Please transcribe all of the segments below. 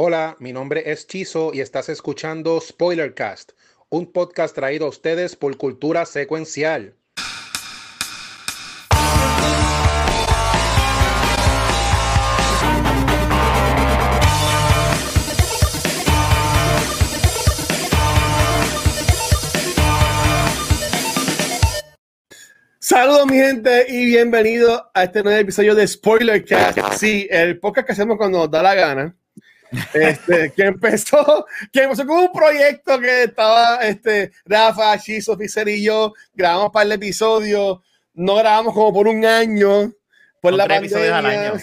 Hola, mi nombre es Chizo y estás escuchando Spoilercast, un podcast traído a ustedes por Cultura Secuencial. Saludos mi gente y bienvenido a este nuevo episodio de Spoilercast. Sí, el podcast que hacemos cuando nos da la gana. Este, que empezó, que empezó con un proyecto que estaba este, Rafa, Shizo, Fischer y yo, grabamos un par de episodios, no grabamos como por un año, por la pandemia.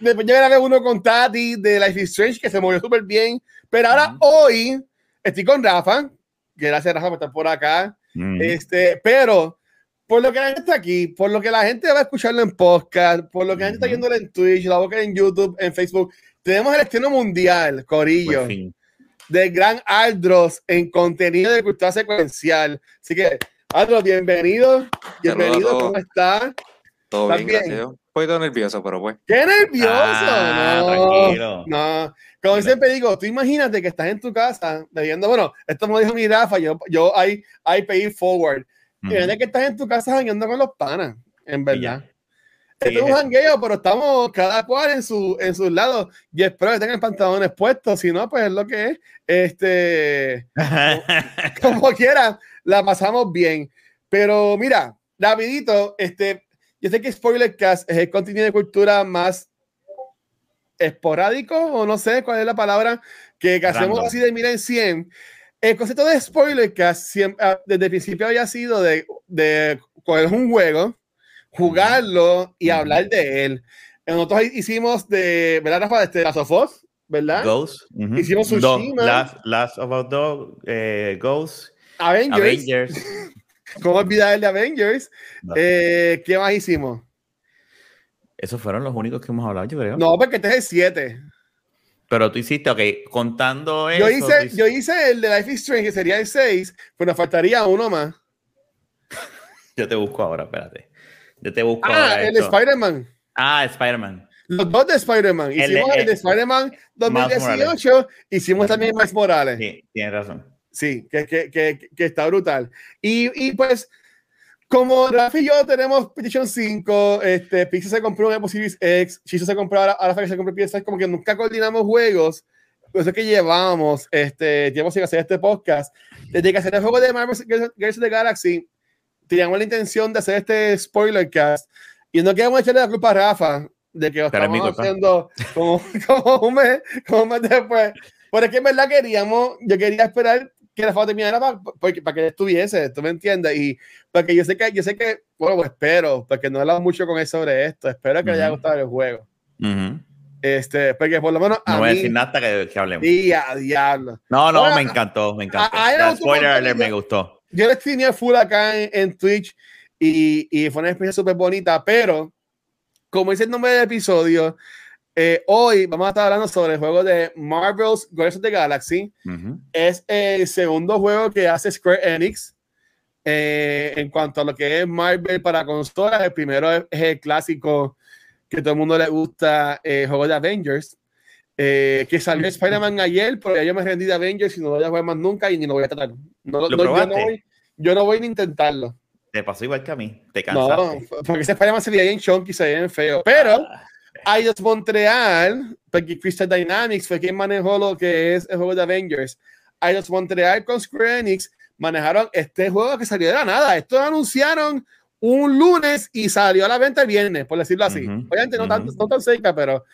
Después yo grabé uno con Tati de Life is Strange, que se movió súper bien, pero ahora hoy estoy con Rafa, gracias Rafa por estar por acá, este, pero por lo que la gente está aquí, por lo que la gente va a escucharlo en podcast, por lo que la gente está viéndolo en Twitch, la boca en YouTube, en Facebook, tenemos el estreno mundial, Corillo, del gran Aldros en contenido de cultura secuencial. Así que, Aldros, bienvenido. Bienvenido, ¿cómo estás? Todo bien, gracias. Un poquito nervioso, pero pues. ¡Qué nervioso! Ah, no, tranquilo. No. Como siempre digo, tú imagínate que estás en tu casa bebiendo, bueno, esto me dijo mi Rafa, yo, yo I, I pay forward. Uh -huh. que estás en tu casa jangueando con los panas, en verdad. Esto es un jangueo, pero estamos cada cual en su en sus lados. Y espero que tengan pantalones puestos. Si no, pues es lo que es. Este, como, como quiera, la pasamos bien. Pero mira, rapidito, este, yo sé que Spoilercast es el contenido de cultura más esporádico, o no sé cuál es la palabra, que, que hacemos así de mira en 100. El concepto de Spoilercast siempre, desde el principio había sido de, de coger un juego, jugarlo y hablar de él. Nosotros hicimos de, ¿verdad, Rafa? Este, Last of Us, ¿verdad? Ghost. Uh -huh. Hicimos Tsushima. Last, Last of Us eh, Ghost. Avengers. Avengers. ¿Cómo olvidar el de Avengers? No. Eh, ¿Qué más hicimos? Esos fueron los únicos que hemos hablado, yo creo. No, porque este es el 7. Pero tú hiciste, ok, contando yo eso. Hice, yo hice el de Life is Strange, que sería el 6, pero nos faltaría uno más. yo te busco ahora, espérate. Yo te busco ah, el Spider-Man. Ah, Spider-Man. Los dos de Spider-Man. Hicimos el, el, de Spider-Man 2018, hicimos también Miles Morales. Sí, tienes razón. Sí, que, que, que, que está brutal. Y, y, pues, como Rafa y yo tenemos PlayStation 5, este, Pixel se compró un Apple Series X, Chiso se compró ahora, ahora se compró PS5, como que nunca coordinamos juegos. Por eso es que llevamos este tiempo sin hacer este podcast. Desde que hacer el juego de Marvel Guardians of the Galaxy, teníamos la intención de hacer este spoiler cast. Y no queremos echarle la culpa a Rafa de que lo estamos haciendo como, como, un mes, como un mes después. Pero es que en verdad queríamos, yo quería esperar que la foto terminara para, para, para que estuviese, tú me entiendes, y porque yo sé que, yo sé que, bueno, pues espero, porque no he hablado mucho con él sobre esto, espero que uh -huh. le haya gustado el juego. Uh -huh. Este, porque por lo menos a no voy a decir nada que, que hablemos. Día, diablo. No, no, Ahora, me encantó, me encantó. A, a spoiler alert me gustó. Yo le streamé full acá en, en Twitch y, y, fue una experiencia súper bonita, pero como dice el nombre del episodio, eh, hoy vamos a estar hablando sobre el juego de Marvel's Guardians of the Galaxy. Uh -huh. Es el segundo juego que hace Square Enix eh, en cuanto a lo que es Marvel para consolas. El primero es, es el clásico que todo el mundo le gusta, el eh, juego de Avengers. Eh, que salió Spider-Man ayer, pero ya yo me rendí de Avengers y no lo voy a jugar más nunca y ni lo voy a tratar. No, ¿Lo no, yo, no voy, yo no voy ni a intentarlo. Te pasó igual que a mí. Te cansaste. No, porque ese Spider-Man se veía bien chunky, se veía bien feo. Pero ah. Eidos Montreal, porque Crystal Dynamics fue quien manejó lo que es el juego de Avengers. Eidos Montreal con Square Enix manejaron este juego que salió de la nada. Esto lo anunciaron un lunes y salió a la venta el viernes, por decirlo así. Uh -huh. Obviamente no, uh -huh. tan, no tan cerca, pero...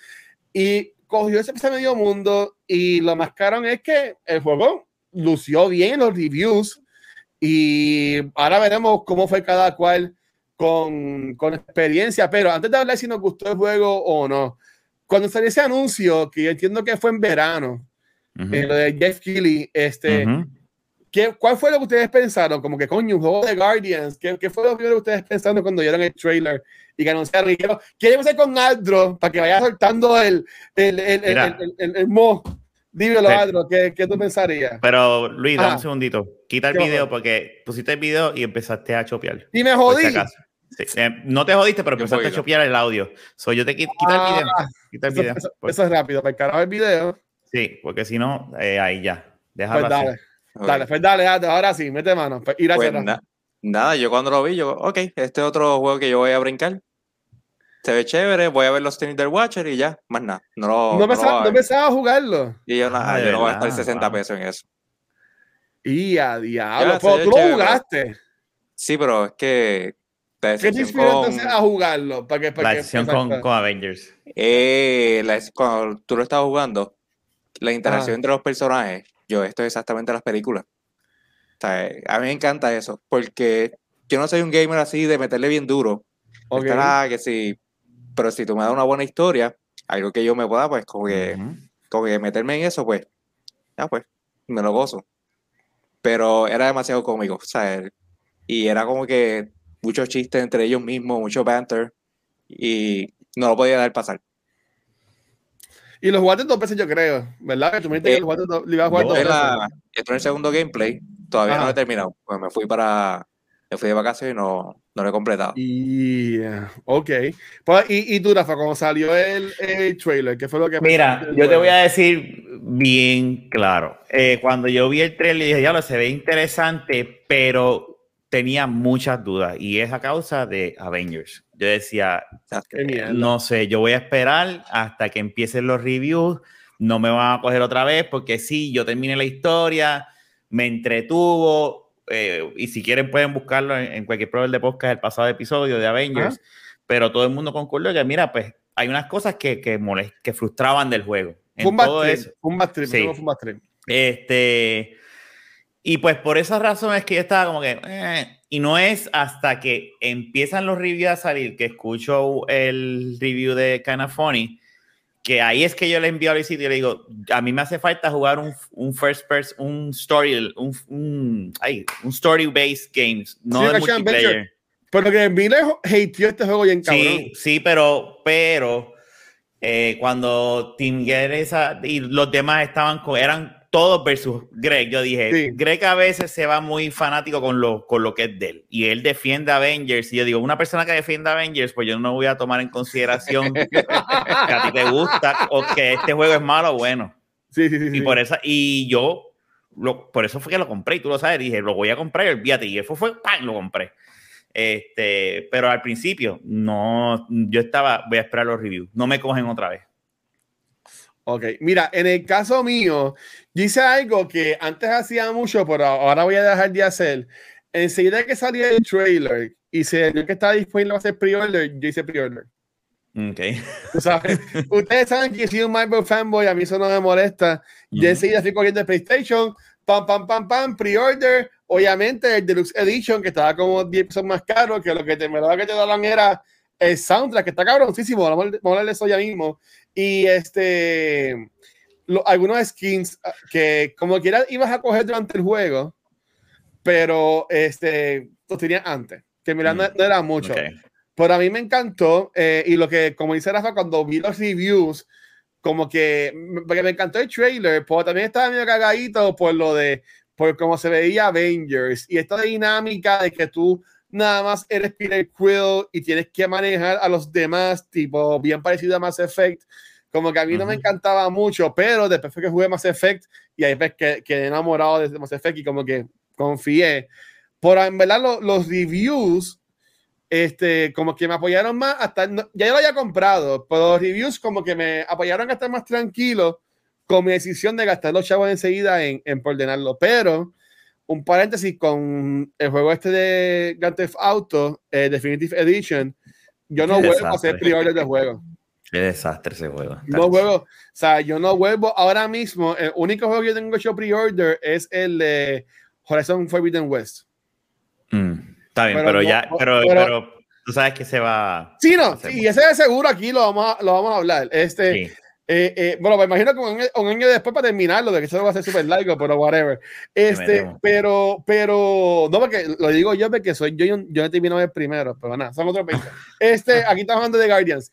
Y cogió ese medio mundo y lo más caro es que el juego lució bien en los reviews y ahora veremos cómo fue cada cual con, con experiencia, pero antes de hablar si nos gustó el juego o no, cuando salió ese anuncio, que yo entiendo que fue en verano, uh -huh. eh, lo de Jeff Keighley, este, uh -huh. ¿Qué, ¿cuál fue lo que ustedes pensaron? Como que coño, un juego de Guardians, ¿qué, qué fue lo primero que ustedes pensaron cuando vieron el trailer y que anunciaron? Y quiero, quiero hacer con Aldro para que vaya soltando el, el, el, el, el, el, el mo. Dímelo, Aldro, ¿qué, ¿qué, tú pensarías? Pero, Luis, dame un segundito. Quita el video porque pusiste el video y empezaste a chopear. Y me jodí. Si sí. eh, no te jodiste, pero empezaste a chopear el audio. So, yo te quita ah, el video. Quita el eso, video. Eso, eso, es rápido. Para el carajo el video. Sí, porque si no, eh, ahí ya. Déjalo pues dale, dale, pues dale, ahora sí, mete mano. Pues, pues nada, yo cuando lo vi, yo, ok, este otro juego que yo voy a brincar. Se ve chévere, voy a ver los tenis del Watcher y ya, más nada. No, lo, no, pensaba, jugarlo. Y yo, nada, yo no voy a estar 60 pesos en eso. Y a diablo, pero tú lo jugaste. Sí, pero es que. ¿Qué te inspiró entonces a jugarlo? Para que, para la sesión con, con, Avengers. Eh, la, cuando tú lo estabas jugando, la interacción entre los personajes, yo, esto es exactamente las películas. O sea, a mí me encanta eso, porque yo no soy un gamer así de meterle bien duro. Okay. que sí, pero si tú me das una buena historia, algo que yo me pueda, pues, como que, como que meterme en eso, pues, ya, pues, me lo gozo. Pero era demasiado cómico, o sea, y era como que muchos chistes entre ellos mismos, mucho banter, y no lo podía dar pasar. Y los jugaste dos veces, yo creo, ¿verdad? Que tú me dijiste que eh, lo iba a jugar dos veces. Esto es el segundo gameplay, todavía no lo he terminado. Pues me fui para. Me fui de vacaciones y no, no lo he completado. Y. ok. Pues, y, y tú, Rafa, cómo salió el, el, trailer, ¿qué fue lo que. Mira, yo te voy a decir bien claro. Eh, cuando yo vi el trailer, dije, ya lo se ve interesante, pero tenía muchas dudas y es a causa de Avengers. Yo decía, no sé, yo voy a esperar hasta que empiecen los reviews, no me van a coger otra vez porque sí, yo terminé la historia, me entretuvo eh, y si quieren pueden buscarlo en, cualquier programa de podcast del pasado episodio de Avengers, pero todo el mundo concordó que mira, pues hay unas cosas que, que, que frustraban del juego. Fue un todo eso. Un sí. Este, y pues por esa razón es que yo estaba como que, eh, y no es hasta que empiezan los reviews a salir que escucho el review de Funny, que ahí es que yo le envío al sitio y le digo, a mí me hace falta jugar un, un first person, un story, un, un, un story based games, no de multiplayer. Pero que mí le hateó este juego bien cabrón. Sí, sí, pero, pero eh, cuando Team Guerrero y los demás estaban, eran todos versus Greg. Yo dije, Greg a veces se va muy fanático con lo, con lo que es de él. Y él defiende Avengers. Y yo digo, una persona que defiende Avengers, pues yo no voy a tomar en consideración que a ti te gusta o que este juego es malo o bueno. Sí, sí, sí. Y, Por esa, y yo, lo, por eso fue que lo compré. Y tú lo sabes. Dije, lo voy a comprar y olvídate. Y eso fue, ¡pam! Lo compré. Este, pero al principio, no, yo estaba, voy a esperar los reviews. No me cogen otra vez. Ok, mira, en el caso mío, yo hice algo que antes hacía mucho, pero ahora voy a dejar de hacer. Enseguida que salía el trailer y se dio que estaba disponible a hacer pre-order, yo hice pre-order. Ok. Ustedes saben que soy un Marvel fanboy, a mí eso no me molesta. Yo enseguida fui corriendo de PlayStation, pam, pam, pam, pam, pre-order. Obviamente el Deluxe Edition, que estaba como 10 pesos más caro, que lo que te, verdad que te daban era el soundtrack, que está cabroncísimo, vamos a hablar de eso ya mismo. Y este, algunos skins ah, que como quieras ibas a coger durante el juego, pero este, los tenías antes, que mira, no, mm, era mucho. Pero a mí me encantó, eh, y lo que, como dice Rafa, cuando vi los reviews, como que, porque me encantó el trailer, pero también estaba medio cagadito por lo de, por cómo se veía Avengers, y esta dinámica de que tú nada más eres Peter Quill y tienes que manejar a los demás, tipo bien parecido a Mass Effect. Como que a mí no me encantaba mucho, pero después fue que jugué Mass Effect y ahí ves que quedé enamorado de Mass Effect y como que confié. Por en verdad los reviews, este, como que me apoyaron más, hasta, ya yo lo había comprado, pero los reviews como que me apoyaron a estar más tranquilo con mi decisión de gastar los chavos enseguida en, en ordenarlo. Pero un paréntesis con el juego este de Grand Theft Auto eh, Definitive Edition. Yo no vuelvo a hacer pre-order de juego. Qué desastre ese juego. No vuelvo, o sea, yo no vuelvo ahora mismo. El único juego que yo tengo hecho pre-order es el de Horizon Forbidden West. Mm, está bien, pero, ya, pero, pero, tú sabes que se va. Sí, no, y ese es seguro aquí lo vamos a, lo vamos a hablar. Este, eh, eh, bueno, me imagino que un, año después para terminarlo, de que eso va a ser súper largo, pero whatever. Este, pero, pero, no, porque lo digo yo porque soy yo, yo, yo no termino el primero, pero nada, son otros 20. Este, aquí estamos hablando de Guardians.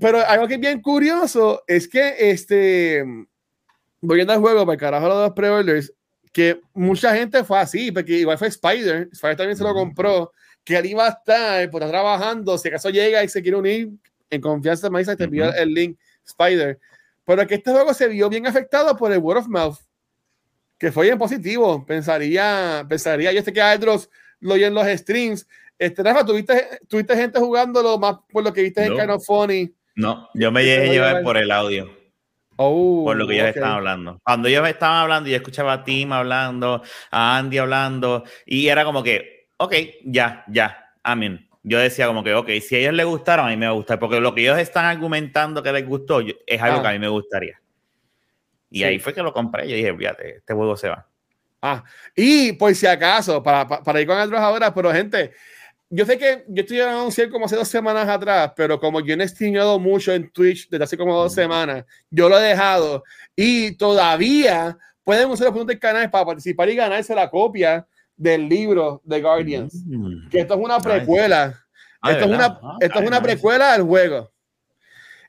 Pero, algo que es bien curioso es que, este, volviendo al juego, para carajo los dos pre-orders, que mucha gente fue así, porque igual fue Spider, Spider también se lo compró, que él iba a estar, pues, trabajando, si acaso llega y se quiere unir, en confianza, me dice, te envió el link Spider. pero que este juego se vio bien afectado por el word of mouth, que fue bien positivo. Pensaría, pensaría, yo sé que Aldros lo oye en los streams. Este, Rafa, ¿tuviste, ¿tuviste gente jugándolo más por lo que viste en. Kind of Funny? No, yo me voy a llevar por el audio, Oh, por lo que ellos ok. estaban hablando. Cuando ellos estaban hablando, yo escuchaba a Tim hablando, a Andy hablando, y era como que, ok, ya, ya, amén. Yo decía como que, ok, si a ellos les gustaron, a mí me va a gustar, porque lo que ellos están argumentando que les gustó es algo Ah. que a mí me gustaría. Y Sí. ahí fue que lo compré. Yo dije, fíjate, este juego se va. Ah, y por si acaso, para, para, para ir con otros ahora, pero gente, yo sé que yo estoy anunciando como hace dos semanas atrás, pero como yo no he streameado mucho en Twitch desde hace como dos semanas, yo lo he dejado y todavía pueden usar los puntos del canal para participar y ganarse la copia del libro de Guardians. Mm. Que esto es una precuela. Ah, ¿de esto, es una? Ah, esto es una precuela al juego.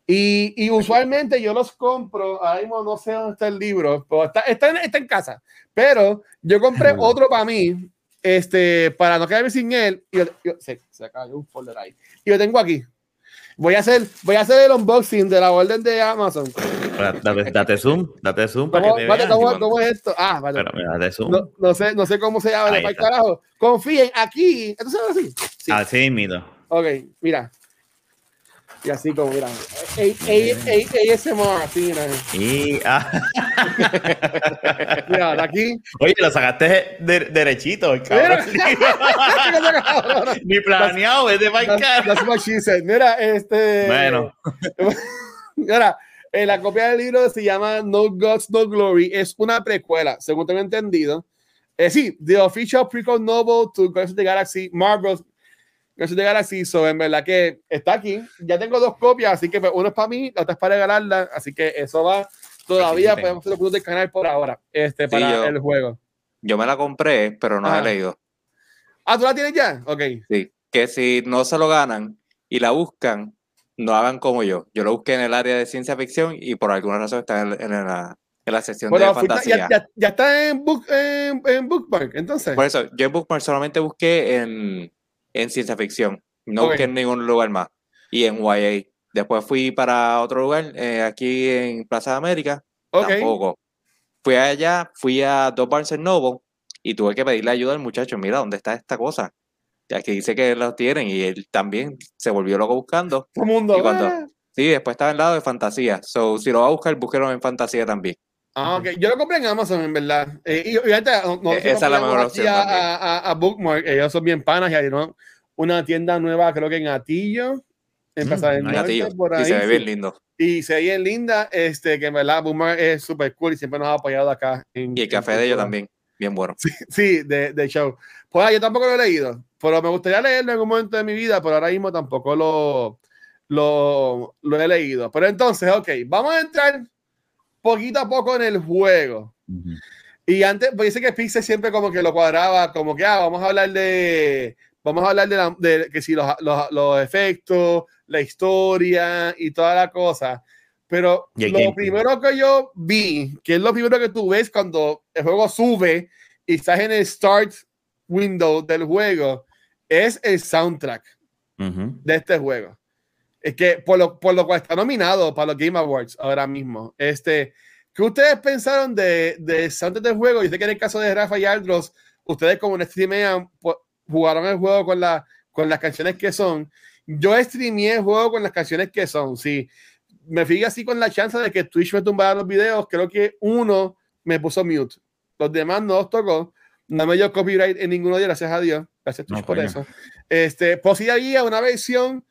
Y, y usualmente yo los compro, ahora mismo no sé dónde está el libro, pero está, está, en, está en casa. Pero yo compré otro para mí, este, para no quedarme sin él. Y yo- yo- se, se cayó un folder ahí. Y lo tengo aquí. Voy a hacer, voy a hacer el unboxing de la orden de Amazon. Date, zoom, date zoom para ¿Cómo, que te vean. cómo- es esto? Ah, vale. pero mira, date zoom. No, no sé, no sé cómo se llama, Ahí para el está. carajo. Confíen aquí. ¿Esto se ve así? Sí. Así mismo. Ok, mira. Y así como, mira. ASMR, así, mira. Y, ah, Mira, de aquí. oye, lo sacaste de- derechito, el cabrón. Ni planeado, that's what she said. Mira, este. Bueno. Mira, eh, la copia del libro se llama No Gods, No Glory. Es una precuela, según tengo entendido. Eh, sí, The Official Prequel Novel to Guardians of the Galaxy, Marvel's Guardians the Galaxy. So, en verdad que está aquí. Ya tengo dos copias, así que pues, uno es para mí, la otra es para regalarla. Así que eso va. Todavía sí podemos hacer los puntos del canal por ahora, este, para yo- el juego. Yo me la compré, pero no la Ah. he leído. Ah, ¿tú la tienes ya? Ok. Sí. Que si no se lo ganan y la buscan, no hagan como yo. Yo lo busqué en el área de ciencia ficción y por alguna razón está en, en la, en la sección Pero de fantasía. ya, ya, ya está en, book, en, en Bookmark, entonces. Por eso, yo en Bookmark solamente busqué en, en ciencia ficción. No busqué en ningún lugar más. Y en YA. Después fui para otro lugar, eh, aquí en Plaza de América. ok. Tampoco. Fui allá, fui a dos Barnes Noble y tuve que pedirle ayuda al muchacho. Mira, ¿dónde está esta cosa? Ya que dice que lo tienen y él también se volvió loco buscando. El mundo. ¿Y? "Ah". Sí, después estaba en lado de fantasía. So, si lo va a buscar, búsquelo en fantasía también. Ah, ok. Yo lo compré en Amazon, en verdad. Eh, y obviamente, no, no esa es la mejor opción a, a, a- Bookmark. Ellos son bien panas y abrieron una tienda nueva, creo que en Atillo, en Plaza del. Norte, por Y ahí. se ve sí. bien lindo. Y se ve bien linda, este, que en verdad Bookmark es súper cool y siempre nos ha apoyado acá. En, Y el café de ellos también, bien bueno. Sí, de, de show. Pues ah, yo tampoco lo he leído, pero me gustaría leerlo en algún momento de mi vida, pero ahora mismo tampoco lo, lo, lo he leído. Pero entonces, ok, vamos a entrar poquito a poco en el juego. Y antes, pues dice que Pixel siempre como que lo cuadraba, como que, ah, vamos a hablar de, vamos a hablar de, la- de que si los, los, los efectos, la historia y toda la cosa. Pero lo primero que yo vi, que es lo primero que tú ves cuando el juego sube y estás en el start window del juego, es el soundtrack de este juego. Es que por lo, por lo cual está nominado para los Game Awards ahora mismo. Este, ¿Qué ustedes pensaron de, de soundtrack del juego? Yo sé que en el caso de Rafa y Aldros, ustedes como un streamean, pues, jugaron el juego con, la, con las canciones que son. Yo streameé el juego con las canciones que son. Sí, me fijé así con la chance de que Twitch me tumbara los videos. Creo que uno me puso mute. Los demás no los tocó. No me dio copyright en ninguno de ellos, gracias a Dios. Gracias Twitch No, por coño. eso. Este, pues sí había una versión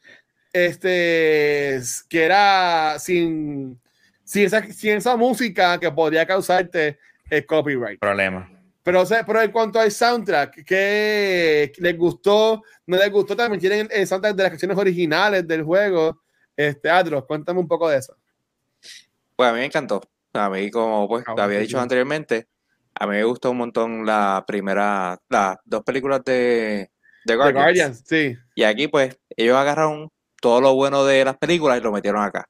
este, que era sin, sin, esa, sin esa música que podría causarte el copyright. Problema. Pero, o sea, pero en cuanto al soundtrack, ¿qué les gustó? ¿No les gustó? También tienen el soundtrack de las canciones originales del juego. Este, Adros, cuéntame un poco de eso. Pues a mí me encantó. A mí, como pues Ah, había sí, dicho sí. anteriormente, a mí me gustó un montón la primera, las dos películas de, de The Guardians. Guardians, sí. Y aquí, pues, ellos agarraron todo lo bueno de las películas y lo metieron acá.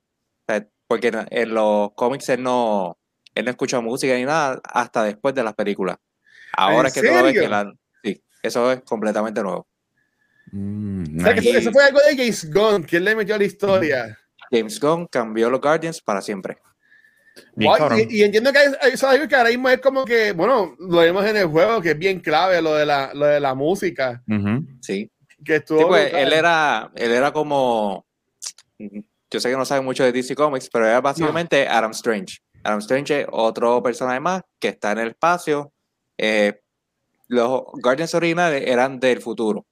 O sea, porque en, en los cómics él no, él no escucha música ni nada hasta después de las películas. Ahora ¿En es que ves que la. Sí, eso es completamente nuevo. Mm, O sea, que eso, fue algo de James Gunn, que él le metió a la historia. James Gunn cambió los Guardians para siempre. Y, y entiendo que hay, hay- eso es algo que ahora mismo es como que, bueno, lo vemos en el juego, que es bien clave lo de la, lo de la música. Sí. Que estuvo Sí, pues, él era, él era como, yo sé que no sabe mucho de DC Comics, pero era básicamente Adam Strange. Adam Strange es otro personaje más que está en el espacio. eh, los Guardians originales eran del futuro.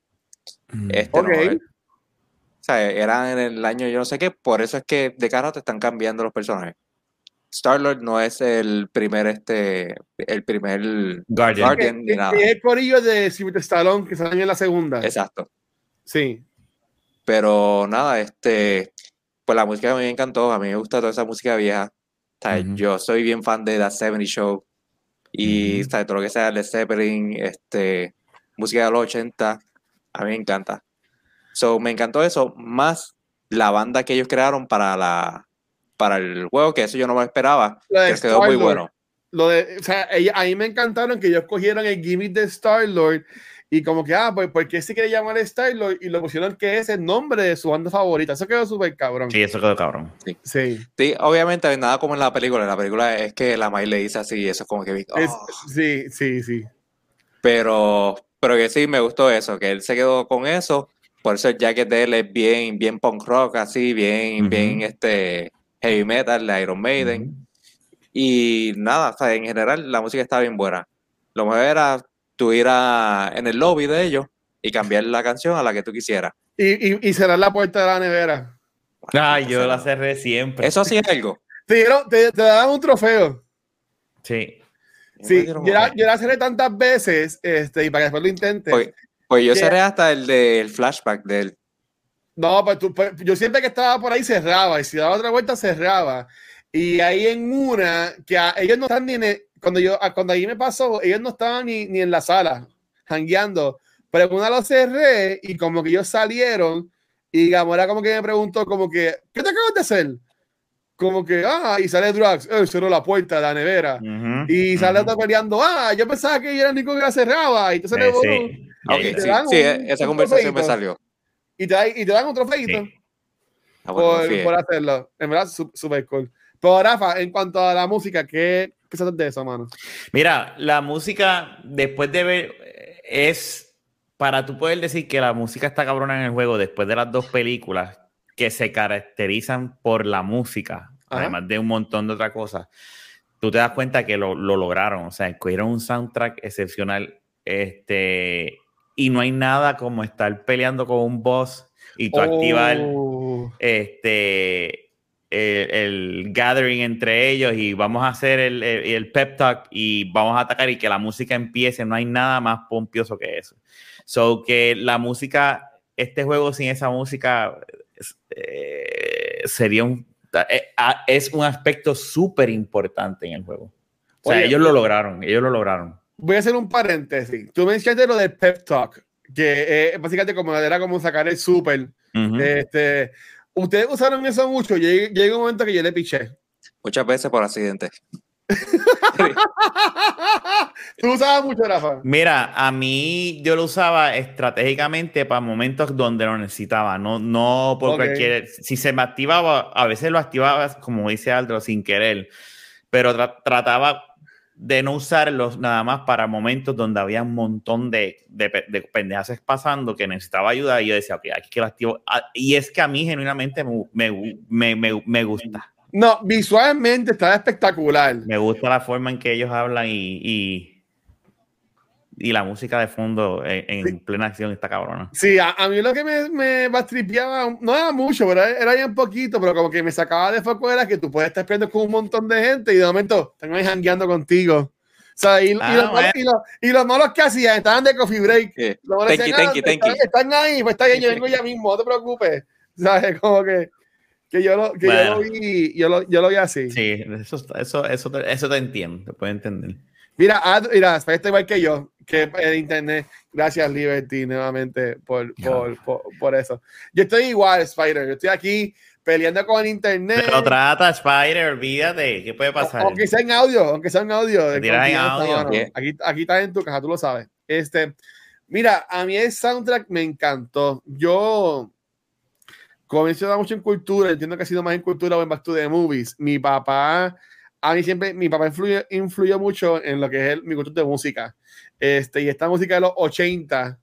Este no, Ok. eh, o sea, eran en el año yo no sé qué, por eso es que de cara te están cambiando los personajes. Star-Lord no es el primer, este, el primer Guardian. Guardian Que- ni nada. es el corillo de Sylvester Stallone que salen en la segunda. Exacto. Sí. Pero nada, este, pues la música a mí me encantó, a mí me gusta toda esa música vieja. O sea. Yo soy bien fan de The 70 Show y Ujú. o sea, todo lo que sea Led Zeppelin, este, música de los 80, a mí me encanta. So, me encantó eso, más la banda que ellos crearon para la para el juego, que eso yo no me esperaba, que quedó muy bueno. Lo de, o sea, a mí me encantaron que ellos cogieron el gimmick de Star-Lord y como que, ah, pues, ¿por qué se quiere llamar Star-Lord? Y lo pusieron que es el nombre de su banda favorita. Eso quedó súper cabrón. Sí, eso quedó cabrón. Sí. Sí, obviamente nada como en la película, en la película es que la May le dice así, y eso es como que, Es- oh. sí, sí, sí. Pero, pero que sí, me gustó eso, que él se quedó con eso. Por eso el jacket de él es bien, bien punk rock, así, bien, bien este heavy metal de Iron Maiden. Y nada, o sea, en general la música está bien buena. Lo mejor era tú ir a- en el lobby de ellos y cambiar la canción a la que tú quisieras. Y, y, y cerrar la puerta de la nevera. Ay, yo la cerré siempre. Eso sí es algo. Te, dieron- te, te daban un trofeo. Sí. Sí, yo la, yo la cerré tantas veces este, y para que después lo intentes. Pues, pues yo cerré hasta el del flashback del. No, pues, tú, pues, yo siempre que estaba por ahí cerraba y si daba otra vuelta cerraba. Y ahí en una, que a- ellos no están ni en el- cuando yo, a- cuando ahí me pasó, ellos no estaban ni, ni en la sala, jangueando, pero en una lo cerré y como que ellos salieron y Gamora como que me preguntó como que, ¿qué te acabas de hacer? Como que, ah, y sale Drax, eh, cerró la puerta de la nevera. Y sale ujú. otro peleando, ah, yo pensaba que yo era el único que la cerraba. Y entonces Eh, le sí. Ok, te sí, un- esa un conversación me salió. Y, te, da- y te dan un trofeito. Sí. Ah, bueno, por, por hacerlo. En verdad, súper cool. Pero Rafa, en cuanto a la música, ¿qué piensas de eso, mano? Mira, la música, después de ver, es para tú poder decir que la música está cabrona en el juego, después de las dos películas que se caracterizan por la música, Ajá. además de un montón de otras cosas, tú te das cuenta que lo, lo lograron, o sea, escogieron un soundtrack excepcional, este, y no hay nada como estar peleando con un boss y tú activar Oh, este el, el gathering entre ellos y vamos a hacer el, el, el pep talk y vamos a atacar y que la música empiece. No hay nada más pompioso que eso. So que la música, este juego sin esa música eh, sería un eh, es un aspecto súper importante en el juego. O sea, Oye, ellos lo lograron, ellos lo lograron. Voy a hacer un paréntesis. Tú mencionaste lo del pep talk, que eh, básicamente como era como sacar el super. Ujú. Este, ustedes usaron eso mucho. Llega, un momento que yo le piché. Muchas veces por accidente. Tú usabas mucho, Rafa. Mira, a mí yo lo usaba estratégicamente para momentos donde lo necesitaba, no, no por Ok. cualquier. Si se me activaba, a veces lo activaba, como dice Aldro, sin querer, pero tra- trataba de no usarlos nada más para momentos donde había un montón de, de, de pendejas pasando que necesitaba ayuda y yo decía, ok, aquí que lo activo. Ah, Y es que a mí genuinamente me, me, me, me- gusta. No, visualmente estaba espectacular. Me gusta la forma en que ellos hablan y, y, y la música de fondo en, en Sí. plena acción está cabrona. Sí, a, a mí lo que me, me bastripeaba, no era mucho, pero era, ya un poquito, pero como que me sacaba de foco era que tú puedes estar peleando con un montón de gente y de momento están ahí jangueando contigo. O sea, y, y Ah, los, malos, y, los, y los malos que hacían estaban de coffee break. Los Thank you, decían, thank you, "Ah, thank you. están, están ahí, pues está bien, yo vengo ya mismo, no te preocupes. ¿Sabes? Como que, que yo lo, que yo Bueno. lo vi, yo lo, yo lo vi así. Sí, eso, eso, eso, te, eso te entiendo, te puedo entender. Mira, Ad- mira, está igual que yo, que en internet. Gracias, Liberty, nuevamente por, por, por, por eso. Yo estoy igual, Spider. Yo estoy aquí peleando con internet. Pero trata, Spider, olvídate, ¿qué puede pasar? Aunque sea en audio, aunque sea en audio. en audio. Aquí, aquí estás en tu casa, tú lo sabes. Este, mira, a mí el soundtrack me encantó. Yo, como mencionaba mucho en cultura, entiendo que ha sido más en cultura o en Back to the Movies. Mi papá a mí siempre, mi papá influyó, influyó mucho en lo que es el, mi gusto de música. Este, y esta música de los 80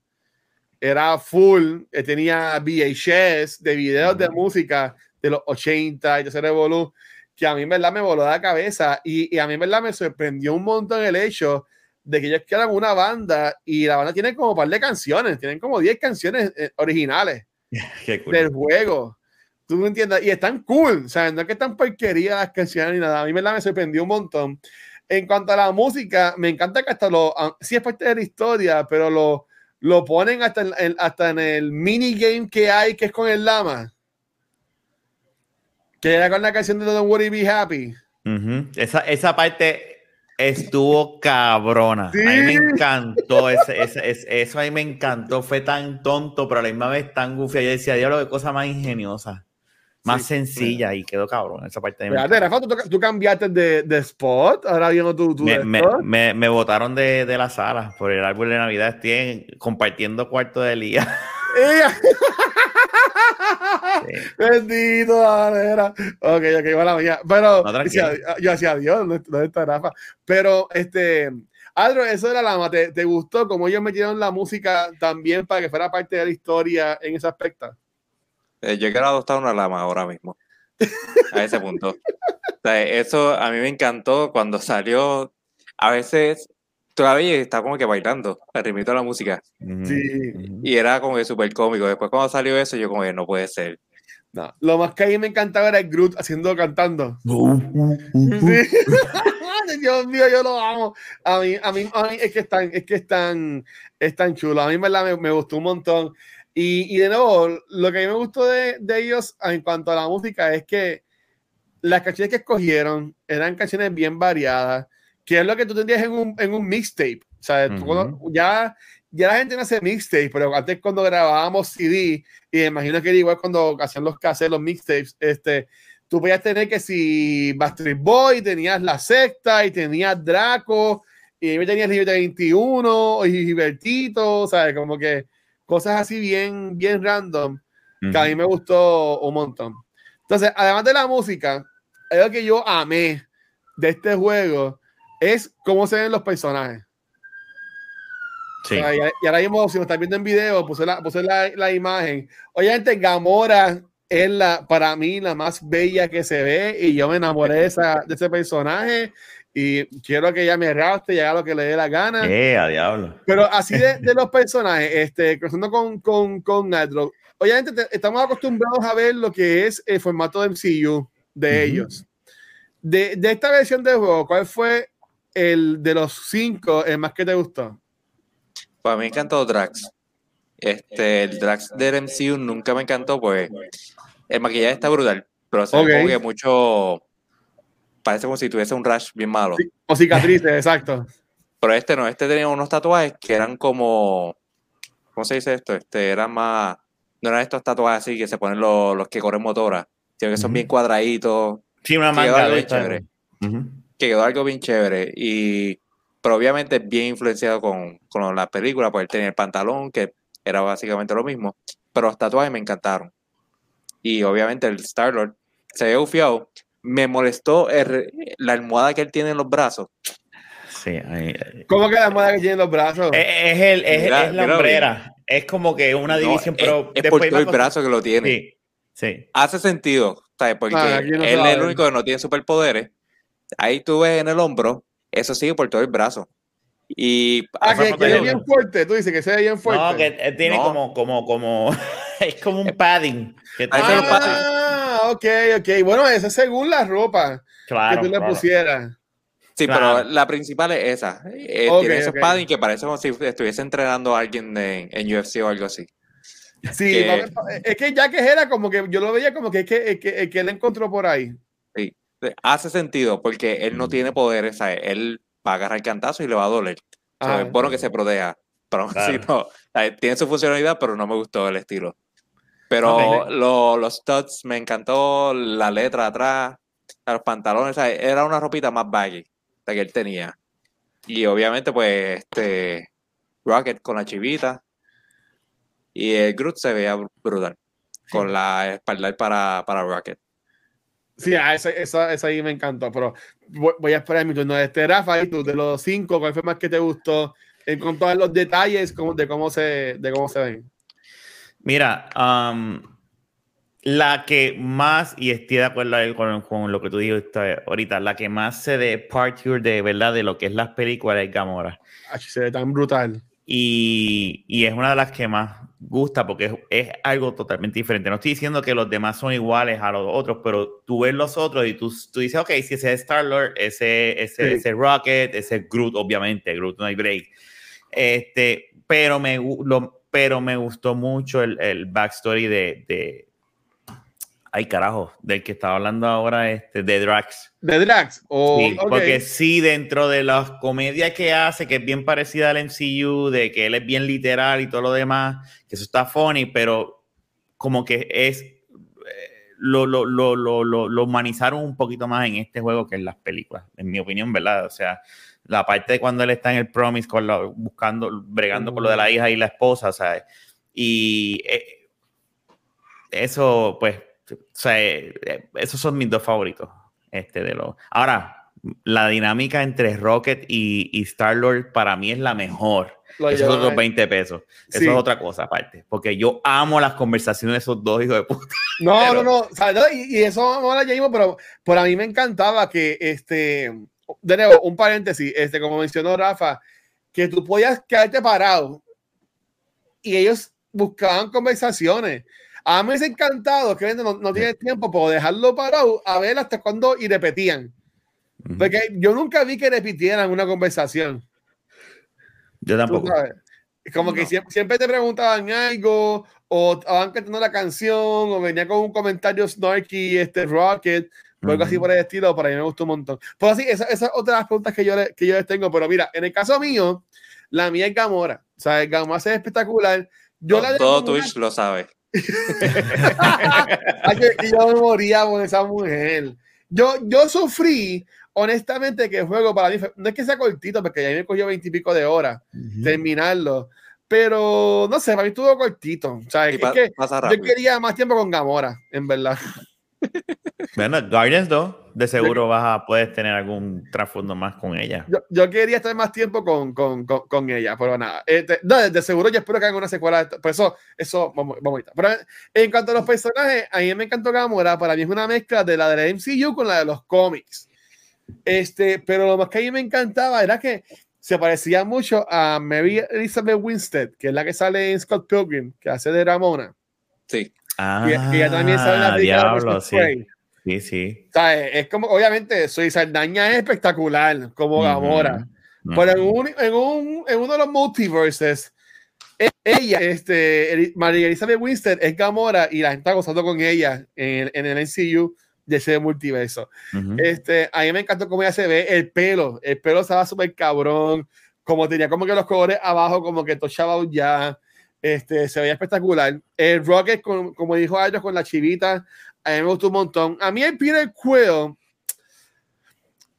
era full, eh, tenía VHS de videos de música de los 80 y ese revolú, que a mí en verdad me voló la cabeza y, y, a mí en verdad me sorprendió un montón el hecho de que ellos quedan una banda y la banda tiene como un par de canciones, tienen como 10 canciones eh, originales cool. del juego. Tú me entiendes, y están cool, o sea, no es que están porquerías las canciones ni nada, a mí en verdad me sorprendió un montón. En cuanto a la música, me encanta que hasta lo, ah, sí es parte de la historia, pero lo, lo ponen hasta en, hasta en el minigame que hay, que es con el lama. Que era con la canción de Don't Worry Be Happy. Uh -huh. esa, esa parte estuvo cabrona. Sí. A mí me encantó. Ese, ese, ese, eso a mí me encantó. Fue tan tonto, pero a la misma vez tan goofy. Yo decía, diablo, qué cosa más ingeniosa. Más sí, sencilla y quedó cabrón esa parte. Fíjate, Rafa, ¿tú, tú, cambiaste de, de, spot, ahora viendo tu, tu me, me, me, me, botaron de, de, la sala por el árbol de Navidad. Estoy compartiendo cuarto de Lía. sí. Bendito, manera. Ok, ok, bueno, ya. Pero no, yo hacía Dios, no está Rafa. Pero este. Adro, eso era la ¿Te, ¿Te gustó cómo ellos metieron la música también para que fuera parte de la historia en ese aspecto? Eh, yo quiero adoptar una lama ahora mismo. A ese punto. O sea, eso a mí me encantó cuando salió. A veces todavía está como que bailando el ritmito de la música. Sí. Y era como que súper cómico. Después cuando salió eso, yo como que no puede ser. No, lo más que a mí me encantaba era el Groot haciendo, cantando. sí. Dios mío, yo lo amo. A mí, a mí, a mí es que es tan, es que es tan, es tan chulo. A mí verdad me, me gustó un montón. Y, y, de nuevo, lo que a mí me gustó de, de, ellos en cuanto a la música es que las canciones que escogieron eran canciones bien variadas, que es lo que tú tendrías en un, en un mixtape. O sea, uh -huh. ya, ya la gente no hace mixtape, pero antes cuando grabábamos CD, y me imagino que era igual cuando hacían los cassettes, los mixtapes, este, tú podías tener que si Bastard Boy, tenías La Secta, y tenías Draco, y ahí tenías Libertad 21, y Gibertito, ¿sabes? Como que cosas así bien, bien random, que uh -huh. a mí me gustó un montón. Entonces, además de la música, algo que yo amé de este juego es cómo se ven los personajes. Sí. O sea, y, y, ahora mismo, si lo están viendo en video, puse la, puse la, la imagen. Obviamente, Gamora es la, para mí la más bella que se ve y yo me enamoré de, esa, de ese personaje y quiero que ella me raste y haga lo que le dé la gana. Eh, a diablo. Pero así de, de los personajes, este, cruzando con, con, con obviamente te, estamos acostumbrados a ver lo que es el formato de MCU de uh -huh. ellos. De, de, esta versión de juego, ¿cuál fue el de los cinco el más que te gustó? Pues a mí me encantó Drax. Este, el Drax del MCU nunca me encantó, pues el maquillaje está brutal, pero se okay. como que mucho. Parece como si tuviese un rash bien malo. Sí, o cicatrices, exacto. Pero este no, este tenía unos tatuajes que eran como. ¿Cómo se dice esto? Este, eran más. No eran estos tatuajes así que se ponen los, los que corren motora, sino que son uh -huh. bien cuadraditos. Sí, una manga bien chévere. Uh -huh. Que quedó algo bien chévere. Y. Pero obviamente bien influenciado con, con la película, por él tenía el pantalón, que era básicamente lo mismo. Pero los tatuajes me encantaron. Y obviamente el Star-Lord se ve ufiado. Me molestó el, la almohada que él tiene en los brazos. Sí, ahí, ¿Cómo que la almohada que tiene en los brazos? Es, es, el, es, mira, es la hombrera. Es como que una división, no, pero. Es, es por todo el brazo que lo tiene. Sí, sí. Hace sentido, ¿sabes? Porque ah, no él es el único que no tiene superpoderes. Ahí tú ves en el hombro, eso sigue por todo el brazo. Y ah, que, que es bien fuerte, tú dices que sea bien fuerte. No, que tiene no. como, como, como, es como un padding. Que ah, ok, ok. Bueno, eso es según la ropa claro, que tú le claro. pusieras. Sí, claro. pero la principal es esa. Eh, okay, tiene esos okay. padding que parece como si estuviese entrenando a alguien en, en UFC o algo así. Sí, que, es que ya que era como que yo lo veía como que es que, que, que él encontró por ahí. Sí, hace sentido porque él no tiene poderes, ¿sabes? Él va a agarrar cantazo y le va a doler. Ah, o sea, es bueno que se proteja. Pero claro. sí, no, tiene su funcionalidad, pero no me gustó el estilo. Pero okay. lo, los studs me encantó, la letra atrás, los pantalones, ¿sabes? era una ropita más baggy la que él tenía. Y obviamente, pues, este Rocket con la chivita. Y el Groot se veía brutal. Con la espalda para, para Rocket. Sí, ah, esa, esa, esa ahí me encantó, pero voy, a esperar mi turno. Este, Rafa, ¿y tú de los cinco, cuál fue más que te gustó? En cuanto a los detalles de, cómo se, de cómo se ven. Mira, um, la que más, y estoy de acuerdo con, con lo que tú dijiste ahorita, la que más se departure de verdad de lo que es las películas es Gamora. Ah, se ve tan brutal. Y, y es una de las que más gusta porque es, es algo totalmente diferente. No estoy diciendo que los demás son iguales a los otros, pero tú ves los otros y tú, tú dices, ok, si ese es Star-Lord, ese, ese, Sí. ese Rocket, ese es Groot, obviamente, Groot no hay break. Este, pero, me, lo, pero me gustó mucho el, el backstory de, de... Ay, carajo, del que estaba hablando ahora, este, de Drax. ¿De Drax? O, Sí, ok. Porque sí, dentro de las comedias que hace, que es bien parecida al MCU, de que él es bien literal y todo lo demás, que eso está funny, pero como que es. eh, lo, lo, lo, lo humanizaron un poquito más en este juego que en las películas, en mi opinión, ¿verdad? O sea, la parte de cuando él está en el Promise, con lo- buscando, bregando con lo de la hija y la esposa, ¿sabes? Y eh, eso, pues, o sea, eh, esos son mis dos favoritos. Este de los. Ahora, la dinámica entre Rocket y, y Star-Lord para mí es la mejor. Esos ahí. 20 pesos. Eso Sí. es otra cosa aparte. Porque yo amo las conversaciones de esos dos hijos de puta. No, Pero- no, no. o sea, no, y, y eso ahora ya mismo, pero por a mí me encantaba que, este, de nuevo, un paréntesis, este, como mencionó Rafa, que tú podías quedarte parado y ellos buscaban conversaciones. A mí me encantado que no, no tiene tiempo por dejarlo parado a ver hasta cuándo y repetían. Porque yo nunca vi que repitieran una conversación. Yo tampoco. Como que No. siempre, siempre te preguntaban algo, o estaban cantando la canción, o venía con un comentario snarky, este Rocket, o algo así Ujú. por el estilo, para mí me gustó un montón. Pues así, esa, esa es otra de las preguntas que yo, le- que yo les tengo, pero mira, en el caso mío, la mía es Gamora. O sea, Gamora es espectacular. Yo la todo en una- Twitch lo sabe. Ay, yo me moría por esa mujer. Yo, yo sufrí, honestamente, que el juego para mí, fue- no es que sea cortito, porque ya me cogió veintipico de horas Ujú. terminarlo. Pero no sé, para mí estuvo cortito. O sea, es pa- que yo quería más tiempo con Gamora, en verdad. Bueno, Guardians 2, de seguro vas a puedes tener algún trasfondo más con ella. Yo, yo quería estar más tiempo con, con, con, con ella, pero nada. Este, no, de, de seguro yo espero que hagan una secuela. de esto. Por eso, eso vamos, vamos ahorita. Pero en cuanto a los personajes, a mí me encantó Gamora. Para mí es una mezcla de la de la MCU con la de los cómics. Este, pero lo más que a mí me encantaba era que se parecía mucho a Mary Elizabeth Winstead, que es la que sale en Scott Pilgrim, que hace de Ramona. Sí. Ah, ella también la diablo, sí. Sí, sí. O sea, es, como, obviamente, Soy Saldaña es espectacular como Gamora. Ujú. Pero en, un, en, un, en uno de los multiverses, e- ella, este, María Elizabeth Winstead es Gamora y la gente está gozando con ella en, en el MCU de ese multiverso. Ujú. Este, a mí me encantó cómo ella se ve, el pelo, el pelo estaba súper cabrón, como tenía como que los colores abajo, como que tochaba ya, este, se veía espectacular. El Rocket, con- como dijo Ayros, con la chivita, a mí me gustó un montón. A mí el Peter Quill,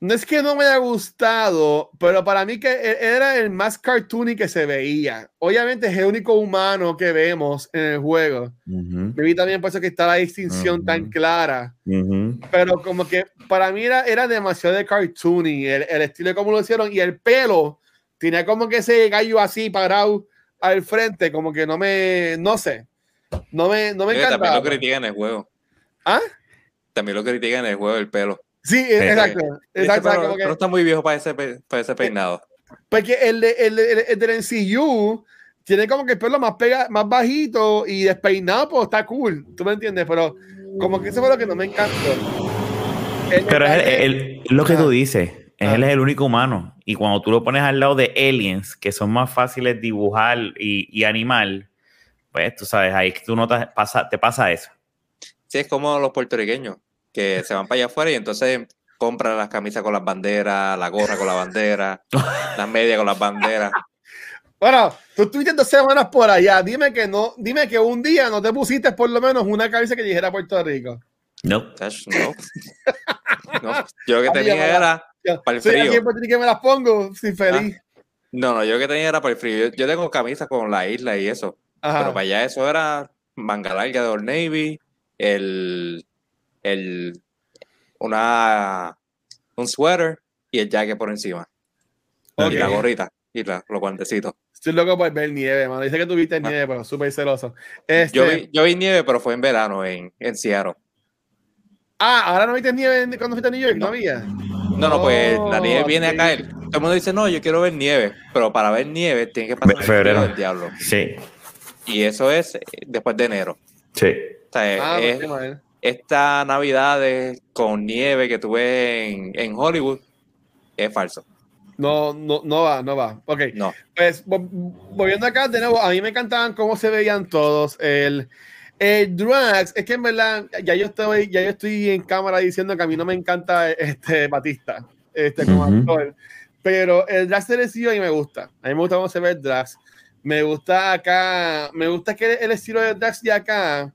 no es que no me haya gustado, pero para mí que e- era el más cartoony que se veía. Obviamente es el único humano que vemos en el juego. Ujú. Me vi también por eso que está la distinción tan Ujú. clara Ujú. pero como que para mí era, era demasiado de cartoony el, el estilo de cómo lo hicieron y el pelo tenía como que ese gallo así parado al frente como que no me no sé no me no me Oye, también lo critican en el juego. ¿Ah? También lo critican en el juego el pelo. sí exacto Dice, exacto pero, como que- pero está muy viejo para ese, para ese peinado. porque el, de, el, el, el del MCU tiene como que el pelo más pega, más bajito y despeinado pues está cool tú me entiendes pero como que eso fue lo que no me encantó El Pero es, el- lo que tú dices. Él es el único humano. Y cuando tú lo pones al lado de aliens, que son más fáciles dibujar y, y animar, pues tú sabes, ahí que tú notas, pasa, te pasa eso. Sí, es como los puertorriqueños, que se van para allá afuera y entonces compran las camisas con las banderas, la gorra con la bandera, las medias con las banderas. Bueno, tú estuviste dos semanas por allá. Dime que no, dime que un día no te pusiste por lo menos una cabeza que dijera Puerto Rico. No. No. No, Yo lo que tenía era. Para el soy aquí frío. Puerto y me las pongo, sin feliz. No, no, yo que tenía era para el frío. Yo, yo tengo camisas con la isla y eso. Ajá. Pero para allá eso era manga larga de Old Navy, el, el, una, un sweater y el jacket por encima. Y la gorrita y la- los guantecitos. Estoy loco por ver nieve, mano. Dice que tuviste nieve, pero súper celoso. Este, Yo, vi, yo vi nieve, pero fue en verano en, en Seattle. Ah, ahora no viste nieve cuando fuiste a New York, ¿no, No. había? No, no, pues la Oh, nieve viene a caer. Todo el mundo dice, no, yo quiero ver nieve, pero para ver nieve tiene que pasar el Febrero. del diablo. Sí, Y eso es eh, después de enero. sí. O sea, Ah, es- no esta Navidad con nieve que tuve en, en Hollywood es falso. No, no, no va, no va. Ok, No. pues vo- volviendo acá de nuevo, a mí me encantaban cómo se veían todos. El, el Drax, es que en verdad, ya yo estoy, ya yo estoy en cámara diciendo que a mí no me encanta este Batista, este como actor. Pero el Drax a mí me gusta. A mí me gusta cómo se ve el Drax. Me gusta acá, me gusta que el estilo de Drax de acá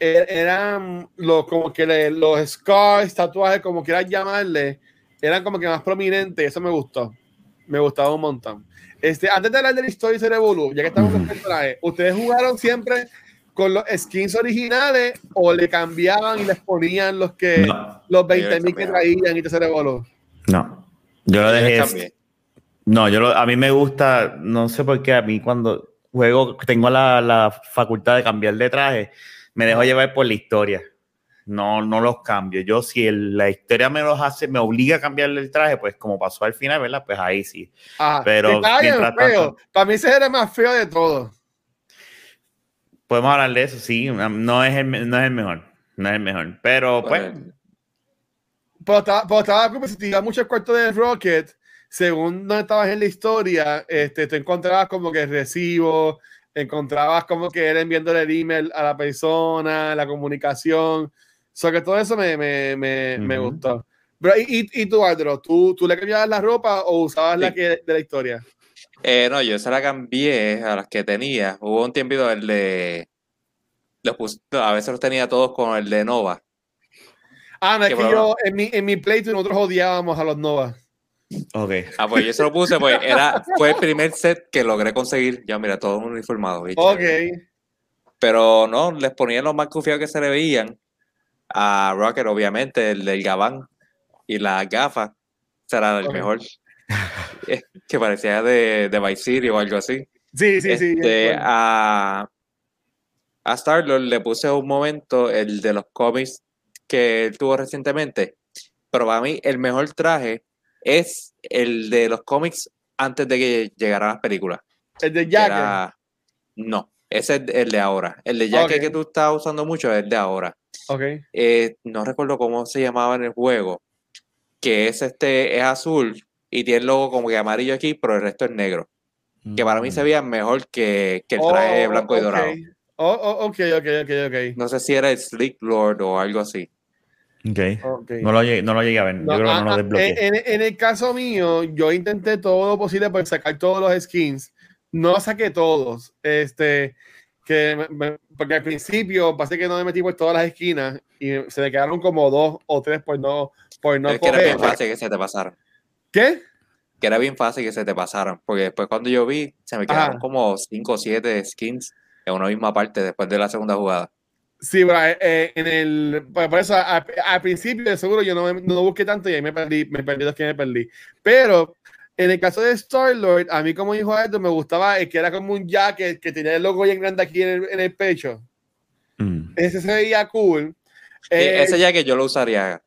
er- eran los como que le- los scars, tatuajes, como quieras llamarle, eran como que más prominentes. Eso me gustó. Me gustaba un montón. Este, antes de hablar de la historia de Revolu, ya que estamos con Ujú. personajes, ¿ustedes jugaron siempre con los skins originales o le cambiaban y les ponían los que No, los 20 mil que traían y te se Revolu? no. Yo lo dejé. No, yo lo- a mí me gusta, no sé por qué, a mí cuando juego, tengo la, la facultad de cambiar de traje, me dejo llevar por la historia. No, no los cambio. Yo, si el- la historia me los hace, me obliga a cambiarle el traje, pues como pasó al final, ¿verdad? Pues ahí sí. Ajá. Pero mientras feo. tanto- Para mí ese era el más feo de todos. Podemos hablar de eso, sí. No es el, no es el mejor. No es el mejor. Pero, pues, Pero estaba, pero estaba como si te ibas mucho al cuarto de Rocket, según donde estabas en la historia, este, tú encontrabas como que recibo, encontrabas como que era enviándole el email a la persona, la comunicación. Sobre todo eso me, me, me, me gustó. Pero, ¿y, y, y tú, Aldro? ¿tú, ¿tú le cambiabas la ropa o usabas la que de la historia? Eh, no, yo se la cambié a las que tenía. Hubo un tiempito el de. Los pus- a veces los tenía todos con el de Nova. Ah, no, es que problema. yo en mi, en mi playthrough nosotros odiábamos a los Nova. ok. Ah, pues yo se lo puse, pues era, fue el primer set que logré conseguir. Ya, mira, todos uniformados. bien Ok. Pero no, les ponían los más confiados que se le veían. A Rocket, obviamente, el del Gabán y las gafas. Será el mejor. Que parecía de, de Vice City o algo así. Sí, sí, sí. Este, bueno. a, a Star-Lord le puse un momento el de los cómics que él tuvo recientemente. Pero para mí, el mejor traje es el de los cómics antes de que llegaran las películas. el de Jack. era- No, ese es el de ahora. El de Jack que tú estás usando mucho es el de ahora. Ok. Eh, no recuerdo cómo se llamaba en el juego. Que es este, es azul y tiene el logo como que amarillo aquí, pero el resto es negro. Que para mí se veía mejor que, que el traje Oh, blanco y dorado. Oh, oh, ok, ok, ok, ok. No sé si era el Slick Lord o algo así. Ok. Ok. No lo, llegué, no lo llegué a ver. No, Yo creo que no lo desbloqueé. en, en el caso mío, yo intenté todo lo posible por sacar todos los skins. No saqué todos. Este, que me- me- porque al principio pasé que no me metí por todas las esquinas y se me quedaron como dos o tres por no, por no es que era bien fácil que se te pasaran. ¿Qué? Que era bien fácil que se te pasaran. Porque después cuando yo vi, se me quedaron Ajá. como 5 o 7 skins en una misma parte después de la segunda jugada. Sí, bro, eh, eh, en el, por por eso al, al principio de seguro yo no, me- no busqué tanto y ahí me perdí, me perdí los que me perdí. Pero en el caso de Star-Lord, a mí como dijo Aldo, me gustaba el que era como un jacket que tenía el logo bien grande aquí en el, en el pecho. Mm. Ese se veía cool. Eh, Eh, ese que yo lo usaría.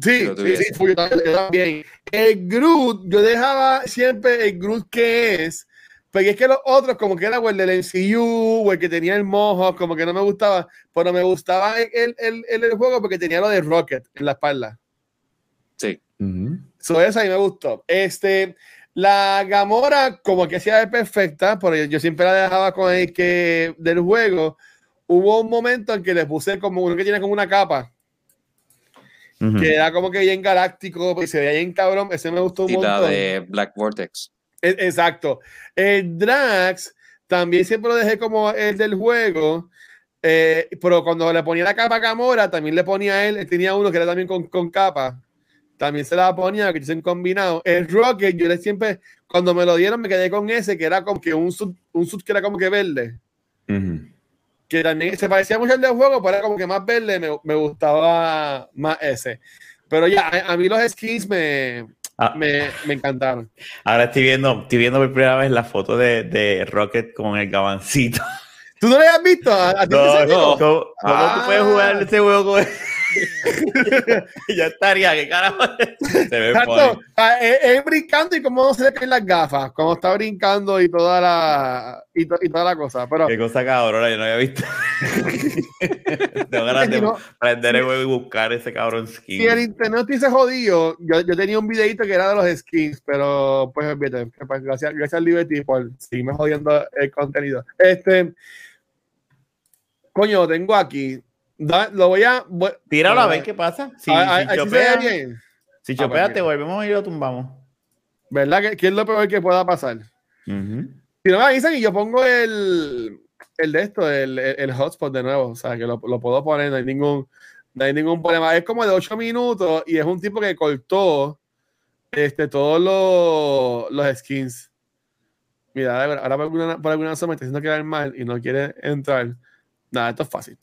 Sí, sí, sí, fui yo también, yo. El Groot, yo dejaba siempre el Groot que es, porque es que los otros, como que era o el del MCU, o el que tenía el mojo, como que no me gustaba, pero me gustaba el, el, el, el juego porque tenía lo de Rocket en la espalda. Sí. Ujú. So, esa a mí me gustó. Este, la Gamora, como que hacía perfecta, porque yo siempre la dejaba con el que del juego. Hubo un momento en que le puse como uno que tiene como una capa, Que era como que bien galáctico, y se veía bien cabrón. Ese me gustó un Y la montón. de Black Vortex. E- Exacto. El Drax también siempre lo dejé como el del juego. eh, pero cuando le ponía la capa a Gamora, también le ponía a él, él tenía uno que era también con, con capa. También se la ponía, que dicen combinado. El Rocket, yo le siempre, cuando me lo dieron, me quedé con ese, que era como que un sud, un sud que era como que verde. Ujú. Que también se parecía mucho al del juego, pero era como que más verde, me, me gustaba más ese. Pero ya, a, a mí los skins me, Ah. me, me encantaron. Ahora estoy viendo, estoy viendo por primera vez la foto de, de Rocket con el gabancito. ¿Tú no lo habías visto? ¿A, a ti No, no. ¿Cómo, cómo Ah. tú puedes jugar este juego con Ya estaría, qué carajo. Se ve Exacto. Es, es brincando y cómo se le caen las gafas, como está brincando y toda la y, to- y toda la cosa. Pero Qué cosa cabrona, yo no había visto. Tengo ganas de no- prender el juego y buscar ese cabrón skin. si el internet estuviese jodido, yo, yo tenía un videito que era de los skins, pero pues que, pues, gracias, gracias al Liberty por seguirme jodiendo el contenido. Este, coño, tengo aquí. Da- lo voy a. voy- Tíralo a ver qué pasa. Si, Ah, si chopea, bien. si Ah, chopea, te volvemos y lo tumbamos. ¿Verdad? que ¿Qué es lo peor que pueda pasar? Si no me avisan y yo pongo el, el de esto, el, el, el hotspot de nuevo, o sea, que lo, lo puedo poner, no hay ningún, no hay ningún problema. Es como de 8 minutos y es un tipo que cortó este, todos los, los skins. Mira, ahora por alguna, por alguna razón me está diciendo que era mal y no quiere entrar. Nada, esto es fácil.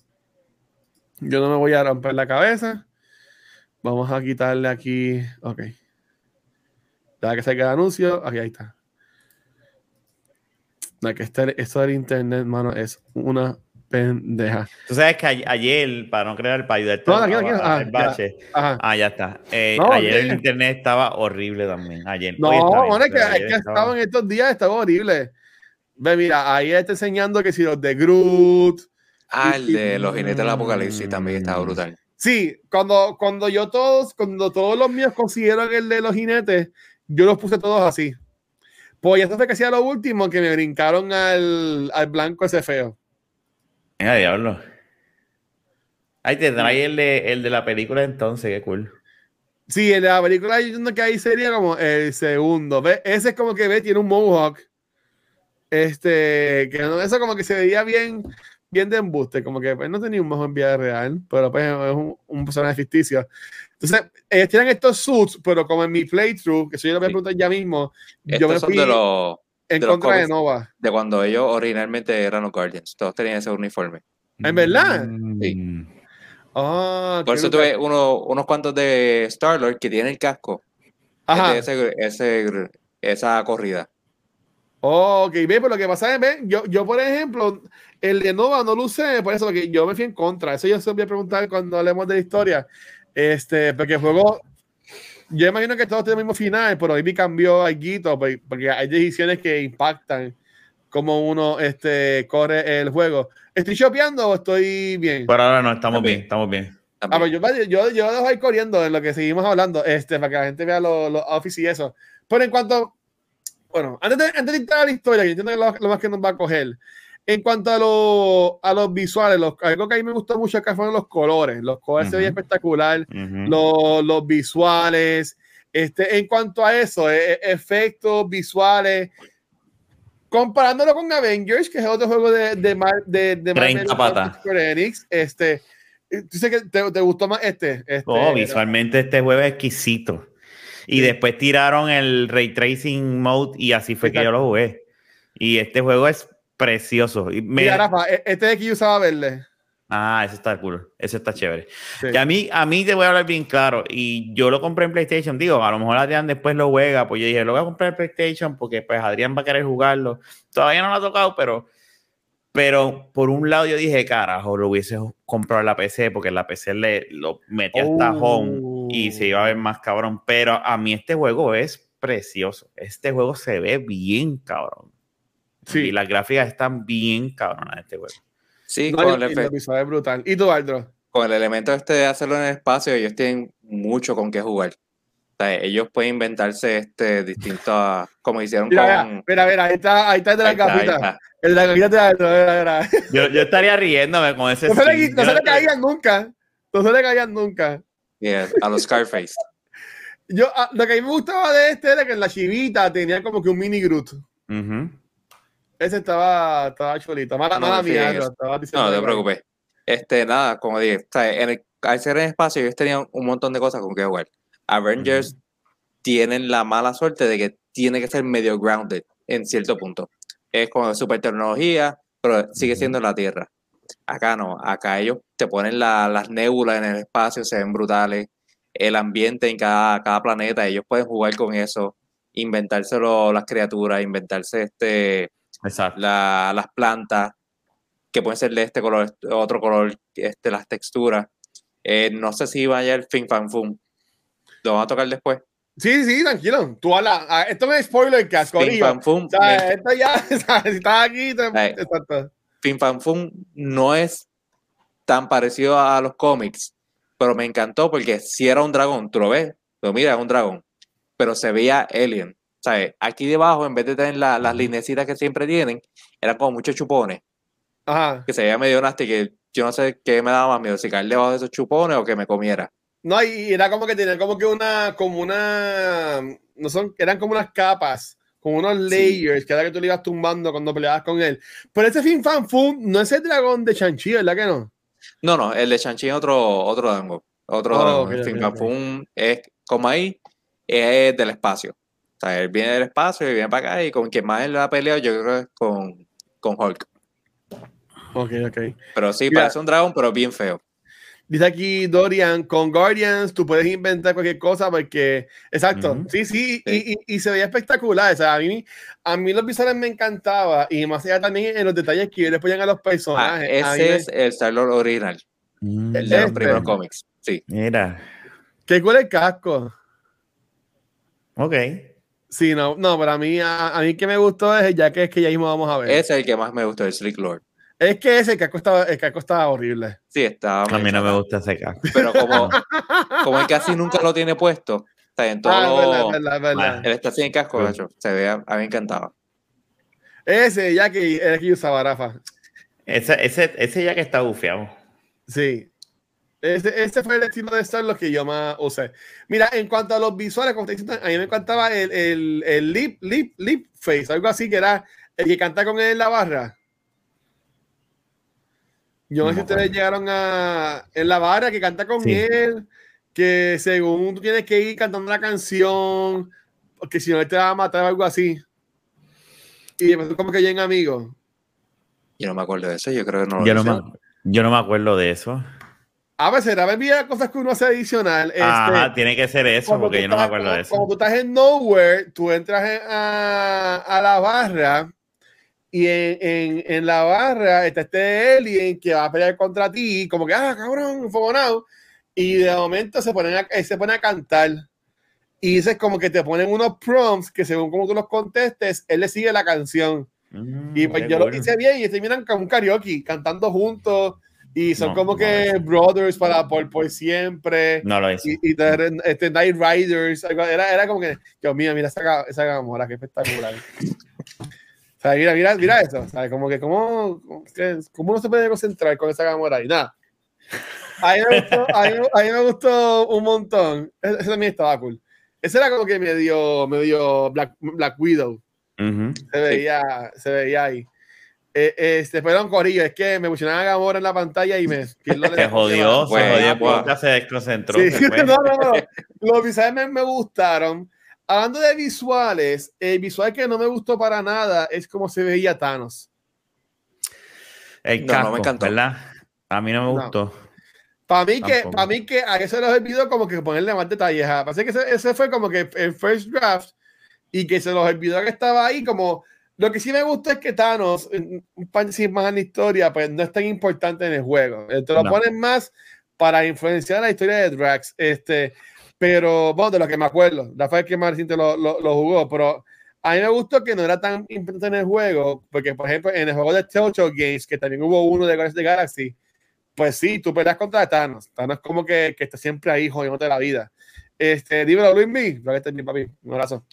Yo no me voy a romper la cabeza. Vamos a quitarle aquí. Ok. Ya que salga el anuncio. Aquí ahí está. No, que este, esto del internet, mano, es una pendeja. Tú sabes que a- ayer, para no crear, para ayudarte No, aquí, aquí, a- ah, ya. bache. Ajá. Ah, ya está. Eh, No, ayer ¿qué? el internet estaba horrible también. Ayer. No, está bueno, es que, es que estaba- estaba en estos días, estaba horrible. Ve, mira, ahí está enseñando que si los de Groot. Ah, el de los jinetes del apocalipsis también Mm. estaba brutal. Sí, cuando, cuando yo todos, cuando todos los míos consiguieron el de los jinetes, yo los puse todos así. Pues eso fue que hacía lo último, que me brincaron al, al blanco ese feo. Venga, diablo. Ahí te trae el de, el de la película entonces, qué cool. Sí, en la película yo entiendo que ahí sería como el segundo. ¿Ve? Ese es como que ve, tiene un mohawk. Este, que no, eso como que se veía bien, bien de embuste, como que pues, no tenía un mohawk en vida real, pero pues es un, un personaje ficticio. Entonces, ellos tienen estos suits, pero como en mi playthrough, que eso yo lo voy a Sí. preguntar ya mismo, yo me fui de los en de los contra de. Nova. de cuando ellos originalmente eran los Guardians. Todos tenían ese uniforme. ¿En verdad? Mm. Ah, Por eso tuve uno, unos cuantos de Star-Lord que tienen el casco. Ajá. Es de ese, ese- esa corrida. Oh, ok, ve, pero lo que pasa es, ve, yo, yo por ejemplo, el de Nova no lo usé, por eso porque yo me fui en contra. Eso yo se lo voy a preguntar cuando hablemos de la historia. Este, porque el juego, yo imagino que todos tienen el mismo final, pero ahí me cambió algo, porque porque hay decisiones que impactan cómo uno este, corre el juego. ¿Estoy chopeando o estoy bien? Por ahora no, estamos bien, estamos bien. Ah, también. pues yo, yo, yo lo dejo ahí corriendo en lo que seguimos hablando, este, para que la gente vea los los office y eso. Pero en cuanto, bueno, antes de, antes de entrar a la historia, que yo entiendo que lo, lo más que nos va a coger, en cuanto a, lo- a los visuales, los, algo que a mí me gustó mucho acá fueron los colores. Los colores se veían espectacular, los, los visuales. Este, en cuanto a eso, e- e- efectos visuales, comparándolo con Avengers, que es otro juego de, de, de, de 30 patas. Square Enix, este, sé que te, te gustó más este. este Oh, visualmente este juego es exquisito. Y después tiraron el ray tracing mode y así fue que yo lo jugué. Y este juego es precioso. Y me- Mira, Rafa, e- este de aquí usaba verde. Ah, ese está cool. Ese está chévere. Sí. Que a mí, a mí te voy a hablar bien claro. Y yo lo compré en PlayStation. Digo, a lo mejor Adrián después lo juega. Pues yo dije, lo voy a comprar en PlayStation porque pues Adrián va a querer jugarlo. Todavía no lo ha tocado, pero, pero por un lado yo dije, carajo, lo hubiese comprado en la PC porque en la PC le lo metí hasta Oh. home y se iba a ver más cabrón. Pero a mí este juego es precioso. Este juego se ve bien cabrón. Sí. Y las gráficas están bien cabronas de este juego. Sí, No, con, el los visuales brutal. ¿Y tú, Aldro? con el elemento este de hacerlo en el espacio, ellos tienen mucho con qué jugar. O sea, ellos pueden inventarse este distinto a como hicieron Mira, mira, con. mira, mira, ahí está, ahí está el de gafitas. está. El de las gafitas de Aldro, mira, mira. Yo, yo estaría riéndome con ese No se le, no se le caían nunca. No se le caían nunca. Yeah, a los Scarface. Yo, ah, lo que a mí me gustaba de este era que en la chivita tenía como que un mini Groot. Ujú. Ese estaba, estaba chulito. Mala, No, sí, mía, estaba diciendo No, no te preocupes. Este, nada, como dije, en el, al ser en espacio, ellos tenían un montón de cosas con que jugar. Avengers tienen la mala suerte de que tiene que ser medio grounded en cierto punto. Es como super tecnología, pero sigue siendo la Tierra. Acá no, acá ellos te ponen la- las nébulas en el espacio, se ven brutales. El ambiente en cada, cada planeta, ellos pueden jugar con eso, inventárselo las criaturas, inventarse este, Exacto. la- las plantas, que pueden ser de este color, este otro color, este, las texturas. Eh, no sé si vaya el Fin Fan Fum. Lo vamos a tocar después. Sí, sí, tranquilo. Tú habla. Esto no es spoiler cast, Fin. Fan Fum, O sea, me- esto ya, si estás aquí, te- Ay. exacto. Fin Fan Fum no es tan parecido a los cómics, pero me encantó porque si era un dragón, tú lo ves, lo mira, es un dragón, pero se veía alien. ¿Sabes? Aquí debajo, en vez de tener la- las linecitas que siempre tienen, eran como muchos chupones, Ajá. que se veía medio nasty, que yo no sé qué me daba más miedo, si caer debajo de esos chupones o que me comiera. No, y era como que tenía como que una, como una, no son, eran como unas capas, como unos layers, que era que tú le ibas tumbando cuando peleabas con él. Pero ese Fin Fan Fum no es el dragón de Chanchi, ¿verdad que no? No, no, el de Shang-Chi es otro, otro dragón. Otro Oh, dragón. ok, el ok, Fin. Fan Fum es como ahí, es del espacio. O sea, él viene del espacio y viene para acá y con quien más él ha peleado, yo creo que es con, con Hulk. Ok, ok. Pero sí, Mira. parece un dragón, pero bien feo. Dice aquí Dorian, con Guardians tú puedes inventar cualquier cosa porque, exacto, sí, sí, Sí. Y, y- y se veía espectacular. O sea, a mí, a mí los visuales me encantaba y más allá también en los detalles que le ponían a los Ah, personajes. A mí me- ese es el Star-Lord original, Mm, el de los Este. primeros cómics. Sí. Mira. Qué cool el casco. Ok. Sí, no, no, pero a mí, a, a mí que me gustó es el ya que es que ya mismo vamos a ver. Es, Ese es el que más me gustó, el Slick Lord. que ese casco estaba, el casco estaba horrible. Sí, estaba. A mí no me gusta ese casco. Pero como, como él casi nunca lo tiene puesto, o sea, en todo Ah, es verdad, es verdad, es verdad. Él está sin casco, Sí. gacho. Se ve, a mí me encantaba. Ese ya que era el que usaba Rafa. Ese, ese, ese ya que está bufeado. Sí. Ese, ese fue el estilo de Star lo que yo más usé. Mira, en cuanto a los visuales, como te diciendo, a mí me encantaba el, el, el lip, lip, lip face, algo así que era el que canta con él en la barra. Yo no, sé si ustedes acuerdo. llegaron a en la barra que canta con Sí. él, que según tú tienes que ir cantando la canción, porque si no él te va a matar o algo así. Y después como que llegan amigos. Yo no me acuerdo de eso, yo creo que no lo Yo no, me, yo no me acuerdo de eso. A veces, a ver, cosas que uno hace adicional. este, Ajá, tiene que ser eso, porque yo no me estás- acuerdo de cuando- Cuando eso. tú estás en Nowhere, tú entras en- a, a la barra y en, en, en la barra está este alien que va a pelear contra ti, como que, ah, cabrón, enfogonado. Y de momento se ponen a, se pone a cantar. Y dices como que te ponen unos prompts que según como tú los contestes, él le sigue la canción. Mm, Y pues yo lo cool. hice bien y terminan con un karaoke, cantando juntos. Y son No, como no que brothers para por, por siempre No lo hice. y, y este, Night Riders, era, era como que, Dios mío, mira esa, esa gamora, qué espectacular. o sea, mira, mira, mira eso, o sea, como que cómo, cómo uno se puede concentrar con esa gamora ahí, nada. A mí me gustó, a mí, a mí me gustó un montón, ese, ese también estaba cool. Ese era como que medio, medio Black, Black Widow, Ujú. se veía, se veía ahí. Eh, este, perdón, Corillo, es que me pusieron a Gamora en la pantalla y me Se jodió, se Bueno, jodió, podcast se desconcentró. Sí, se fue. no, no, no. Los visuales me, me gustaron. Hablando de visuales, el visual que no me gustó para nada es como se veía Thanos. El No, no me encantó. ¿verdad? A mí no me No. gustó. Para mí que, para mí que a eso les olvidó como que ponerle más detalles. Parece que ese, ese fue como que el first draft y que se los olvidó que estaba ahí. Como lo que sí me gusta es que Thanos, un sin más en la historia, pues no es tan importante en el juego. Eh, Te lo No. ponen más para influenciar la historia de Drax. Este, pero bueno, de lo que me acuerdo, la fue que más reciente lo, lo, lo jugó, pero a mí me gustó que no era tan importante en el juego, porque por ejemplo en el juego de Telltale Games, que también hubo uno de Guardians of the Galaxy, pues sí, tú peleas contra Thanos. Thanos como que, que está siempre ahí jodiéndote la vida. Este, dímelo, Luis Mi. Lo que estés bien, papi. Un abrazo.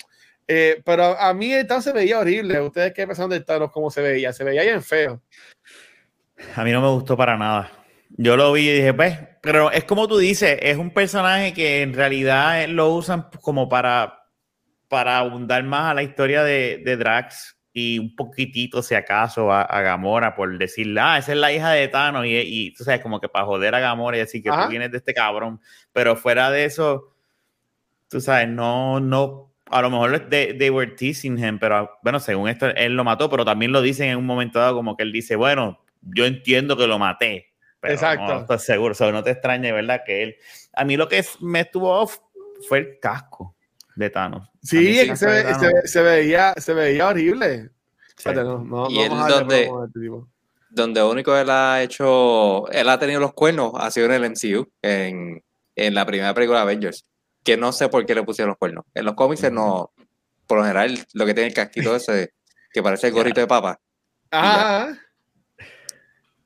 Eh, pero a mí el Thanos se veía horrible. ¿Ustedes qué pensaron de Thanos cómo se veía? Se veía bien feo. A mí no me gustó para nada. Yo lo vi y dije, pues, pero es como tú dices, es un personaje que en realidad lo usan como para, para abundar más a la historia de, de Drax y un poquitito, si acaso, a, a Gamora por decirle, ah, esa es la hija de Thanos y, y tú sabes, como que para joder a Gamora y decir que Ajá. tú vienes de este cabrón. Pero fuera de eso, tú sabes, no, no, a lo mejor they, they were teasing him, pero bueno, según esto, él lo mató, pero también lo dicen en un momento dado como que él dice, bueno, yo entiendo que lo maté. Pero Exacto. No estoy seguro, o sea, no te extrañe, ¿verdad? Que él. A mí lo que es- me estuvo off fue el casco de Thanos. Sí, se, ve- Thanos- se, se veía, se veía horrible. sí. No, no, Y no él donde- este tipo. Donde único él ha hecho, él ha tenido los cuernos, ha sido en el MCU, en, en la primera película de Avengers. Que no sé por qué le pusieron los cuernos. En los cómics no, por lo general, lo que tiene el casquito ese, que parece el gorrito de papa. Ajá.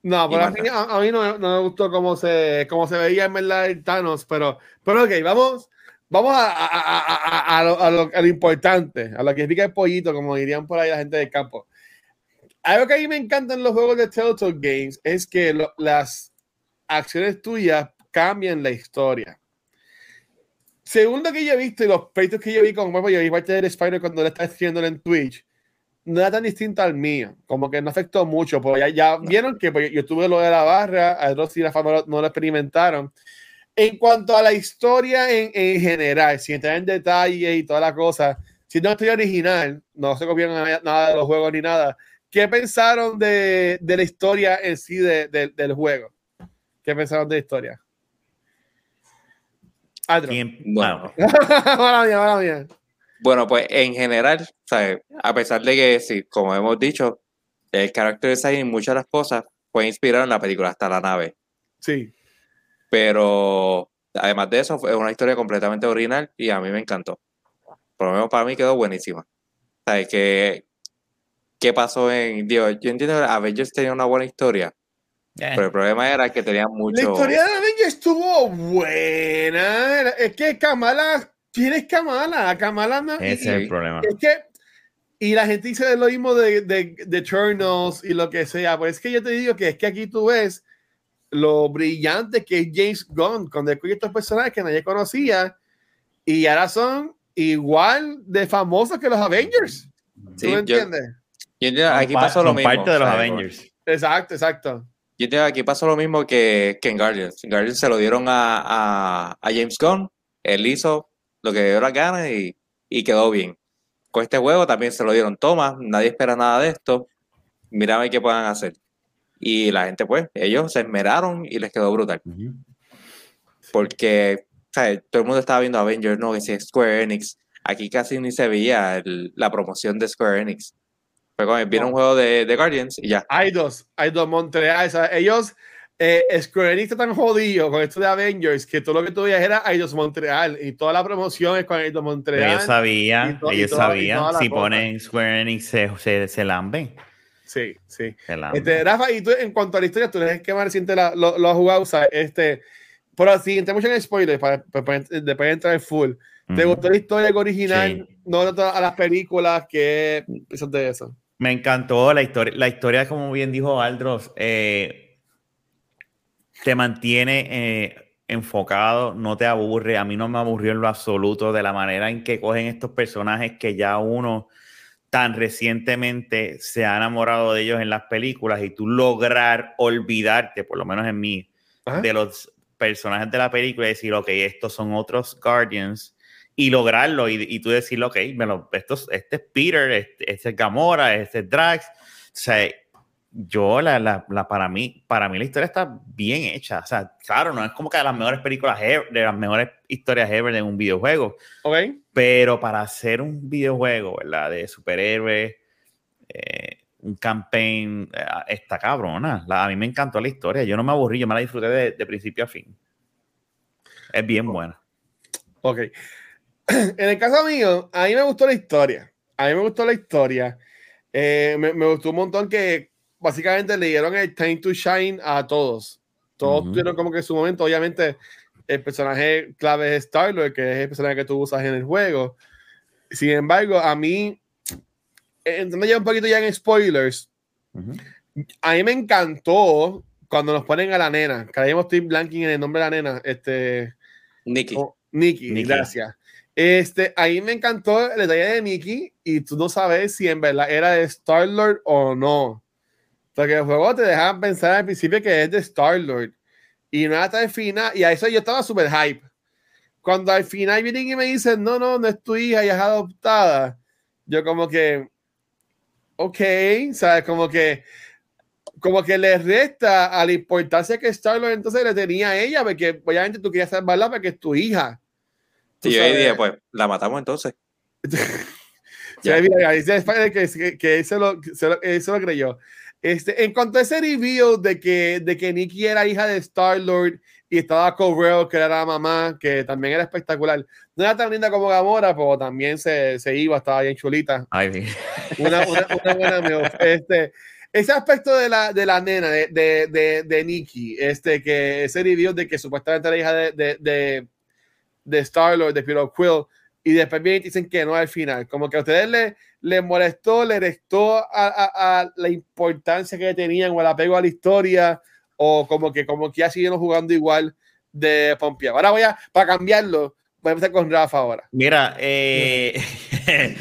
No, pero a mí, a, a mí no, no me gustó cómo se, cómo se veía en verdad el Thanos, pero, pero ok, vamos, vamos a, a, a, a- a lo, a lo- a lo importante, a lo que explica el pollito, como dirían por ahí la gente del campo. Algo que a mí me encanta en los juegos de Telltale Games es que lo- las acciones tuyas cambian la historia. Según lo que yo he visto y los pleitos que yo vi con, ejemplo, yo vi parte del Spider cuando le estaba escribiendo en Twitch, no era tan distinto al mío, como que no afectó mucho, porque ya, ya vieron que pues, yo tuve lo de la barra, a Ross y la fama no, no lo experimentaron. En cuanto a la historia en, en general, sin entrar en detalle y toda la cosa, si no estoy original, no se copiaron nada, nada de los juegos ni nada, ¿qué pensaron de, de la historia en sí de- de- del juego? ¿Qué pensaron de la historia? Adro. ¿Quién- Bueno. ah. Bueno, pues en general, ¿sabes? a pesar de que, sí, como hemos dicho, el character design y muchas de las cosas fue inspirado en la película, hasta la nave. Sí. Pero además de eso, fue una historia completamente original y a mí me encantó. Por lo menos para mí quedó buenísima. ¿Sabes? ¿Qué, qué pasó en. Digo, yo entiendo que Avengers tenía una buena historia, eh, pero el problema era que tenía La mucho. historia de Avengers estuvo buena. Es que Kamala, ¿quién es Kamala? Kamala no. ese y- es el problema. es que. Y la gente dice lo mismo de, de, de Eternals y lo que sea. Pues es que yo te digo que es que aquí tú ves lo brillante que es James Gunn cuando escoge estos personajes que nadie conocía y ahora son igual de famosos que los Avengers. Sí, ¿Tú me yo- entiendes? yo entiendo- aquí pasó lo mismo. parte de los ¿sabes? Avengers. Exacto, exacto. Yo entiendo que aquí pasó lo mismo que, que en Guardians. En Guardians se lo dieron a, a, a James Gunn, él hizo lo que dio la gana y, y quedó bien. Con este juego también se lo dieron, toma, nadie espera nada de esto, mira a ver qué puedan hacer. Y la gente, pues, ellos se esmeraron y les quedó brutal. Porque. Todo el mundo estaba viendo Avengers, no, que si Square Enix. Aquí casi ni se veía el- la promoción de Square Enix. Fue viene un juego de, de Guardians y ya. Hay dos, hay dos Montreal. o sea, ellos, eh, Square Enix está tan jodido con esto de Avengers que todo lo que tú veías era Eidos Montreal y toda la promoción es con Eidos Pero Montreal. ellos sabían, y to- y ellos sabían, si cosa. ponen Square Enix se, se, se lamben. Sí, sí. Se lamben. Este, Rafa, y tú en cuanto a la historia, tú eres que más reciente la- lo, lo has jugado, o sea, este, pero si entramos en spoilers, para, para, para después de entrar full, ¿te gustó la historia original? Sí. No a las películas, ¿qué piensas de eso? Me encantó la historia. La historia, como bien dijo Aldros, eh, te mantiene eh, enfocado, no te aburre. A mí no me aburrió en lo absoluto de la manera en que cogen estos personajes que ya uno tan recientemente se ha enamorado de ellos en las películas y tú lograr olvidarte, por lo menos en mí, Ajá. de los personajes de la película y decir, ok, estos son otros Guardians y lograrlo y, y tú decir, ok, me lo, estos, este es Peter, este, este es Gamora, este es Drax. O sea, yo, la, la, la- para, mí, para mí la historia está bien hecha. O sea, claro, no es como que de las mejores películas, ever- de las mejores historias ever de un videojuego, ¿Ok? pero para hacer un videojuego, ¿verdad? De superhéroes, eh, un campaign, eh, está cabrona. La- a mí me encantó la historia. Yo no me aburrí, yo me la disfruté de, de principio a fin. Es bien buena. Ok. En el caso mío, a mí me gustó la historia. A mí me gustó la historia. Eh, me, me gustó un montón que básicamente le dieron el time to shine a todos. Todos Ujú. tuvieron como que su momento. Obviamente, el personaje clave es Star-Lord, que es el personaje que tú usas en el juego. Sin embargo, a mí, eh, entrando ya un poquito ya en spoilers, Ujú. a mí me encantó cuando nos ponen a la nena. Que estoy blanking en el nombre de la nena. Este. Nikki. Oh, Nikki, Nikki. gracias. Este, ahí me encantó el detalle de Nikki y tú no sabes si en verdad era de Star-Lord o no. Porque el juego te dejaban pensar al principio que es de Star-Lord. Y no hasta el final, y a eso yo estaba súper hype. Cuando al final vienen y me dicen, no, no, no es tu hija, ella es adoptada. Yo como que, ok, ¿sabes? Como que como que le resta a la importancia que Star-Lord entonces le tenía a ella, porque obviamente tú querías salvarla porque es tu hija. Sí, yo ahí dije, pues la matamos entonces. Ya. dice que, que se lo, se lo, se lo creyó. Este, en cuanto a ese review de que, de que Nikki era hija de Star-Lord y estaba Correo, que era la mamá, que también era espectacular. No era tan linda como Gamora, pero también se, se iba, estaba bien chulita. Ay, una, una, una buena este, ese aspecto de la, de la nena, de, de, de, de Nikki, este, que ese review de que supuestamente era hija de, de, de, Star-Lord, de Peter Quill, y después bien dicen que no al final. Como que a ustedes les le molestó, le restó a, la importancia que tenían o el apego a la historia, o como que, como que ya siguieron jugando igual de Pompea. Ahora voy a, para cambiarlo, voy a empezar con Rafa ahora. Mira, eh,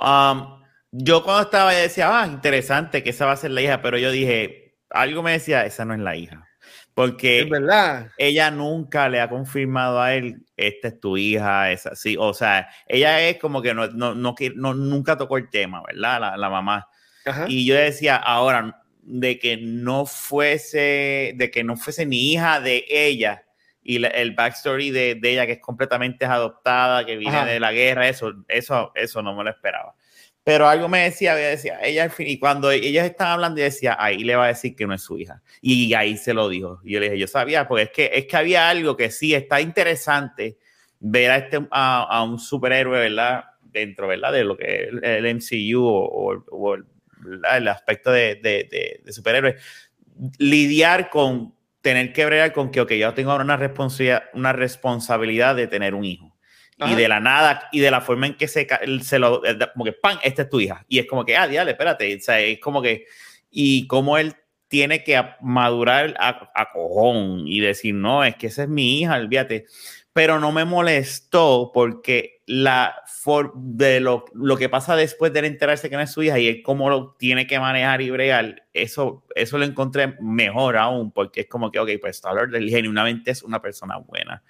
um, yo cuando estaba, decía, ah, interesante que esa va a ser la hija, pero yo dije, algo me decía, esa no es la hija. Porque verdad. ella nunca le ha confirmado a él, esta es tu hija, es así. O sea, ella es como que no, no, no, no nunca tocó el tema, ¿verdad? La, la mamá. Ajá. Y yo decía, ahora, de que no fuese, de que no fuese ni hija de ella y la, el backstory de, de, ella que es completamente adoptada, que viene Ajá. de la guerra, eso, eso, eso no me lo esperaba. Pero algo me decía, decía, ella al fin, y cuando ellos estaban hablando, y decía, ahí le va a decir que no es su hija. Y ahí se lo dijo. Y yo le dije, yo sabía, porque es que, es que había algo que sí está interesante ver a, este, a, un superhéroe, ¿verdad? Dentro, ¿verdad? De lo que es el MCU o, el, el, aspecto de, de, de, de superhéroes. Lidiar con tener que bregar con que, ok, yo tengo ahora una, responsa una responsabilidad de tener un hijo. Ajá. y de la nada y de la forma en que se, se lo como que pan esta es tu hija y es como que ah diale espérate o sea, es como que y como él tiene que madurar a, a, cojón y decir no es que esa es mi hija olvídate pero no me molestó porque la for, de lo, lo que pasa después de enterarse que no es su hija y él cómo lo tiene que manejar y bregar eso eso lo encontré mejor aún porque es como que ok pues Star genuinamente es una persona buena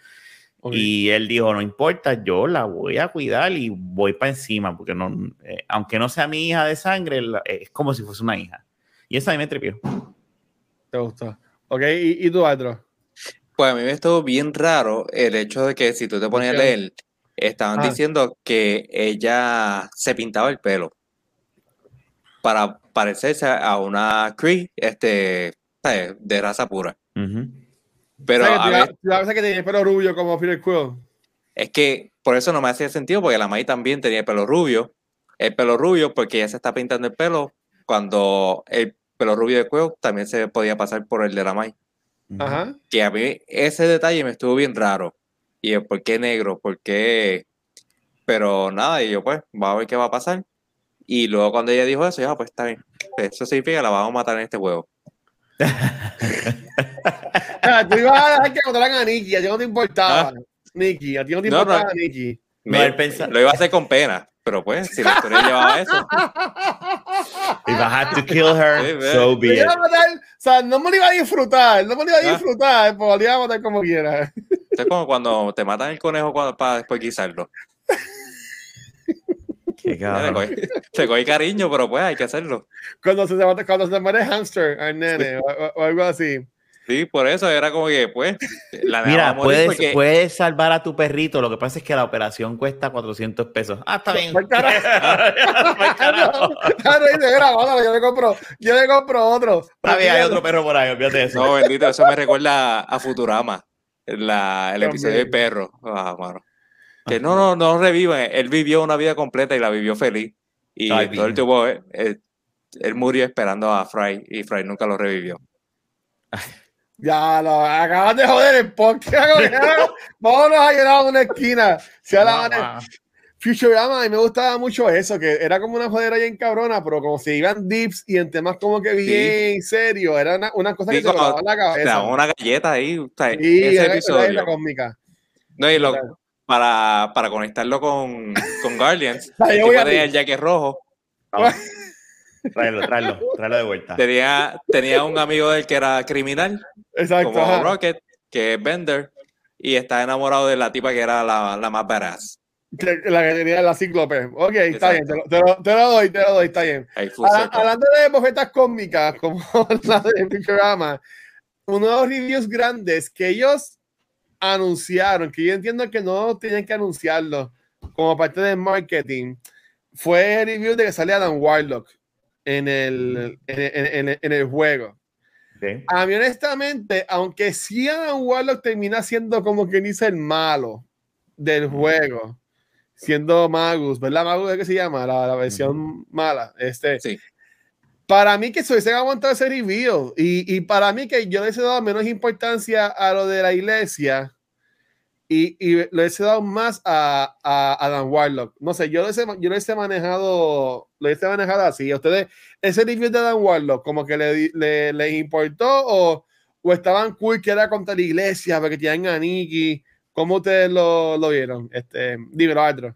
Okay. Y él dijo, no importa, yo la voy a cuidar y voy para encima, porque no, eh, aunque no sea mi hija de sangre, la, es como si fuese una hija. Y esa a mí me trepió. Te gustó. Ok, ¿y, y tú, otro? Pues a mí me estuvo bien raro el hecho de que si tú te ponías okay. a leer, estaban ah. diciendo que ella se pintaba el pelo para parecerse a una Cree este, de raza pura. Uh -huh. Pero a ver, la verdad que tenía el pelo rubio como Peter Quill. Es que por eso no me hacía sentido, porque la May también tenía el pelo rubio. El pelo rubio, porque ella se está pintando el pelo cuando el pelo rubio de Quill también se podía pasar por el de la May. Ajá. Que a mí ese detalle me estuvo bien raro. Y el por qué negro, por qué. Pero nada, y yo pues, vamos a ver qué va a pasar. Y luego cuando ella dijo eso, ya, pues está bien. Eso significa que la vamos a matar en este juego. Tú ibas a dejar que votaran a Nicky, a ti no te importaba. ¿Ah? Nicky, a ti no te importaba no, no. Nicky. Me, no, lo iba a hacer con pena, pero pues, si la historia llevaba eso. If I had to kill her, sí, so be it. Matar, o sea, no me lo iba a disfrutar, no me lo iba a disfrutar, ¿Ah? pues lo iba a matar como quiera. Es como cuando te matan el conejo para, para después guisarlo. Qué cabrón. Te cogí cariño, pero pues hay que hacerlo. Cuando se, cuando se muere hamster al nene sí. o, o, algo así. Sí, por eso era como que, pues, la Mira, puedes, porque... puedes salvar a tu perrito. Lo que pasa es que la operación cuesta 400 pesos. Ah, está bien. yo le compro, yo le compro otro. Está bien, hay otro perro por ahí, olvídate de eso. No, bendito, eso me recuerda a Futurama, la, el episodio del perro. Ah, mano. Que no, no, no revive. Él vivió una vida completa y la vivió feliz. Y Ay, todo el tiempo, él, él, murió esperando a Fry y Fry nunca lo revivió. Ya lo acabas de joder el podcast. Vámonos a llegar a una esquina. Si a la Futurama, y me gustaba mucho eso, que era como una jodera ahí en cabrona, pero como se iban dips y en temas como que bien sí. serio, era una, una cosa sí, que se la cabeza. una galleta ahí, o sea, sí, ese episodio. La cósmica. No, y lo, para, para conectarlo con, con Guardians, el tipo de el jaque rojo. Tráelo, tráelo, tráelo de vuelta. Tenía, tenía un amigo del que era criminal, Exacto, como Rocket, que es Bender, y está enamorado de la tipa que era la, la más que La que tenía la cíclope. Ok, está bien, te lo, te lo- te lo doy, te lo doy, está bien. Hablando de bofetas cómicas, como la de Futurama, uno de los reviews grandes que ellos anunciaron, que yo entiendo que no tienen que anunciarlo como parte del marketing, fue el review de que sale Adam Warlock en el, en, en- en- en el juego. Sí. A mí, honestamente, aunque sí Adam Warlock termina siendo como quien dice el malo del juego, siendo Magus, ¿verdad? Magus es que se llama, la, la versión mala. Este, Sí. Para mí que se hubiesen aguantado ese review y, y para mí que yo le hubiese dado menos importancia a lo de la iglesia y, y le hubiese dado más a, a Adam Warlock. No sé, yo lo hubiese, yo lo manejado, lo hubiese manejado así. ¿A ustedes ese review de Adam Warlock como que le, le- les importó o, o estaban cool que era contra la iglesia porque tienen a Nikki? ¿Cómo ustedes lo, lo vieron? Este, dímelo, otro.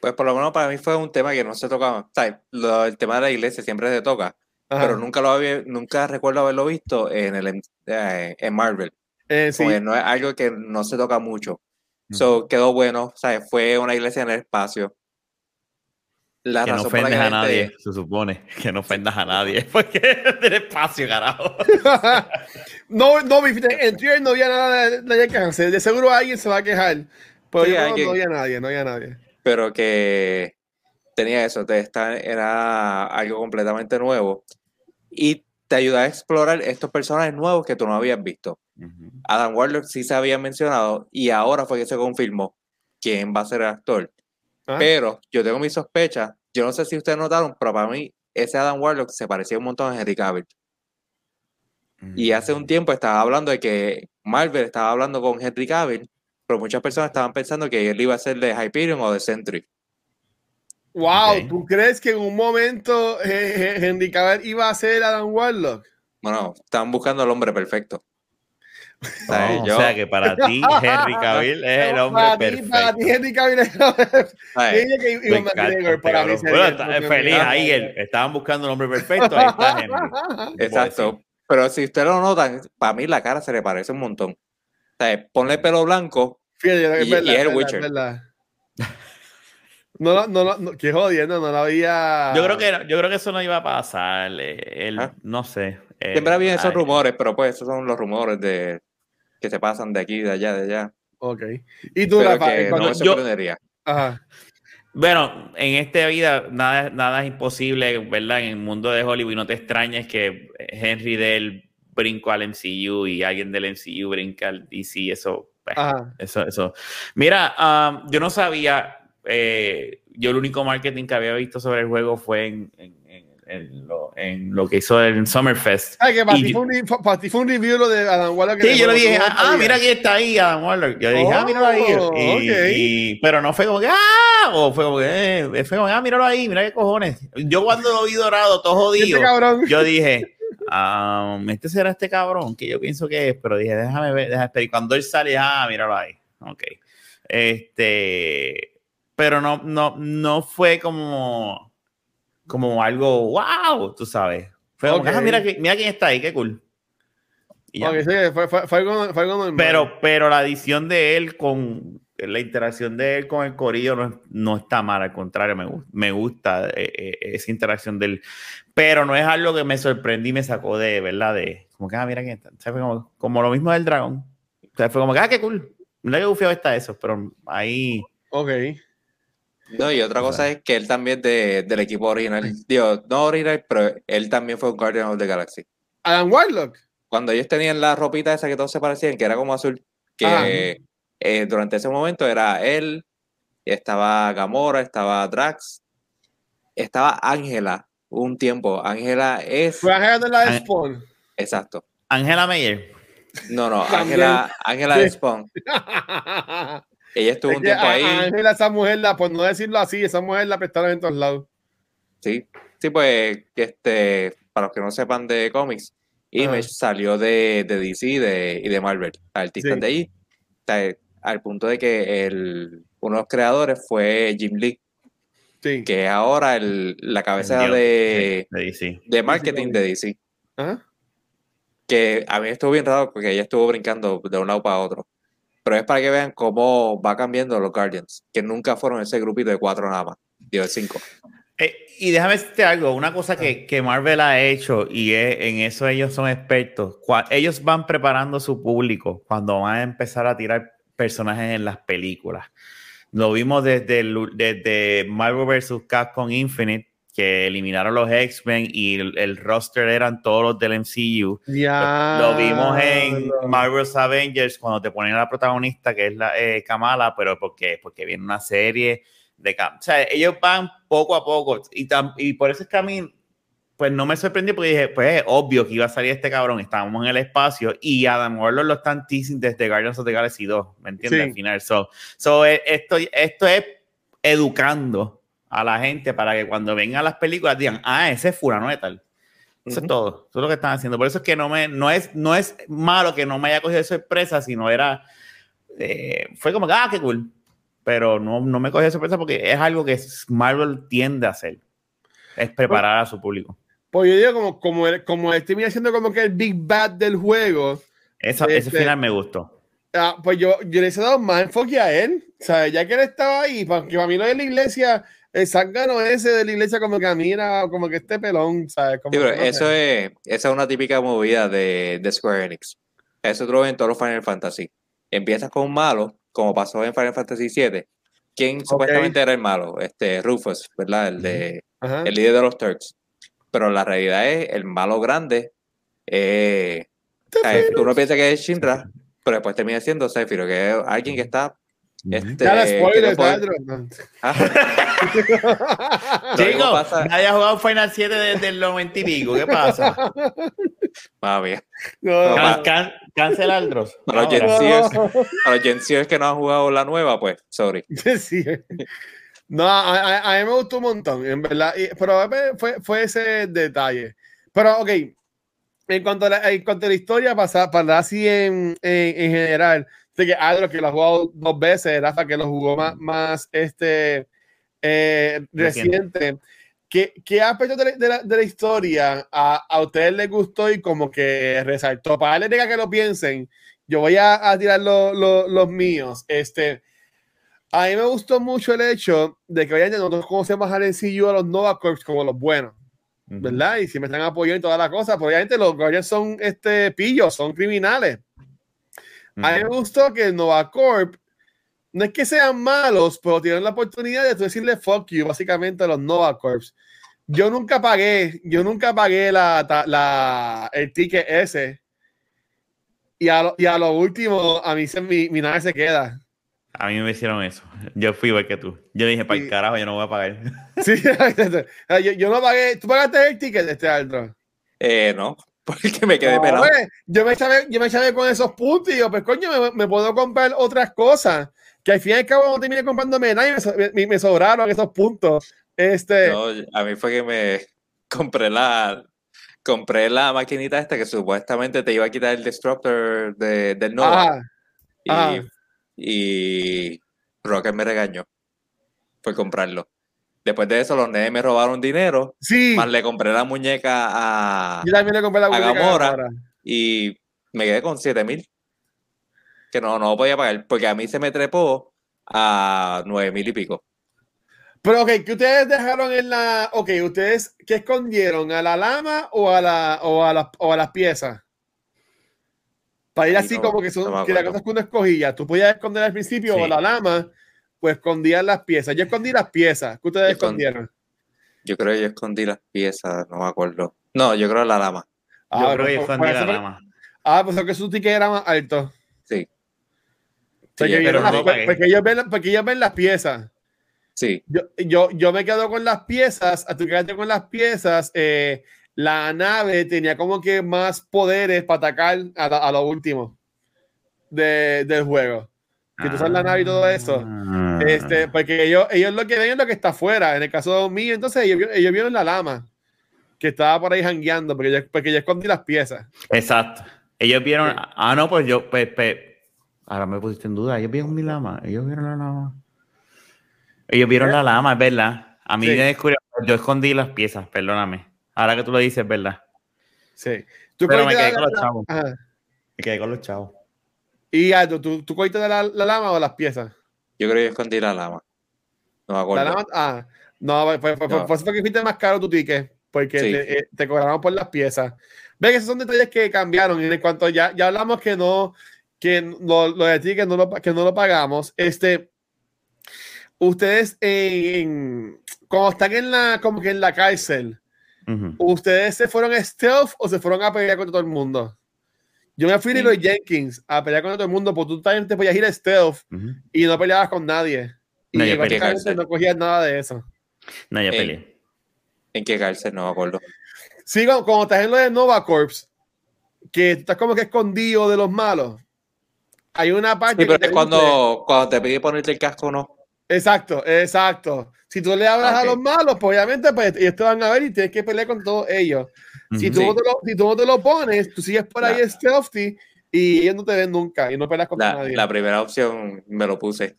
Pues por lo menos para mí fue un tema que no se tocaba. O sea, lo- el tema de la iglesia siempre se toca, pero nunca lo había, nunca recuerdo haberlo visto en el eh, en Marvel. Eh, sí. Que no es algo que no se toca mucho. So, quedó bueno, ¿sabes? Fue una iglesia en el espacio. La Que no razón la ofendes que a la gente- nadie, se supone. Que no ofendas a nadie. Porque del espacio, carajo. no, no, en Twitter no había nada de, de. De seguro alguien se va a quejar. Pero Sí, yo no, alguien. no había nadie, no había nadie. Pero que tenía eso, te está, era algo completamente nuevo y te ayuda a explorar estos personajes nuevos que tú no habías visto. Adam Warlock sí se había mencionado y ahora fue que se confirmó quién va a ser el actor. Ah. Pero yo tengo mis sospechas, yo no sé si ustedes notaron, pero para mí ese Adam Warlock se parecía un montón a Henry Cavill. Y hace un tiempo estaba hablando de que Marvel estaba hablando con Henry Cavill, pero muchas personas estaban pensando que él iba a ser de Hyperion o de Sentry. Wow. ¿tú crees que en un momento eh, eh, Henry Cavill iba a ser Adam Warlock? Bueno, estaban buscando al hombre perfecto. ¿Sabes? Yo- O sea que para ti, Henry Cavill es el hombre para perfecto. Para ti, Henry Cavill es el está- propio feliz ahí. El- estaban buscando un hombre perfecto. Ahí está Henry. Exacto. Pero si ustedes lo notan, para mí la cara se le parece un montón. ¿Sabes? Ponle pelo blanco. Fíjate, es Y- verdad, y es el Witcher. verdad. No, no, no, no, qué jodiendo, no la había. Yo creo que yo creo que eso no iba a pasar. eh, él- Ah. no sé. eh, Siempre había esos ay, rumores, pero pues esos son los rumores de que se pasan de aquí, de allá, de allá. Ok. Y tú, Pero Rafa, que cuando- no sorprendería. Ajá. Bueno, en esta vida nada, nada es imposible, ¿verdad? En el mundo de Hollywood no te extrañes que Henry del brinco al MCU y alguien del MCU brinca al DC, eso, Ajá. eso, eso. Mira, um, yo no sabía, eh, yo el único marketing que había visto sobre el juego fue en, en- en- en lo, lo que hizo en Summerfest. Ay, que para ti, fue un, review lo de Adam Warlock. Sí, yo le dije, ah, ah, mira quién está ahí, Adam Warlock. Yo dije, ah, míralo ahí. Oh, Y- ok. y- pero no fue como que, ah, o fue como que, eh, fue como, ah, míralo ahí, mira qué cojones. Yo cuando lo vi dorado, todo jodido, Este cabrón. yo dije, ah, este será este cabrón, que yo pienso que es, pero dije, déjame ver, déjame esperar. Y cuando él sale, ah, míralo ahí. Ok. Este, pero no, no, no fue como, como algo, wow, tú sabes. Fue como, ah, mira, mira quién está ahí, qué cool. Y ya. Ok, sí, fue, fue, fue algo, fue algo. Pero, pero la adición de él con la interacción de él con el corillo no, no está mal, al contrario, me, gu- me gusta eh, eh, esa interacción de él. Pero no es algo que me sorprendí y me sacó de, ¿verdad? De, como que, ah, mira quién está. O sea, fue como, como lo mismo del dragón. O sea, fue como que, ah, qué cool. Mira qué bufiado está eso, pero ahí. Ok. No, y otra cosa es que él también de, del equipo original. Digo, no original, pero él también fue un Guardian of the Galaxy. Adam Warlock. Cuando ellos tenían la ropita esa que todos se parecían, que era como azul, que eh, durante ese momento era él, estaba Gamora, estaba Drax, estaba Ángela un tiempo. Ángela es. Fue a de la. Spawn. Exacto. Ángela Meyer. No, no. Ángela Ángela de. Spawn. Ella estuvo Es un tiempo a- ahí. Ángela, esa mujer, la, por no decirlo así, esa mujer la prestaron en todos lados. Sí, sí, pues, este, para los que no sepan de cómics, Image salió de, de DC y de, y de Marvel, artistas Sí. de ahí, al punto de que el, uno de los creadores fue Jim Lee, Sí. que es ahora el, la cabeza Dios, de, de DC. de marketing de DC, Ajá. que a mí estuvo bien raro porque ella estuvo brincando de un lado para otro. pero es para que vean cómo va cambiando los Guardians, que nunca fueron ese grupito de cuatro nada más, digo, de cinco. Eh, y déjame decirte algo, una cosa que, que Marvel ha hecho y es- en eso ellos son expertos, cua- ellos van preparando su público cuando van a empezar a tirar personajes en las películas. Lo vimos desde, el- desde Marvel vs. Capcom Infinite, que eliminaron los X-Men y el, el roster eran todos los del MCU. Ya. Lo vimos en Marvel's Avengers cuando te ponen a la protagonista que es la eh, Kamala, pero porque porque viene una serie de o sea, ellos van poco a poco y, tam- y por eso es que a mí pues no me sorprendió porque dije, pues es obvio que iba a salir este cabrón, estábamos en el espacio y Adam Warlock lo están teasing desde Guardians of the Galaxy 2, ¿me entiendes? Sí. Al final, so, so, eh, esto, esto es educando a la gente para que cuando vengan las películas digan, ah, ese es fulano de tal. Eso es todo. Eso es lo que están haciendo. Por eso es que no me, no es, no es malo que no me haya cogido de sorpresa, sino era, eh, fue como ah, qué cool. Pero no, no me cogió de sorpresa porque es algo que Marvel tiende a hacer. Es preparar a su público. Pues yo digo, como, como, él, como él termina siendo como que el Big Bad del juego, ese Este- final me gustó. ah, pues yo, yo le he dado más enfoque a él. O sea, ya que él estaba ahí, porque para mí lo de la iglesia, el zángano ese de la iglesia como que camina, como que este pelón, ¿sabes? Como Sí, pero no eso sé. es, esa es una típica movida de, de Square Enix. Eso tú lo ves en todos los Final Fantasy. Empiezas con un malo, como pasó en Final Fantasy VII. ¿Quién supuestamente era el malo? Este, Rufus, ¿verdad? El, de, Ajá. el líder de los Turks. Pero la realidad es, el malo grande, eh, tú no piensas que es Shinra, pero después termina siendo Sephiroth, que es alguien que está... Este, Ya spoiler, Sandro. Ah, pasa- nadie ha jugado Final 7 desde el 90 y pico. ¿Qué pasa? Madre mía. No, Can- Can, cancel Aldros. Para los. Gen Zers, a los Gen Zers que no han jugado la nueva, pues, sorry. Sí. No, a, a- a mí me gustó un montón, en verdad. Y- pero fue, fue ese detalle. Pero, ok, en cuanto a la, en cuanto a la historia, para, para así en, en, en general, de que Adro que lo ha jugado dos veces, Rafa que lo jugó más, más este, eh, Reciente. ¿Qué, qué aspecto de la, de la- de la historia a, a ustedes les gustó y como que resaltó? Para darle diga que lo piensen, yo voy a, a tirar lo- lo- los míos. Este, a mí me gustó mucho el hecho de que obviamente nosotros conocemos al MCU a los Nova Corps como los buenos, Ujú. ¿verdad? Y si me están apoyando y toda la cosa, pero obviamente los Guardians son este, pillos, son criminales. A mí me gustó que el Nova Corp no es que sean malos, pero tienen la oportunidad de tú decirle fuck you, básicamente, a los Nova Corps. Yo nunca pagué, yo nunca pagué la, la, el ticket ese. Y a, lo, y a lo último, a mí se, mi, mi nave se queda. A mí me hicieron eso. Yo fui igual que tú. Yo dije, para el Sí. carajo, yo no voy a pagar. Sí, yo, yo no pagué. ¿Tú pagaste el ticket de este Aldro? Eh, no, porque me quedé No, pelado. pues, yo me eché yo me eché con esos puntos y yo, pues coño, me, me puedo comprar otras cosas. Que al fin y al cabo no terminé comprándome nada y me, me- me sobraron esos puntos. Este, No, a mí fue que me compré la compré la maquinita esta que supuestamente te iba a quitar el disruptor de, del Nova ajá, y, ajá. Y Rocket me regañó por comprarlo. Después de eso los nenes me robaron dinero, sí, más le compré la muñeca a yo también le compré la a muñeca Gamora. Gamora. y me quedé con 7 mil que no, no podía pagar porque a mí se me trepó a 9 mil y pico. Pero, ok, ¿qué ustedes dejaron en la. Ok, ¿ustedes qué escondieron? ¿A la lama o a, la, o a, las- o a las piezas? Para ir así no, como que son no que las cosas que uno escogía. Tú podías esconder al principio o Sí. la lama, pues escondías las piezas. Yo escondí las piezas. ¿Qué ustedes Yo escon- escondieron? Yo creo que yo escondí las piezas, no me acuerdo. No, yo creo la lama. Yo Ah, creo que pues, fue pues, en la rama. Ah, pues es que su ticket era más alto. Sí. Porque, Sí, pero las- no porque ellos, ven, porque ellos ven las piezas. Sí, Yo, yo, yo me quedo con las piezas, a tu quedarte con las piezas, eh, la nave tenía como que más poderes para atacar a, a lo último de- del juego. Que tú sabes la nave y todo eso. Ah. Este, porque ellos, ellos lo que ven es lo que está afuera. En el caso mío, entonces ellos, vi- ellos vieron la lama que estaba por ahí jangueando, porque yo, porque yo escondí las piezas. Exacto. Ellos vieron. Sí. Ah, no, pues yo. Pues, pues, ahora me pusiste en duda. Ellos vieron mi lama. Ellos vieron la lama. Ellos vieron la lama, es verdad. A mí Sí. me descubrió. Yo escondí las piezas, perdóname. Ahora que tú lo dices, es verdad. Sí. Tú Pero me quedé la- con los la- chavos. ajá. Me quedé con los chavos. Y Aldo, ¿tú, tú cogiste de la, la lama o las piezas? Yo creo que yo escondí la lama. No me acuerdo. La lama, ah, no, pues, pues, pues, fue que fuiste más caro tu ticket, porque Sí. te, eh, te cobraron por las piezas. Ven, esos son detalles que cambiaron. Y en cuanto ya, ya hablamos que no, que no, lo de ticket no lo, que no lo pagamos, este, ustedes en, en- cuando están en la, como que en la cárcel, ¿ustedes se fueron a stealth o se fueron a pelear contra todo el mundo? Yo me fui de Sí. los Jenkins a pelear contra todo el mundo, porque tú también te podías ir a stealth Ujú. y no peleabas con nadie. Y No, básicamente no cogías nada de eso. No, yo Ey. peleé. ¿En qué cárcel? No me acuerdo. Sí, como, como estás en lo de Nova Corps, que tú estás como que escondido de los malos. Hay una parte Sí, pero que es cuando, cuando te pide ponerte el casco, no. Exacto, exacto. Si tú le hablas a los malos, pues obviamente pues, ellos te van a ver y tienes que pelear con todos ellos. Si, tú Sí. no te lo, si tú no te lo pones, tú sigues por ahí La- stealthy y ellos no te ven nunca y no peleas contra La, nadie. la primera opción me lo puse.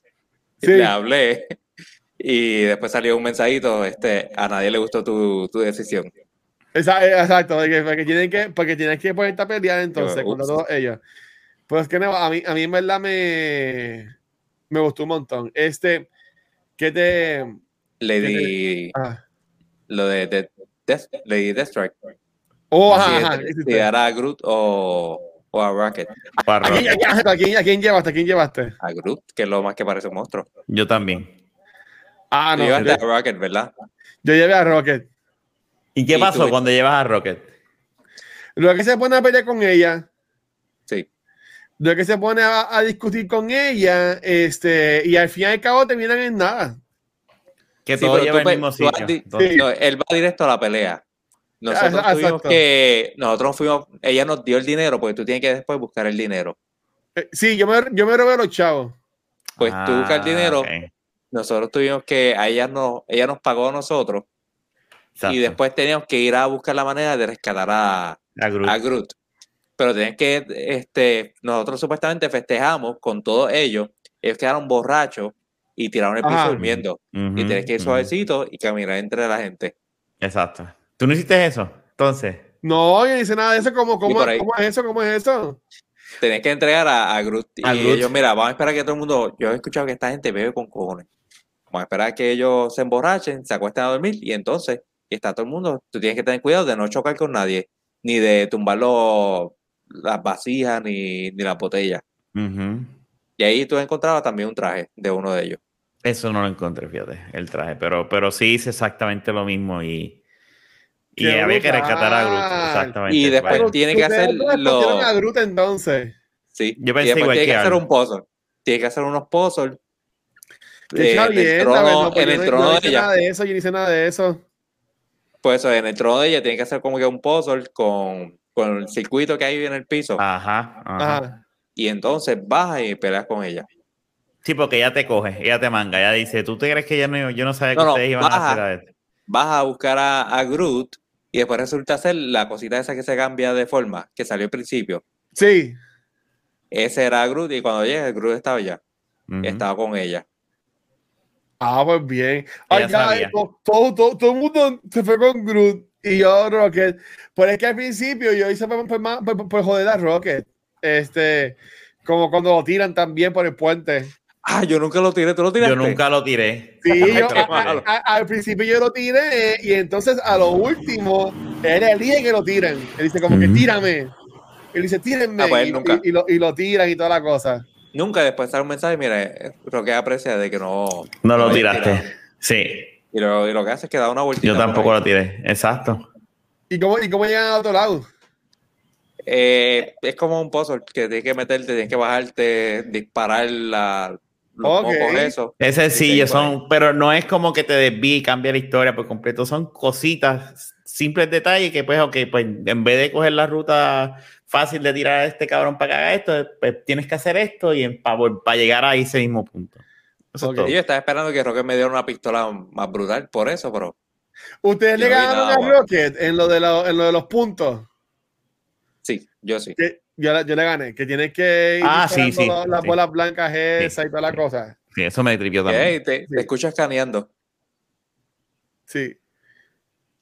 Sí. Le hablé y después salió un mensajito, este, a nadie le gustó tu, tu decisión. Eh, Exacto, porque, porque tienen que, porque tienes que ponerte a pelear entonces Yo, contra ups. todos ellos. Pues que no, a mí, a mí en verdad me, me gustó un montón. Este, que te... Lady, Ah. lo de, de, Death- Lady Deathstrike. Oh, ajá, si era a Groot o, o a Rocket. ¿A quién, a quién- a quién- a quién llevaste? ¿A quién llevaste? A Groot, que es lo más que parece un monstruo. Yo también. Ah, no. llevaste Yo, a Rocket, ¿verdad? yo llevé a Rocket. ¿Y qué Y pasó tú- cuando llevas a Rocket? Luego que se pone a pelear con ella, Sí. Luego que se pone a, a discutir con ella, este, y al fin y al cabo terminan en nada. Que Sí, todo lleva al pe- mismo tú sitio. di- Entonces, No, él va directo a la pelea. Nosotros Ah, tuvimos que, nosotros fuimos, ella nos dio el dinero, porque tú tienes que después buscar el dinero. Eh, Sí, yo me, yo me robé a los chavos. Pues tú buscas el Ah, dinero, nosotros tuvimos que, a ella nos, ella nos pagó a nosotros Exacto. y después teníamos que ir a buscar la manera de rescatar a, A Groot. a Groot. Pero tenían que, este, nosotros supuestamente festejamos con todos ellos, ellos quedaron borrachos y tiraron el piso Ajá. durmiendo. Y tienes que ir suavecito y caminar entre la gente. Exacto. ¿Tú no hiciste eso? Entonces. No, yo no hice nada de eso. ¿Cómo, cómo, cómo es eso? ¿Cómo es eso? Tenés que entregar a, a Groot. A y Groot. ellos, mira, vamos a esperar que todo el mundo. Yo he escuchado que esta gente bebe con cojones. Vamos a esperar que ellos se emborrachen, se acuesten a dormir y entonces y está todo el mundo. Tú tienes que tener cuidado de no chocar con nadie, ni de tumbar los- las vasijas ni, ni las botellas. Y ahí tú encontrabas también un traje de uno de ellos. Eso no lo encontré, fíjate, el traje. Pero, pero sí hice exactamente lo mismo y, y ¡Qué había que rescatar a Groot. Exactamente. Y después Bueno, tiene que hacer lo- a Groot entonces. Sí. Yo y pensé después igual tiene que que hacer un puzzle. Tiene que hacer unos puzzles. Eh, en chavienda, el trono, en yo el no- trono no de hice ella. nada de eso, yo no hice nada de eso. Pues eso, en el trono de ella tiene que hacer como que un puzzle con, con el circuito que hay en el piso. Ajá, ajá. Ajá. Y entonces bajas y peleas con ella. Sí, porque ella te coge, ella te manga, ella dice, ¿tú te crees que ella no, yo no sabía que No, no, ustedes iban a hacer a esto? Vas a buscar a, a Groot y después resulta ser la cosita esa que se cambia de forma, que salió al principio. Sí. Ese era Groot y cuando llega, Groot estaba allá. Ujú. Estaba con ella. Ah, pues bien. Ay, ya, to- todo, todo, todo el mundo se fue con Groot y yo Rocket. Pero es que al principio yo hice por, por, más- por- por joder a Rocket. Este, como cuando lo tiran también por el puente. Ah, yo nunca lo tiré, tú lo tiraste. Yo nunca lo tiré. Sí, yo, lo a- a- tiré. a- al principio yo lo tiré y entonces a lo último él elige que lo tiren. Él dice como que Ujú. tírame. Él dice tírenme Ah, pues y, nunca. y- y lo, y lo tiran y toda la cosa. Nunca después sale un mensaje, mira, eh, lo que aprecia de que no. No lo tiraste. tirado. Sí, Y lo, y lo que hace es que da una vueltita. yo tampoco lo tiré. Exacto. ¿Y cómo, y cómo llegan a otro lado? Eh, es como un puzzle que tienes que meterte, tienes que bajarte, disparar la, los Ok. mocos, eso. Es sencillo, son, pero no es como que te desvíe y cambie la historia por completo. Son cositas, simples detalles que, pues, ok, pues en vez de coger la ruta fácil de tirar a este cabrón para que haga esto, pues tienes que hacer esto y para llegar a ese mismo punto. Eso es todo. Yo estaba esperando que Rocket me diera una pistola más brutal por eso, pero Ustedes le ganaron a bueno. Rocket en lo, de lo- en lo de los puntos. sí, yo sí. Que yo, le- yo le gané, que tienes que ir Ah, sí, sí, las sí. bolas blancas esas Sí, y toda la sí. cosa. Sí, eso me tripió también. Ey, te, te escuchas escaneando. Sí.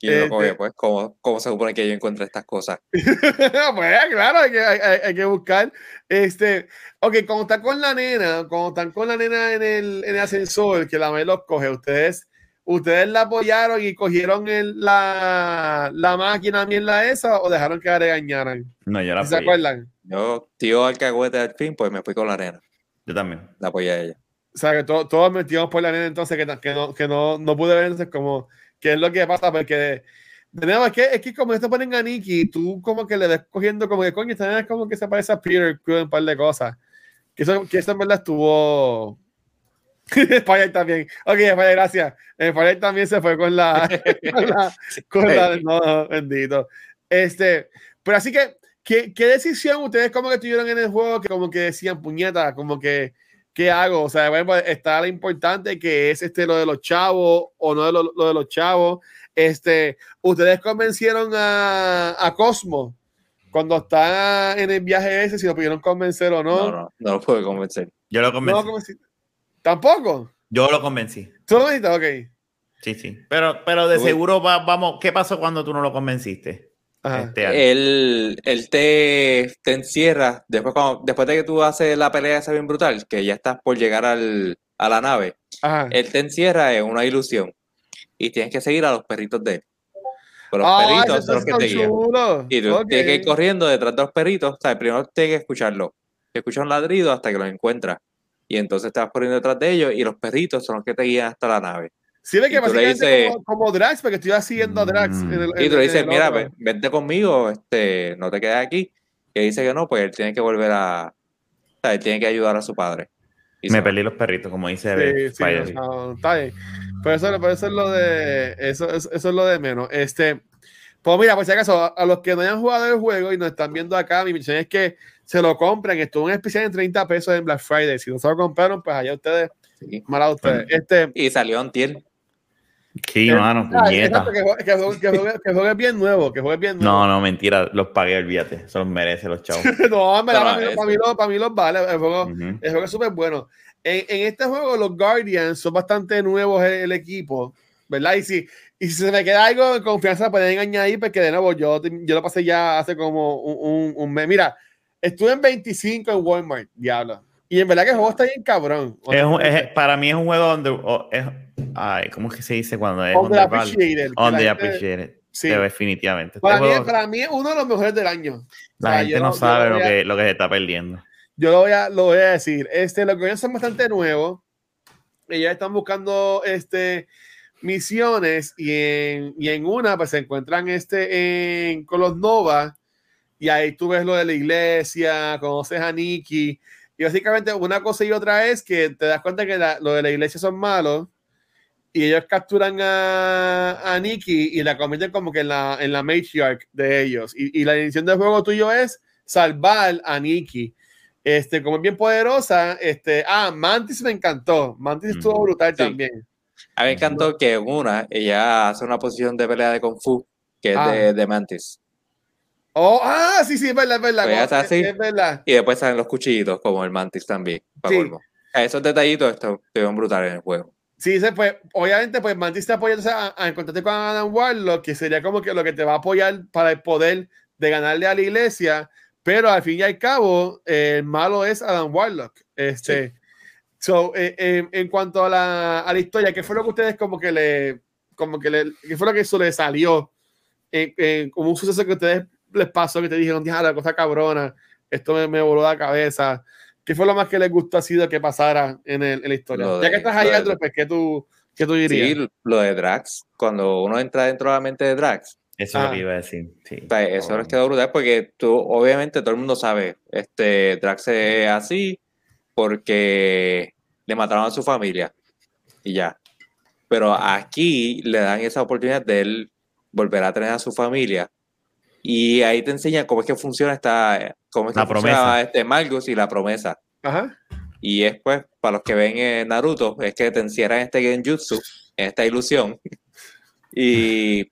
Y yo, Este- oye, pues, ¿cómo, ¿cómo se supone que yo encuentre estas cosas? pues claro, hay que, hay- que buscar. Este, ok, cuando están con la nena, cuando están con la nena en el, en el ascensor, que la madre los coge, ustedes, ustedes la apoyaron y cogieron el, la, la máquina mierda esa o dejaron que la regañaran. No, yo la ¿Se apoyé. acuerdan? Yo, tío alcahuete al fin, pues me fui con la nena. Yo también. La apoyé a ella. O sea, que to- todos metimos por la nena entonces que, que, no, que no, no pude ver entonces como qué es lo que pasa, porque es que, es que como esto ponen a Nicky, tú como que le ves cogiendo como que coño, esta es como que se parece a Peter en un par de cosas. Que eso, que eso en verdad estuvo... Spider también. Ok, Spider, gracias. Spider también se fue con la... con la, con la- no, bendito. Este, pero así que, ¿qué, ¿qué decisión ustedes como que tuvieron en el juego que como que decían, puñeta, como que, ¿qué hago? O sea, bueno, está lo importante que es este, lo de los chavos o no de lo, lo de los chavos. Este, ustedes convencieron a, a Cosmo cuando está en el viaje ese, si lo pudieron convencer o no. No, no, no lo puedo convencer. Yo lo No, convencí. Tampoco. Yo lo convencí. ¿Tú lo dijiste? Ok. Sí, sí. Pero, pero de Uy. seguro va- vamos. ¿Qué pasó cuando tú no lo convenciste? Este? Él, él te, te encierra, después, cuando, después de que tú haces la pelea esa bien brutal, que ya estás por llegar al, a la nave, Ajá. él te encierra en una ilusión y tienes que seguir a los perritos de él. Pero los Ah, perritos son los que está te guían. chulo. Y tú tienes que ir corriendo detrás de los perritos. O sea, primero tienes que escucharlos. Escuchas un ladrido hasta que los encuentras. Y entonces te vas corriendo detrás de ellos y los perritos son los que te guían hasta la nave. Sí, ve que Y tú le básicamente dices- como, como Drax, porque estoy siguiendo a Drax. Mm. en el- Y tú le dices, mira, vente conmigo, este, no te quedes aquí. Y él dice que no, pues él tiene que volver a... O sea, él tiene que ayudar a su padre. Y Me perdí los perritos, como dice Sí, sí, Spider. no, no, está bien. Pero eso, pero eso es lo de eso, es- eso es lo de menos. Este, pues mira, por si acaso, a, a los que no hayan jugado el juego y nos están viendo acá, mi misión es que se lo compren. Estuvo en especial en 30 pesos en Black Friday. Si no se lo compraron, pues allá ustedes, Sí. mal a ustedes. Este, Y salió Antier. Sí, mano, ah, puñeta. que, juegue- que, juegue- que, juegue- que juegue bien nuevo, que juegue bien nuevo. No, no, mentira. Los pagué, olvídate. Se los merece los chavos. no, para, mí, eso. para mí los, para mí los vale. El juego. El juego es súper bueno. En, en este juego, los Guardians son bastante nuevos el, el equipo, ¿verdad? Y si, y si se me queda algo de confianza, pueden añadir, porque de nuevo, yo, yo lo pasé ya hace como un, un, un mes. Mira, estuve en 25 en Walmart, diablo. Y en verdad que el juego está bien cabrón. Es un- es- para mí es un juego donde. o- es- ay, ¿Cómo es que se dice cuando es undervalued? Underappreciated, que la Underappreciated. Sí. Definitivamente. Este Para mí, juego, para mí es uno de los mejores del año. la o sea, gente no sabe lo a- que, lo que se está perdiendo. Yo lo voy a, lo voy a decir. Este, los Guardians son bastante nuevos. Ellos están buscando este, misiones y en, y en una pues se encuentran este, en, con los Nova y ahí tú ves lo de la iglesia, conoces a Nikki y básicamente una cosa y otra es que te das cuenta que la- lo de la iglesia son malos y ellos capturan a, a Nikki y la convierten como que en la, en la matriarch de ellos y, y la edición del juego tuyo es salvar a Nikki este, como es bien poderosa, este, ah, Mantis me encantó. Mantis estuvo brutal Sí. también. A mí me encantó que en una, ella hace una posición de pelea de Kung Fu, que es Ah. de, de Mantis. Oh, ah, sí, sí, es verdad, es verdad. Pues es, así. es verdad. Y después salen los cuchillitos, como el Mantis también. pa' Sí. Esos detallitos estu- estuvieron brutales en el juego. Sí, dice, pues, obviamente, pues Mantis te apoya entonces, a, a encontrarte con Adam Warlock, que sería como que lo que te va a apoyar para el poder de ganarle a la iglesia, pero al fin y al cabo, eh, el malo es Adam Warlock. Este, so, eh, eh, en cuanto a la, a la historia, ¿qué fue lo que ustedes como que le, como que le, qué fue lo que eso le salió? Como un suceso que ustedes les pasó, que te dijeron, "Diablo, la cosa cabrona, esto me, me voló la cabeza. ¿Qué fue lo más que les gustó ha sido que pasara en, el- en la historia? Lo ya de- que estás ahí de- adentro, pues, ¿qué tú, qué tú dirías? Sí, lo de Drax, cuando uno entra dentro de la mente de Drax, Eso es Ah. lo que iba a decir. Sí. o sea, eso les quedó brutal porque tú, obviamente, todo el mundo sabe, este, Drax es así porque le mataron a su familia y ya. Pero aquí le dan esa oportunidad de él volver a tener a su familia y ahí te enseñan cómo es que funciona esta, cómo es que La funciona promesa. este Malgus y la promesa. Ajá. Y es pues, para los que ven eh, Naruto, es que te encierran en este genjutsu, en esta ilusión. Y,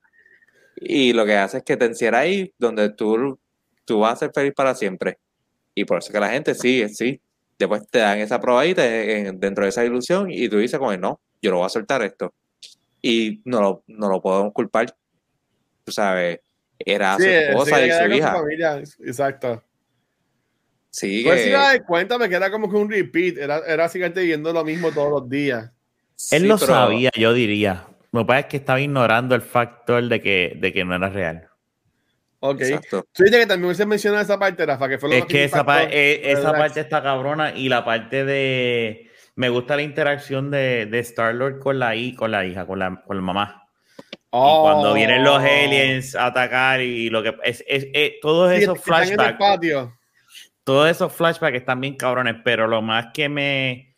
y lo que hace es que te encierra ahí, donde tú, tú vas a ser feliz para siempre. Y por eso que la gente sigue, sí. Después te dan esa probadita en- en- dentro de esa ilusión y tú dices como, no, yo lo voy a soltar esto. Y no lo, no lo podemos culpar. tú sabes, era Sí, su sí, esposa y su hija. familia, Exacto. Sí, Pues que- me das cuenta, me queda como que un repeat. Era, era seguirte viendo lo mismo todos los días. Él sí, lo pero- sabía, yo diría. Lo que pasa es que estaba ignorando el factor de que, de que no era real. Ok. Exacto. Tú dices que también hubiese mencionado esa parte, Rafa, que fue lo Es que me esa, pa- eh, esa parte está cabrona y la parte de... Me gusta la interacción de, de Star-Lord con la, con la hija, con la, con la mamá. Oh. Y cuando vienen los aliens a atacar y lo que... Es, es- es- todos Sí, esos flashbacks... patio. todos esos flashbacks están bien cabrones, pero lo más que me.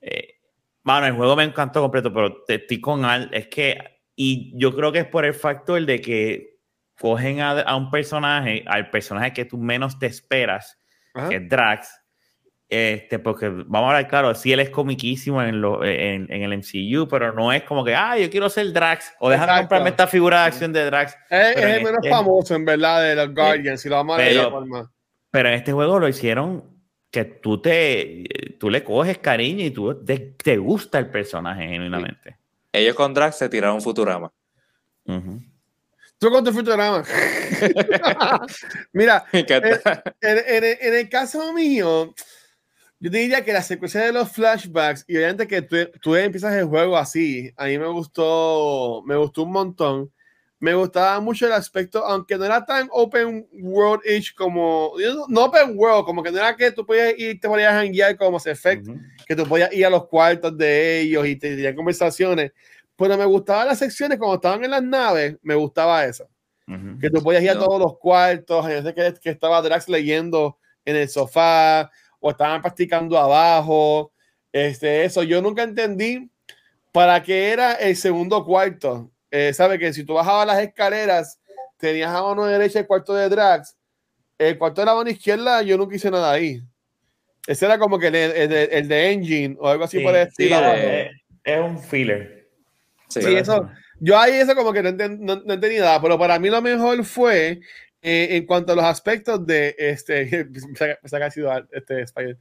Eh, bueno, el juego me encantó completo, pero te estoy con Al. Es que. Y yo creo que es por el factor de que cogen a, a un personaje, al personaje que tú menos te esperas, Ajá. que es Drax. Este, porque vamos a hablar claro, sí él es comiquísimo en, lo, en, en el MCU, pero no es como que, ah, yo quiero ser Drax, o déjame Exacto. comprarme esta figura de acción de Drax. Es, el menos este- famoso, en verdad, de los Guardians, si lo vamos a ver Pero- forma. Pero en este juego lo hicieron que tú te tú le coges cariño y tú te, te gusta el personaje genuinamente. Ellos con Drax se tiraron Futurama. Ujú. Tú con tu Futurama. Mira, en, en- en el caso mío, yo te diría que la secuencia de los flashbacks y obviamente que tú, tú empiezas el juego así, a mí me gustó, me gustó un montón. Me gustaba mucho el aspecto, aunque no era tan open world-ish como, no open world, como que no era que tú podías ir, te podías hanguear como Mass Effect, Ujú. que tú podías ir a los cuartos de ellos y te tenían conversaciones. Pero me gustaban las secciones cuando estaban en las naves, me gustaba eso. Ujú. Que tú podías ir a todos los cuartos, que, que estaba Drax leyendo en el sofá o estaban practicando abajo. Este, eso yo nunca entendí para qué era el segundo cuarto. Eh, Sabe que si tú bajabas las escaleras, tenías a mano derecha el cuarto de Drax, el cuarto de la mano izquierda, yo nunca hice nada ahí. Ese era como que el, el de, el de Engine o algo así Sí, por el estilo. abajo. es, es un filler. Sí. Sí, eso, yo ahí eso como que no, enten- no, no entendí nada, pero para mí lo mejor fue eh, en cuanto a los aspectos de este, me de- este Spider,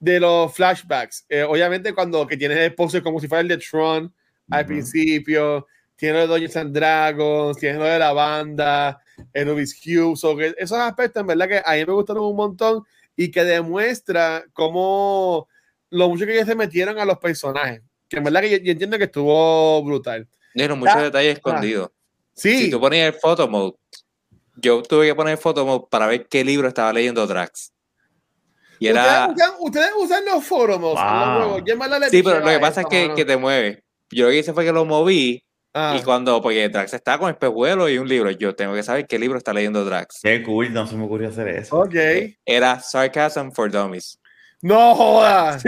de los flashbacks. Eh, obviamente cuando que tienes el pose como si fuera el de Tron al Ujú. principio, tienes lo de Dungeons and Dragons, tienes lo de la banda, el Rubik's Cube, so que esos aspectos en verdad que a mí me gustaron un montón y que demuestra cómo lo mucho que ellos se metieron a los personajes. Que en verdad que yo, yo entiendo que estuvo brutal. Dieron muchos Ah, detalles escondidos. Sí, Si tú ponías el photo mode, yo tuve que poner mode para ver qué libro estaba leyendo Drax. Y era. ¿Ustedes, usan, ustedes usan los los Wow. Sí, pero lo que pasa es que, que te mueve. Yo lo que hice fue que lo moví Ah, y cuando, porque Drax está con espejuelo y un libro, yo tengo que saber qué libro está leyendo Drax. Qué cool, no se me ocurrió hacer eso. Ok. Era Sarcasm for Dummies. No jodas.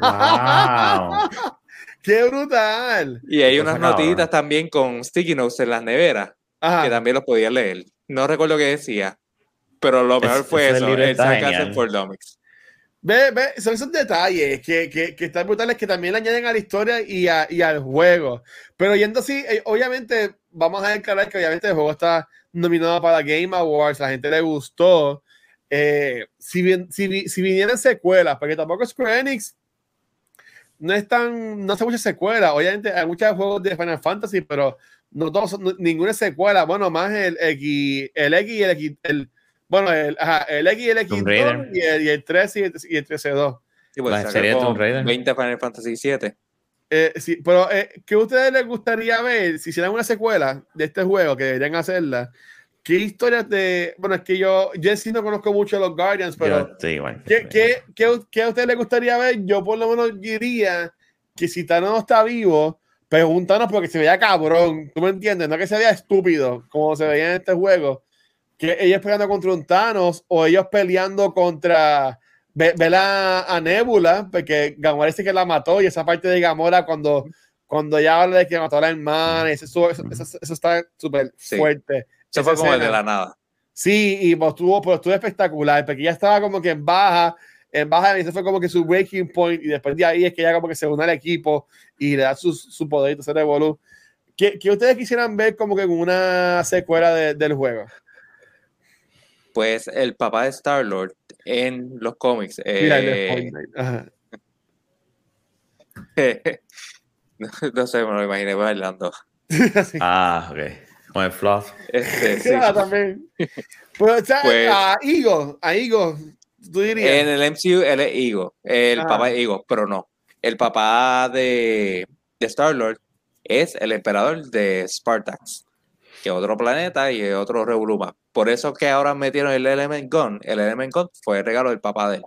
Wow. Qué brutal. y hay unas notitas también con sticky notes en las neveras que Ajá. también los podía leer. No recuerdo qué decía, pero lo mejor Es- fue eso, el Sarcasm for Dummies. Ve, ve, son esos detalles que, que, que están brutales que también le añaden a la historia y, a- y al juego. Pero yendo así, eh, obviamente, vamos a declarar que obviamente el juego está nominado para Game Awards, a la gente le gustó. Eh, si, bien, si, vi- si vinieran secuelas, porque tampoco Square Enix no es tan, no hace muchas secuelas. Obviamente hay muchos juegos de Final Fantasy, pero no todos, son- no- ninguna secuela. Bueno, más el X, el X y el X, el, bueno, el, ajá, el X y el X Tomb Raider. y el, y el 3 y el, y el 13-2. Sí, pues, como Tomb Raider. 20 Final Fantasy 7. Eh, sí, pero eh, ¿qué a ustedes les gustaría ver si hicieran una secuela de este juego, que deberían hacerla? ¿Qué historias de... Bueno, es que yo, yo en sí no conozco mucho a los Guardians, Yo pero estoy igual. ¿qué, qué, qué, qué a ustedes les gustaría ver? Yo por lo menos diría que si Thanos no está vivo, pregúntanos porque se veía cabrón, ¿tú me entiendes? No que se veía estúpido, como se veía en este juego. Que ellos peleando contra un Thanos o ellos peleando contra... Ve, ve la, a Nebula, porque Gamora dice que la mató y esa parte de Gamora cuando, cuando ella habla de que mató a la hermana, eso, eso, eso- eso está súper Sí. fuerte. Eso fue como el de la nada. Sí, y pues estuvo, pues estuvo espectacular, porque ella estaba como que en baja, en baja, y ese fue como que su breaking point, y después de ahí es que ella como que se une al equipo y le da su, su poder y revolú. ¿Qué, qué ustedes quisieran ver como que en una secuela de- del juego? Pues el papá de Star Lord en los cómics. Mira, eh. Ajá. no, no sé, me lo imaginé bailando. Sí. Ah, ok. Con el fluff. Este, sí. Ah, también. Pues, o sea, Pues- a Igo, a Igo, tú dirías. En el MCU él es Ego, el Ajá. papá es Ego, pero no. El papá de, de Star-Lord es el emperador de Spartax, que es otro planeta y es otro revoluma. Por eso que ahora metieron el Element Gun. El Element Gun fue el regalo del papá de él.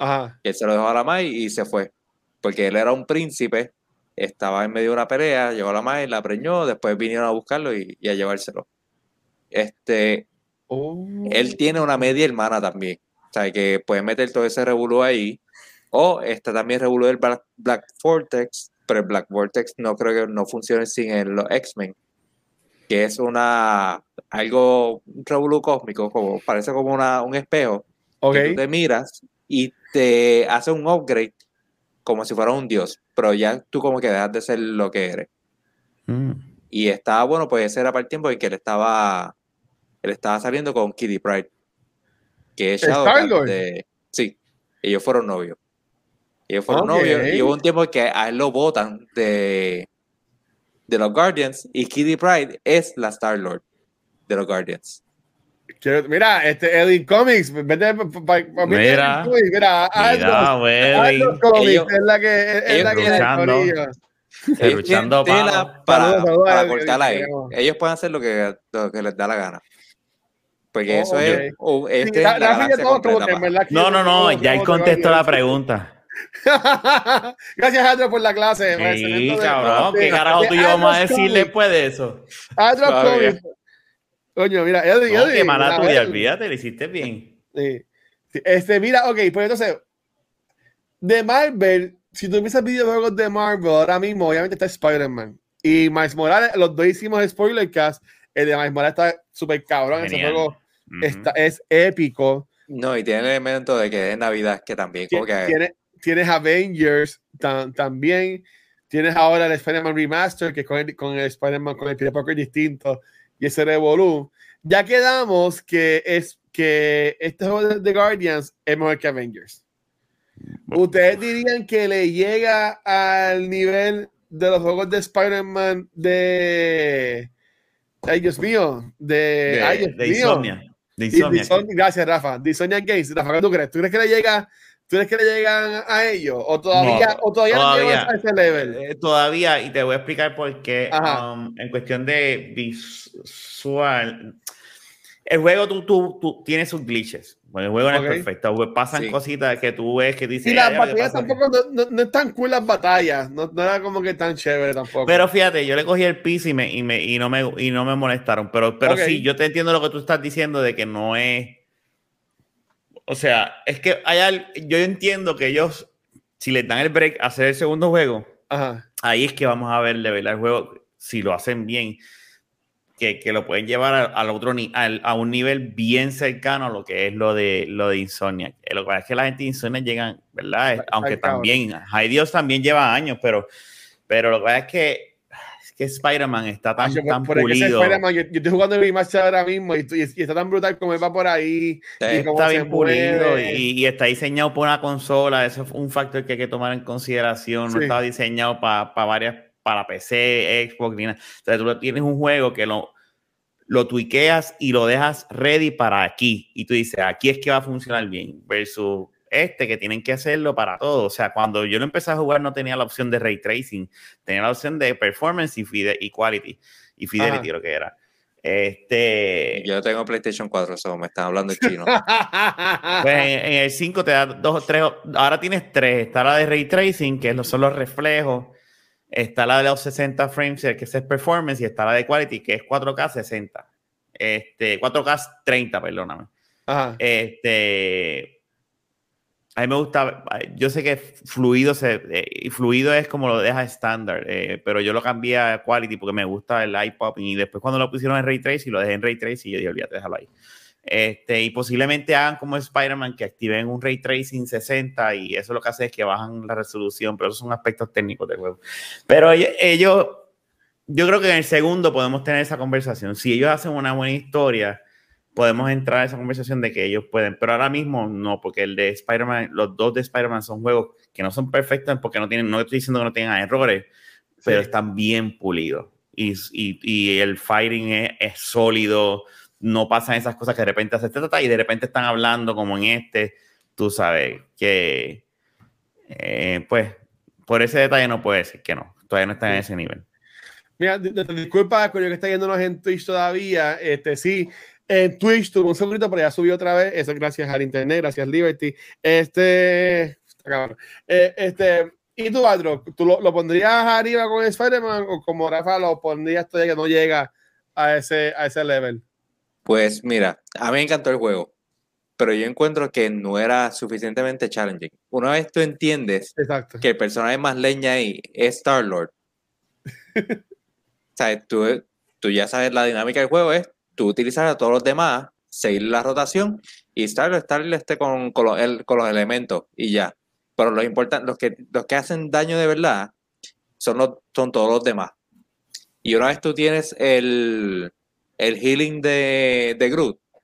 Ajá. que él se lo dejó a la Mai y se fue. Porque él era un príncipe, estaba en medio de una pelea, llegó a la Mai, la preñó, después vinieron a buscarlo y, y a llevárselo. Este, Oh. él tiene una media hermana también. Sea, que puede meter todo ese revolú ahí. O está también revolú del Black, Black Vortex, pero el Black Vortex no creo que no funcione sin el- los X-Men. Que es una algo, un revolú cósmico, como, parece como una, un espejo Ok. que tú te miras y te hace un upgrade como si fuera un dios, pero ya tú como que dejas de ser lo que eres. Mm. Y estaba bueno, pues ese era para el tiempo en que él estaba, él estaba saliendo con Kitty Pride, que es Shadowcat de- Sí, ellos fueron novios. Ellos fueron novios y hubo un tiempo que a él lo votan de, de los Guardians y Kitty Pride es la Star-Lord de los Guardians. Quiero- mira, este Edwin Comics, vete pa- pa- pa- Mira. Mira, Mira, Aldo, Comics Ellos- es la que es, la que es el para, para a Edwin, cortar ahí. Ellos pueden hacer lo que, lo que les da la gana. Porque Oh, eso ok. es, un- es Sí, la galaxia todo completa, verdad No, no, no, ya él contestó la pregunta. Gracias, Andrew, por la clase. Sí, cabrón. ¿qué carajo tú y yo vamos a decir después de eso? Comics. Coño, mira, Edwin, No, qué mala tuya, olvídate, lo hiciste bien. Sí. Este, mira, ok, pues entonces, de Marvel, si tú piensas videojuegos de Marvel, ahora mismo, obviamente está Spider-Man. Y Miles Morales, los dos hicimos spoiler cast. El de Miles Morales está súper cabrón. Ese Genial. Es épico. No, y tiene el elemento de que es Navidad, que también como que Tienes, tienes Avengers tam- también. Tienes ahora el Spider-Man Remaster, que con el, con el Spider-Man con el Peter Parker distinto y ese Revolu. Ya quedamos que es que este juego de, de Guardians es mejor que Avengers. ¿Ustedes dirían que le llega al nivel de los juegos de Spider-Man de. Ay, Dios mío. De. De, ay, Dios de mío. Insomnia. De Insomnia. Gracias, Rafa. De Insomnia Games. Rafa, ¿qué tú crees? ¿Tú crees que le llega, tú crees que le llegan a ellos? ¿O todavía, No, o todavía, no todavía. llegan a ese level? Eh, todavía, y te voy a explicar por qué, um, en cuestión de visual, el juego tú, tú, tú tienes sus glitches. Bueno, el juego no es perfecto, pues, pasan Sí. cositas que tú ves que dices. Y las "Ay, ¿qué batallas pasa aquí?". tampoco no, no, no están cool las batallas. No, no era como que tan chévere tampoco. Pero fíjate, yo le cogí el piso y, me, y, me, y, no me, y no me molestaron. Pero, pero sí, yo te entiendo lo que tú estás diciendo de que no es. O sea, es que hay al- yo entiendo que ellos, si les dan el break a hacer el segundo juego, Ajá. ahí es que vamos a ver de verdad el juego, si lo hacen bien, que, que lo pueden llevar al, al otro al- a un nivel bien cercano a lo que es lo de lo de Insomnia. Eh, Lo que pasa es que la gente de Insomnia llegan, ¿verdad? Está- Aunque está también, Hay Dios también lleva años, pero, pero lo que pasa es que, que Spider-Man está tan, Acho, tan por pulido. Yo, yo estoy jugando el remaster ahora mismo y, y- y está tan brutal como él va por ahí. Y Está se bien pulido y, y está diseñado por una consola. Eso es un factor que hay que tomar en consideración. No Sí. está diseñado para varias, para PC, Xbox, ni nada. O sea, tú tienes un juego que lo, lo tuiqueas y lo dejas ready para aquí. Y tú dices, aquí es que va a funcionar bien. Versus este que tienen que hacerlo para todo. O sea, cuando yo lo empecé a jugar no tenía la opción de ray tracing. Tenía la opción de performance y, fide- y quality. Y fidelity, Ajá. lo que era. Este... yo tengo PlayStation 4, eso me están hablando en chino. Pues en, en el 5 te da dos o tres. Ahora tienes tres. Está la de ray tracing, que son los reflejos. Está la de los 60 frames, que es performance. Y está la de quality, que es 4K 60. Este, 4K 30, perdóname. Ajá. Este. A mí me gusta. Yo sé que fluido, se, eh, y fluido es como lo deja estándar, eh, pero yo lo cambié a quality porque me gusta el popping. Y después, cuando lo pusieron en ray tracing, lo dejé en ray tracing y yo dije, olvídate, déjalo ahí. Este, y posiblemente hagan como Spider-Man que activen un ray tracing 60 y eso lo que hace es que bajan la resolución, pero esos son aspectos técnicos del juego. Pero ellos, yo creo que en el segundo podemos tener esa conversación. Si ellos hacen una buena historia, podemos entrar a esa conversación de que ellos pueden, pero ahora mismo no, porque el de Spider-Man, los dos de Spider-Man son juegos que no son perfectos porque no tienen, no estoy diciendo que no tengan errores, pero Sí. están bien pulidos. y, y, y el fighting es, es, sólido, no pasan esas cosas que de repente hace y de repente están hablando como en este, tú sabes que, eh, pues, por ese detalle no puede decir que no, todavía no está en ese nivel. Mira, disculpa, con yo que está yéndonos en Twitch todavía, este sí, en Twitch tuvo un segundito, pero ya subió otra vez. Eso gracias al internet, gracias Liberty. Este, eh, este, ¿y tú, Adro? ¿Tú lo, lo, pondrías arriba con Spider-Man o como Rafa lo pondrías todavía que no llega a ese, a ese level? Pues mira, a mí me encantó el juego, pero yo encuentro que no era suficientemente challenging. Una vez tú entiendes Exacto. que el personaje más leña ahí es Star-Lord, o sea, tú, tú ya sabes la dinámica del juego es tú utilizar a todos los demás, seguir la rotación y estar, estar este con, con, los, el, con los elementos y ya. Pero los, los, que, los que hacen daño de verdad son, los, son todos los demás. Y una vez tú tienes el, el healing de, de Groot, o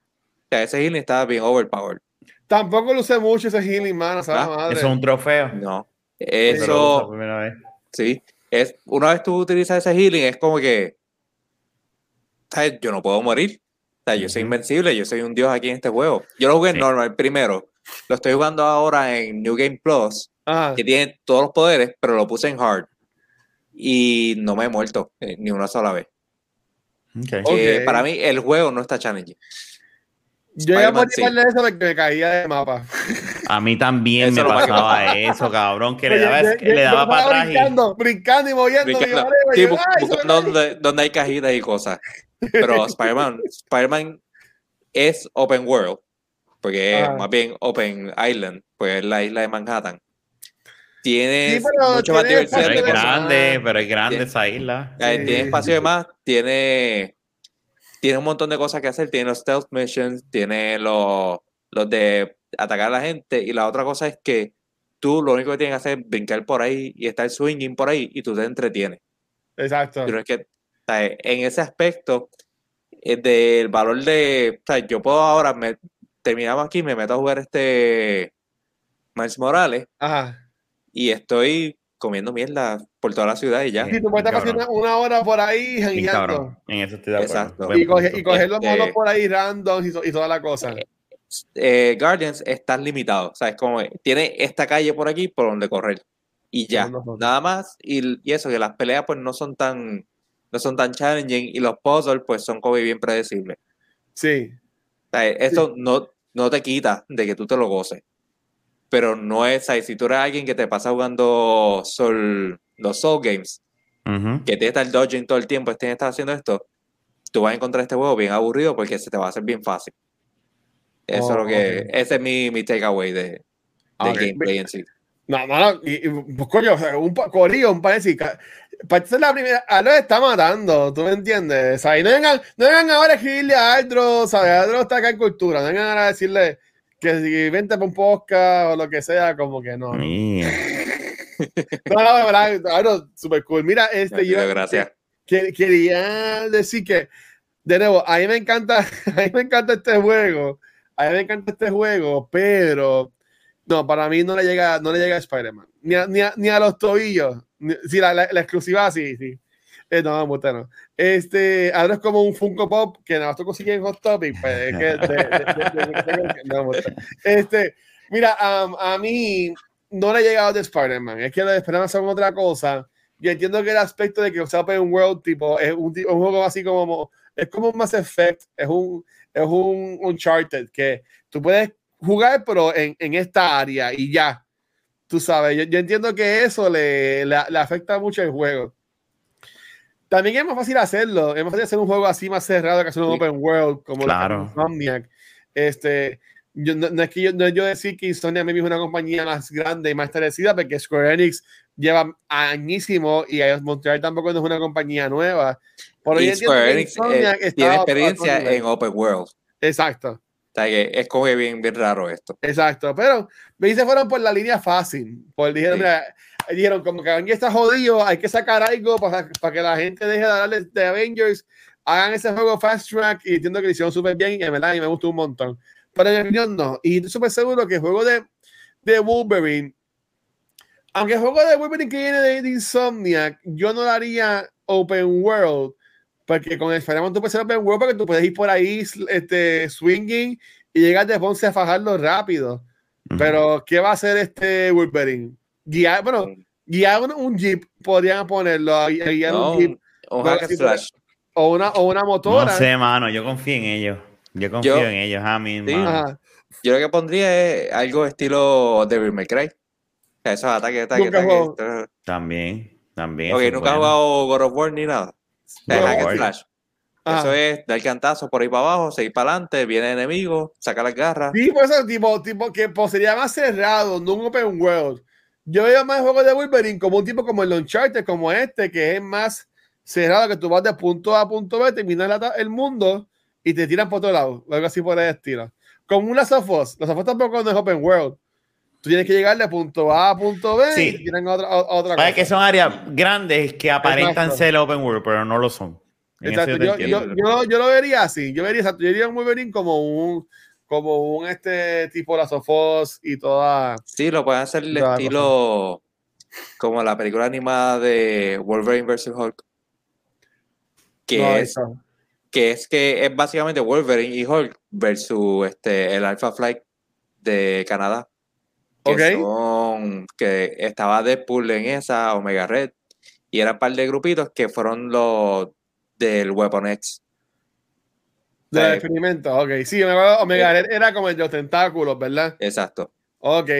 sea, ese healing está bien overpowered. Tampoco lo usé mucho ese healing, mano. ¿Ah? Madre. Eso es un trofeo. No. Eso. Sí. Es, una vez tú utilizas ese healing, es como que ¿sabes? yo no puedo morir. O sea, yo soy invencible, yo soy un dios aquí en este juego. Yo lo jugué en sí. normal primero. Lo estoy jugando ahora en New Game Plus, Ajá. que tiene todos los poderes, pero lo puse en hard. Y no me he muerto eh, ni una sola vez. Okay. Que para mí el juego no está challenging. Yo ya morí sí. de eso porque me caía de mapa. A mí también eso me pasaba eso, cabrón, que le daba, yo, yo, le daba para atrás. Brincando, y... brincando y moviendo. Brincando, y sí, buscando donde, donde hay cajitas y cosas. Pero Spider-Man Spider es open world, porque es más bien open island, pues es la isla de Manhattan. Tiene sí, mucho más diversión. Pero es grande, pero es grande tiene, esa isla. Tiene sí, espacio de más, tiene, tiene un montón de cosas que hacer. Tiene los stealth missions, tiene los, los de atacar a la gente. Y la otra cosa es que tú lo único que tienes que hacer es brincar por ahí y estar swinging por ahí y tú te entretienes. Exacto. Pero es que en ese aspecto del valor de. O sea, yo puedo ahora, me, terminamos aquí, me meto a jugar este Miles Morales Ajá. Y estoy comiendo mierda por toda la ciudad y ya. Sí, tú puedes estar pasando una hora por ahí jangueando. En eso estoy de acuerdo. Exacto. Y, coge, y coger los monos por ahí random y, y, toda la cosa. Eh, eh, Guardians está limitado, o sea, es como tiene esta calle por aquí por donde correr y ya, nada más y, y, eso, que las peleas pues no son tan no son tan challenging y los puzzles pues son como bien predecibles. Sí. O sea, eso sí. no, no te quita de que tú te lo goces. Pero no es, ¿sabes? si tú eres alguien que te pasa jugando Soul, los Soul Games, uh -huh. que te está el dodging todo el tiempo, estén estás haciendo esto, tú vas a encontrar este juego bien aburrido porque se te va a hacer bien fácil. Eso oh, es lo que, okay. ese es mi, mi takeaway de, de okay. gameplay en sí. No, no, y, y pues, coño, un corillo, un parece para ser la primera, a lo está matando, ¿tú me entiendes? O sea, y no vengan, no vengan ahora a escribirle a Aldro, ¿sabes? Aldro está acá en cultura, no vengan ahora a decirle que si vente para un podcast o lo que sea, como que no. no, no, no, verdad, Aldro, super cool. Mira, este, yo gracias. Que, quería decir que, de nuevo, a mí me encanta, a mí me encanta este juego, a mí me encanta este juego, pero no, para mí no le llega, no le llega a Spider-Man, ni a, ni, a, ni a los tobillos. Sí, la, la, la, exclusiva sí, sí. Eh, no, no, no. Este, ahora es como un Funko Pop que nada más tú consigues en Hot Topic. Pues, es que de, de, no, este, mira, um, a mí no le ha llegado de Spider-Man. Es que los de Spider-Man son otra cosa. Yo entiendo que el aspecto de que o sea Open World tipo es un, un, juego así como es como un Mass Effect, es un es un Uncharted que tú puedes jugar pero en, en esta área y ya tú sabes, yo, yo entiendo que eso le, le, le, afecta mucho el juego. También es más fácil hacerlo, es más fácil hacer un juego así más cerrado que hacer un sí. open world como claro. Insomniac. Este, yo, no, no, es que yo, no yo decir que Insomniac es una compañía más grande y más establecida, porque Square Enix lleva añísimo y Montreal tampoco es una compañía nueva. Por y Square Enix eh, tiene experiencia en open world. Exacto. O sea, que es como bien, bien raro esto. Exacto, pero me se fueron por la línea fácil. Por, dijeron, sí. mira, dijeron, como que Avengers está jodido, hay que sacar algo para, para que la gente deje de darle de Avengers, hagan ese juego fast track y entiendo que lo hicieron súper bien y en verdad y me gustó un montón. Pero en mi opinión no. Y estoy súper seguro que el juego de, de Wolverine, aunque el juego de Wolverine que viene de, de Insomniac, yo no daría open world, porque con Spider-Man tú puedes ser open world porque tú puedes ir por ahí este, swinging y llegar de Ponce a fajarlo rápido. Pero, ¿qué va a hacer este Wolverine? Guiar, bueno, guiar un, un jeep, podrían ponerlo, a guiar No, un jeep un, un No, hack and sí, pero- slash. o una, o una No motora. sé, mano, yo confío en ellos. Yo confío Yo- en ellos, a mí, Sí. Yo lo que pondría es algo estilo Devil May Cry. Esos ataques, ataques, Nunca ataques. juego. También, también. Ok, es nunca he jugado God of War ni nada. God of hack and slash. Ajá. Eso es dar cantazo por ahí para abajo, seguir para adelante, viene el enemigo, saca las garras. Sí, por eso, tipo, tipo que pues, sería más cerrado, no un open world. Yo veo más juegos de Wolverine como un tipo como el Uncharted, como este, que es más cerrado, que tú vas de punto A a punto B, terminas la- el mundo y te tiran por otro lado, algo así por el estilo. Como un Last of Us. Last of Us tampoco no es open world. Tú tienes que llegar de punto A a punto B Sí. y te tiran a otra, a otra cosa. que son áreas grandes que aparentan Exacto. ser open world, pero no lo son. Exacto, yo yo, yo, yo, lo- vería así. Yo vería, yo vería un Wolverine como un como un este tipo Last of Us y toda Sí, lo pueden hacer el estilo como la película animada de Wolverine vs. Hulk. Que, no, es, eso. que es que es básicamente Wolverine y Hulk versus este, el Alpha Flight de Canadá. Que Ok. son, que estaba Deadpool en esa, Omega Red, y eran un par de grupitos que fueron los del Weapon X. De Eh, experimento, ok. Sí, me acuerdo, Omega Red era como el de los tentáculos, ¿verdad? Exacto. Ok.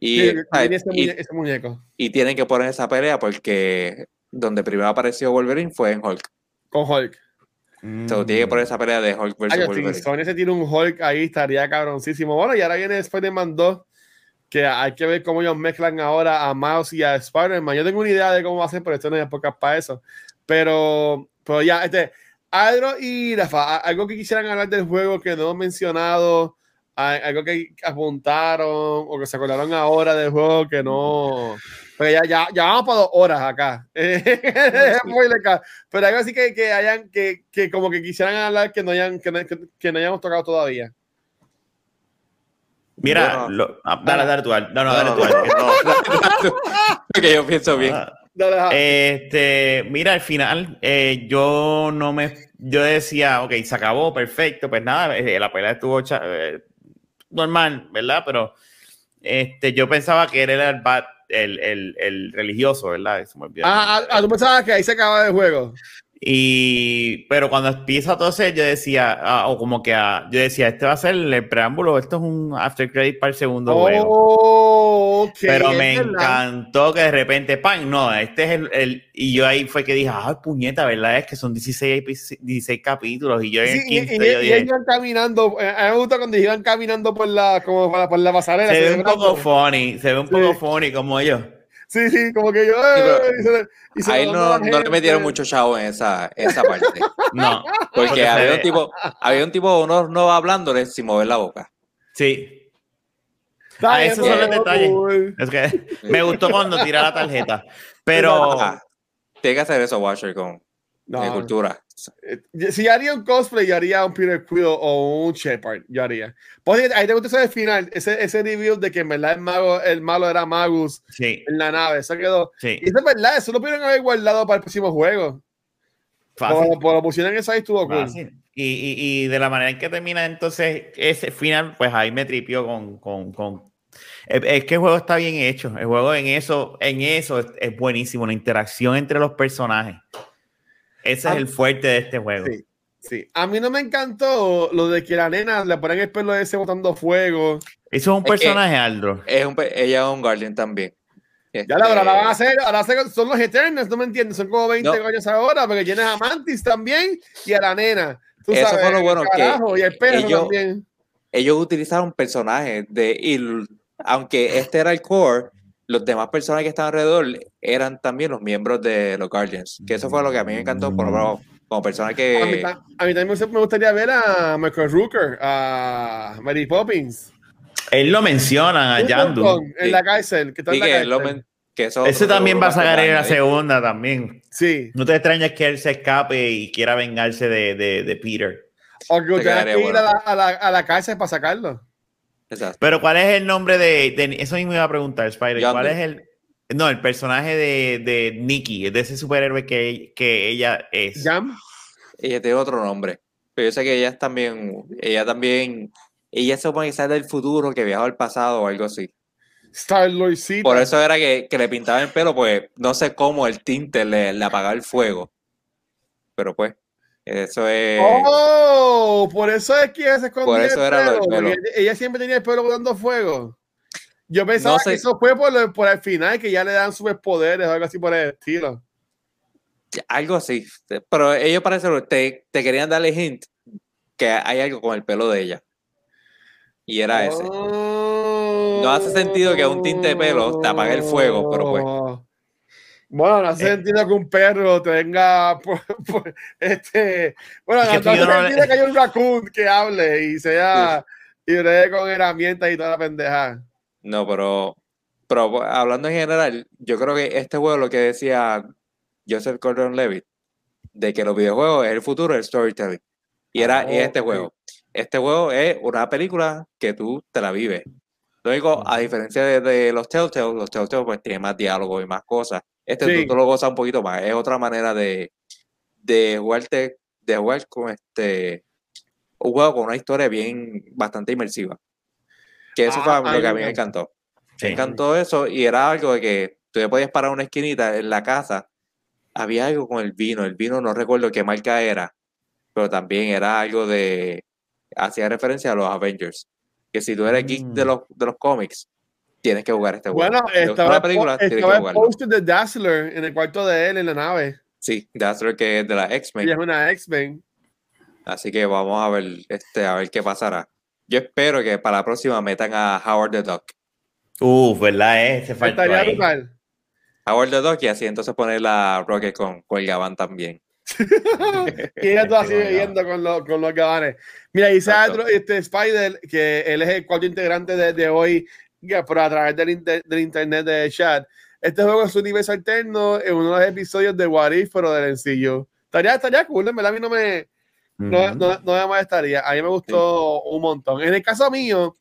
Y, Sí, ay, tenía ese, y- muñe- ese muñeco. y tienen que poner esa pelea porque donde primero apareció Wolverine fue en Hulk. Con Hulk. So, tiene que poner esa pelea de Hulk versus Ay, si Wolverine. Sony se tiene un Hulk ahí, estaría cabroncísimo. Bueno, y ahora viene Spider-Man 2, que hay que ver cómo ellos mezclan ahora a Mouse y a Spider-Man. Yo tengo una idea de cómo va a ser, pero esto no hay épocas para eso. Pero, pero ya, este, Adro y Rafa, algo que quisieran hablar del juego que no hemos mencionado, algo que apuntaron o que se acordaron ahora del juego que no. Pero ya, ya, ya vamos para dos horas acá. Pero algo así que, que hayan, que, que como que quisieran hablar que no hayan, que no, que, que no hayamos tocado todavía. Mira, Bueno. lo- ah, dale, dale tú, Al. No, no, dale tú, Al. no, no. que yo pienso bien. Ah. Este, mira, al final, eh, yo no me, yo decía, ok, se acabó, perfecto, pues nada, eh, la pelea estuvo eh, normal, ¿verdad? Pero este, yo pensaba que él era el, bad- el, el, el religioso, ¿verdad? Me el Ah, nombre. ah, tú pensabas que ahí se acaba el juego. Y, pero cuando empieza todo eso, yo decía, ah, o como que ah, yo decía, este va a ser el preámbulo, esto es un after credit para el segundo juego. Oh, ok, Pero me encantó que de repente, ¡pam! No, este es el, el- Y yo ahí fue que dije, ¡ay, puñeta! ¿Verdad? Es que son 16, epi- 16 capítulos. Y yo en Sí, el y, 15 y- yo y dije, ellos iban caminando, eh, a mí me gusta cuando iban caminando por la, como por la, por la pasarela. se ve un poco funny, se ve un Sí. poco funny como ellos. Sí, sí, como que yo. pero eh, y se- y se Ahí no, no le metieron mucho chavo en esa, esa parte. No, Porque había un tipo, había un tipo, uno no hablándole sin mover la boca. sí. Ah, esos son los detalles. Es que me gustó cuando tira la tarjeta. Pero Ajá. Tiene que hacer eso, Watcher, con No, de cultura. Eh, si haría un cosplay, yo haría un Peter Quill o un Shepard. Yo haría. Ahí te gusta ese final, ese, ese reveal de que en verdad el, mago, el malo era Magus sí, en la nave. Eso quedó. sí. Y eso es verdad, eso lo pudieron haber guardado para el próximo juego. Fácil. Como lo pusieron eso ahí, estuvo cool. Y, y, y de la manera en que termina entonces ese final, pues ahí me tripió con, con, con- Es, es que el juego está bien hecho. El juego en eso, en eso es, es buenísimo. La interacción entre los personajes. Ese Ah, es el fuerte de este juego. Sí, sí. A mí no me encantó lo de que la nena le ponen el pelo ese botando fuego. Eso es un Es personaje, Aldro. Es un, ella es un Guardian también. Ya la, ahora la van a Este, hacer, ahora son los Eternals, no me entiendes, son como 20 No. años ahora, porque tienes a Mantis también y a la nena. Tú Eso sabes, fue lo bueno, que y el perro ellos- también. ellos utilizaron personajes de y aunque este era el core los demás personajes que estaban alrededor eran también los miembros de los Guardians que eso fue lo que a mí me encantó por lo menos como persona A mí, que a mí también me gustaría ver a Michael Rooker, a Mary Poppins. Él lo mencionan a Yandu. En Sí. la cárcel, que está sí, en la que, cárcel. lo men- que eso Ese también va a sacar en la segunda también. Sí. No te extrañas que él se escape y quiera vengarse de, de, de Peter. O que Te tengas quedaría que ir bueno. a la, a, la, a la cárcel para sacarlo. Exacto. Pero ¿cuál es el nombre de, de- eso mismo iba a preguntar, Spider? ¿Cuál es el No, el personaje de, de Nikki, de ese superhéroe que, que ella es. Jam. Ella tiene otro nombre. Pero yo sé que ella es también, ella también, ella se supone que sale del futuro, que viajó al pasado o algo así. Star Lordcita. Por eso era que, que le pintaban el pelo, pues no sé cómo el tinte le, le apagaba el fuego. Pero pues, eso es. Oh, por eso es que ella se escondía Por eso el era lo del pelo, Ella siempre tenía el pelo dando fuego. Yo pensaba No sé. que eso fue por, lo- por el final, que ya le dan superpoderes o algo así por el estilo. Algo así. Pero ellos parece que te, te querían darle hint que hay algo con el pelo de ella. Y era ese. Oh. No hace sentido que un tinte de pelo te apague el fuego, pero pues. Bueno, no hace Eh. sentido que un perro tenga por- por- este. Bueno, Es que no hace no le- sentido que haya un raccoon que hable y sea y bregue con herramientas y toda la pendeja. No, pero, pero pues, hablando en general, yo creo que este juego, lo que decía Joseph Gordon Levitt, de que los videojuegos es el futuro del storytelling. Y era Ah, este juego. Este juego es una película que tú te la vives. Lo único, a diferencia de, de los Telltale, los Telltale pues tienen más diálogo y más cosas. Este Sí. tú, tú lo gozas un poquito más. Es otra manera de, de jugarte, de jugar con este un juego con una historia bien bastante inmersiva. Que eso Ah, fue a lo que a mí me encantó. Sí. Me encantó eso y era algo de que tú te podías parar una esquinita en la casa. Había algo con el vino. El vino no recuerdo qué marca era, pero también era algo de. Hacía referencia a los Avengers. Que si tú eres geek de Mm. los, de los cómics, tienes que jugar este juego. Bueno, ¿Te gustó estaba, la película? Tienes que estaba el poster de Dazzler en el cuarto de él en la nave. Sí, Dazzler que es de la X-Men. Ella es una X-Men. Así que vamos a ver, este, a ver qué pasará. Yo espero que para la próxima metan a Howard the Duck. Uf, ¿verdad? Eh? Se faltó ahí. brutal. Howard the Duck y así entonces poner la Rocket con, con el Gabán también. y ella todo así viviendo con, los con los gabanes. Mira, dice este Spider, que él es el cuarto integrante de, de hoy, ya, pero a través del, inter- del internet de chat. Este juego es un universo alterno en uno de los episodios de What If, pero del sencillo. Estaría, estaría cool, en verdad a mí no me, no, Ujú. no, no me molestaría. A mí me gustó un montón. En el caso mío,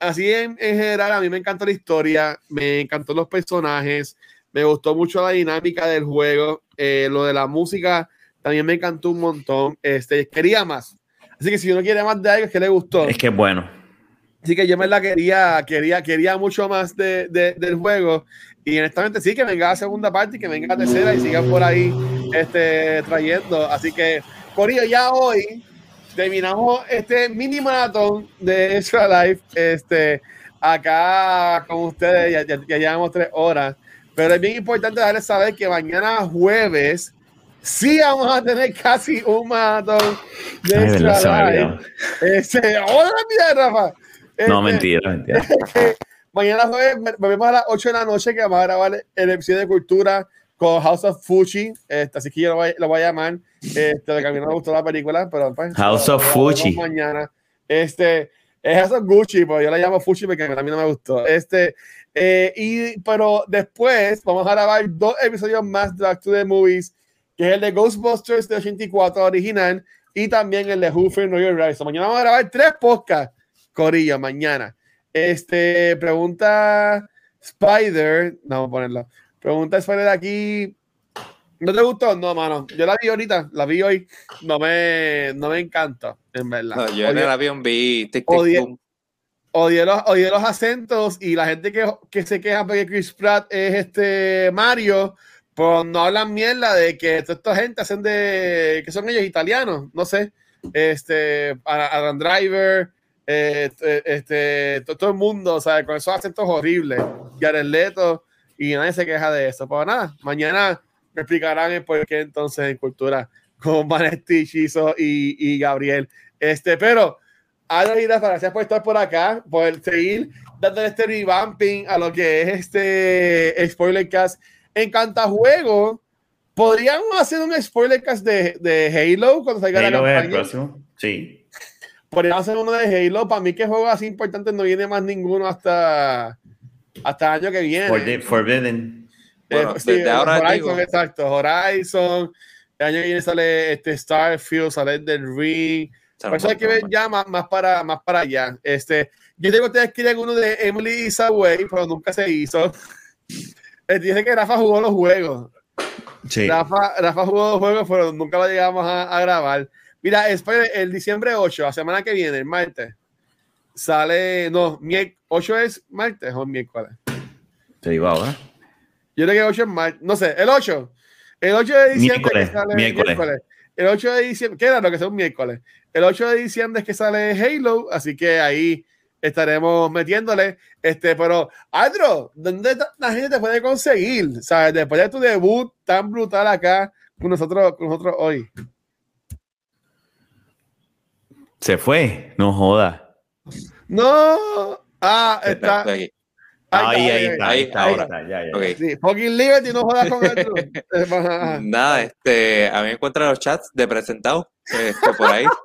así en, en general, a mí me encantó la historia, me encantó los personajes, me gustó mucho la dinámica del juego, eh, lo de la música también me encantó un montón. Este, quería más. Así que si uno quiere más de algo es que le gustó. Es que es bueno. Así que yo me la quería, quería, quería mucho más de, de- del juego. Y honestamente sí, que venga la segunda parte y que venga la tercera y sigan por ahí este, trayendo. Así que, Corillo, ya hoy terminamos este mini maratón de Extra Life. Este, acá con ustedes, ya, ya, ya llevamos tres horas. Pero es bien importante darles saber que mañana jueves sí vamos a tener casi un maratón de Ay, Extra. Life. Este, hola, mira, Rafa. No, Este, mentira, mentira. Mañana jueves volvemos a las 8 de la noche que vamos a grabar el episodio de cultura con House of Fuji. Este, así que yo lo voy, lo voy a llamar. Este, porque a mí no me gustó la película, pero pues, House of Fuji. Mañana. Este, es House of Gucci, pero yo la llamo Fuji porque a mí no me gustó. Este, eh, y, pero después vamos a grabar dos episodios más de Back to the Movies, que es el de Ghostbusters de 84 original y también el de Who Framed Roger Rabbit. So, mañana vamos a grabar tres podcasts, Corillo, mañana. Este, pregunta Spider, no, vamos a ponerlo. Pregunta Spider aquí. ¿No te gustó? No, mano. Yo la vi ahorita, la vi hoy. No me, no me encanta, en verdad. No, yo en el avión vi Tic Tic Odié- odié los, odié los acentos y la gente que, que se queja porque Chris Pratt es este Mario, pues no hablan mierda de que toda esta gente hacen de que son ellos italianos, no sé. Este, Adam Driver, eh, este, to- todo el mundo, o sea, con esos acentos horribles, Jared Leto, y nadie se queja de eso. Pues nada, mañana me explicarán el por qué entonces en cultura con Vanetti, Chizo y, y Gabriel. Este, pero Iraza, gracias por estar por acá, por seguir dándole este revamping a lo que es este Spoilercast. En Cantajuego, ¿podríamos hacer un Spoilercast de, de Halo cuando salga la Halo es el campaña? próximo. Sí. Podríamos hacer uno de Halo. Para mí, que juego así importante no viene más ninguno hasta, hasta el año que viene. Forbidden. Bueno, Eh, sí, desde ahora Horizon, digo- exacto. Horizon. El año que viene sale este Starfield, sale del Ring. Por eso hay que ver ya más, más, para, más para allá. Este, yo tengo que ustedes querían uno de Emily Isaway, pero nunca se hizo. Eh, dice que Rafa jugó los juegos. Sí. Rafa, Rafa jugó los juegos, pero nunca lo llegamos a, a grabar. Mira, espere, el diciembre 8, la semana que viene, el martes, sale, no, miérc- 8 es martes o miércoles. Te digo ahora. Yo creo que 8 es martes, no sé, el 8. El 8 de diciembre Miércoles, que sale miércoles. El 8 de diciembre, ¿qué era lo que es un miércoles? El 8 de diciembre es que sale Halo, así que ahí estaremos metiéndole. Este, pero, Andro, ¿dónde la gente te puede conseguir? ¿Sabes? Después de tu debut tan brutal acá con nosotros, con nosotros hoy. Se fue. No joda. No. Ah, está. Ahí, ahí está. Ahí ahí, está. ahí Ahora está. está. Ya, ya. Ok. Sí, fucking Liberty, no jodas con ajá. Nada, este, a mí me encuentran los chats de presentado, este, por ahí.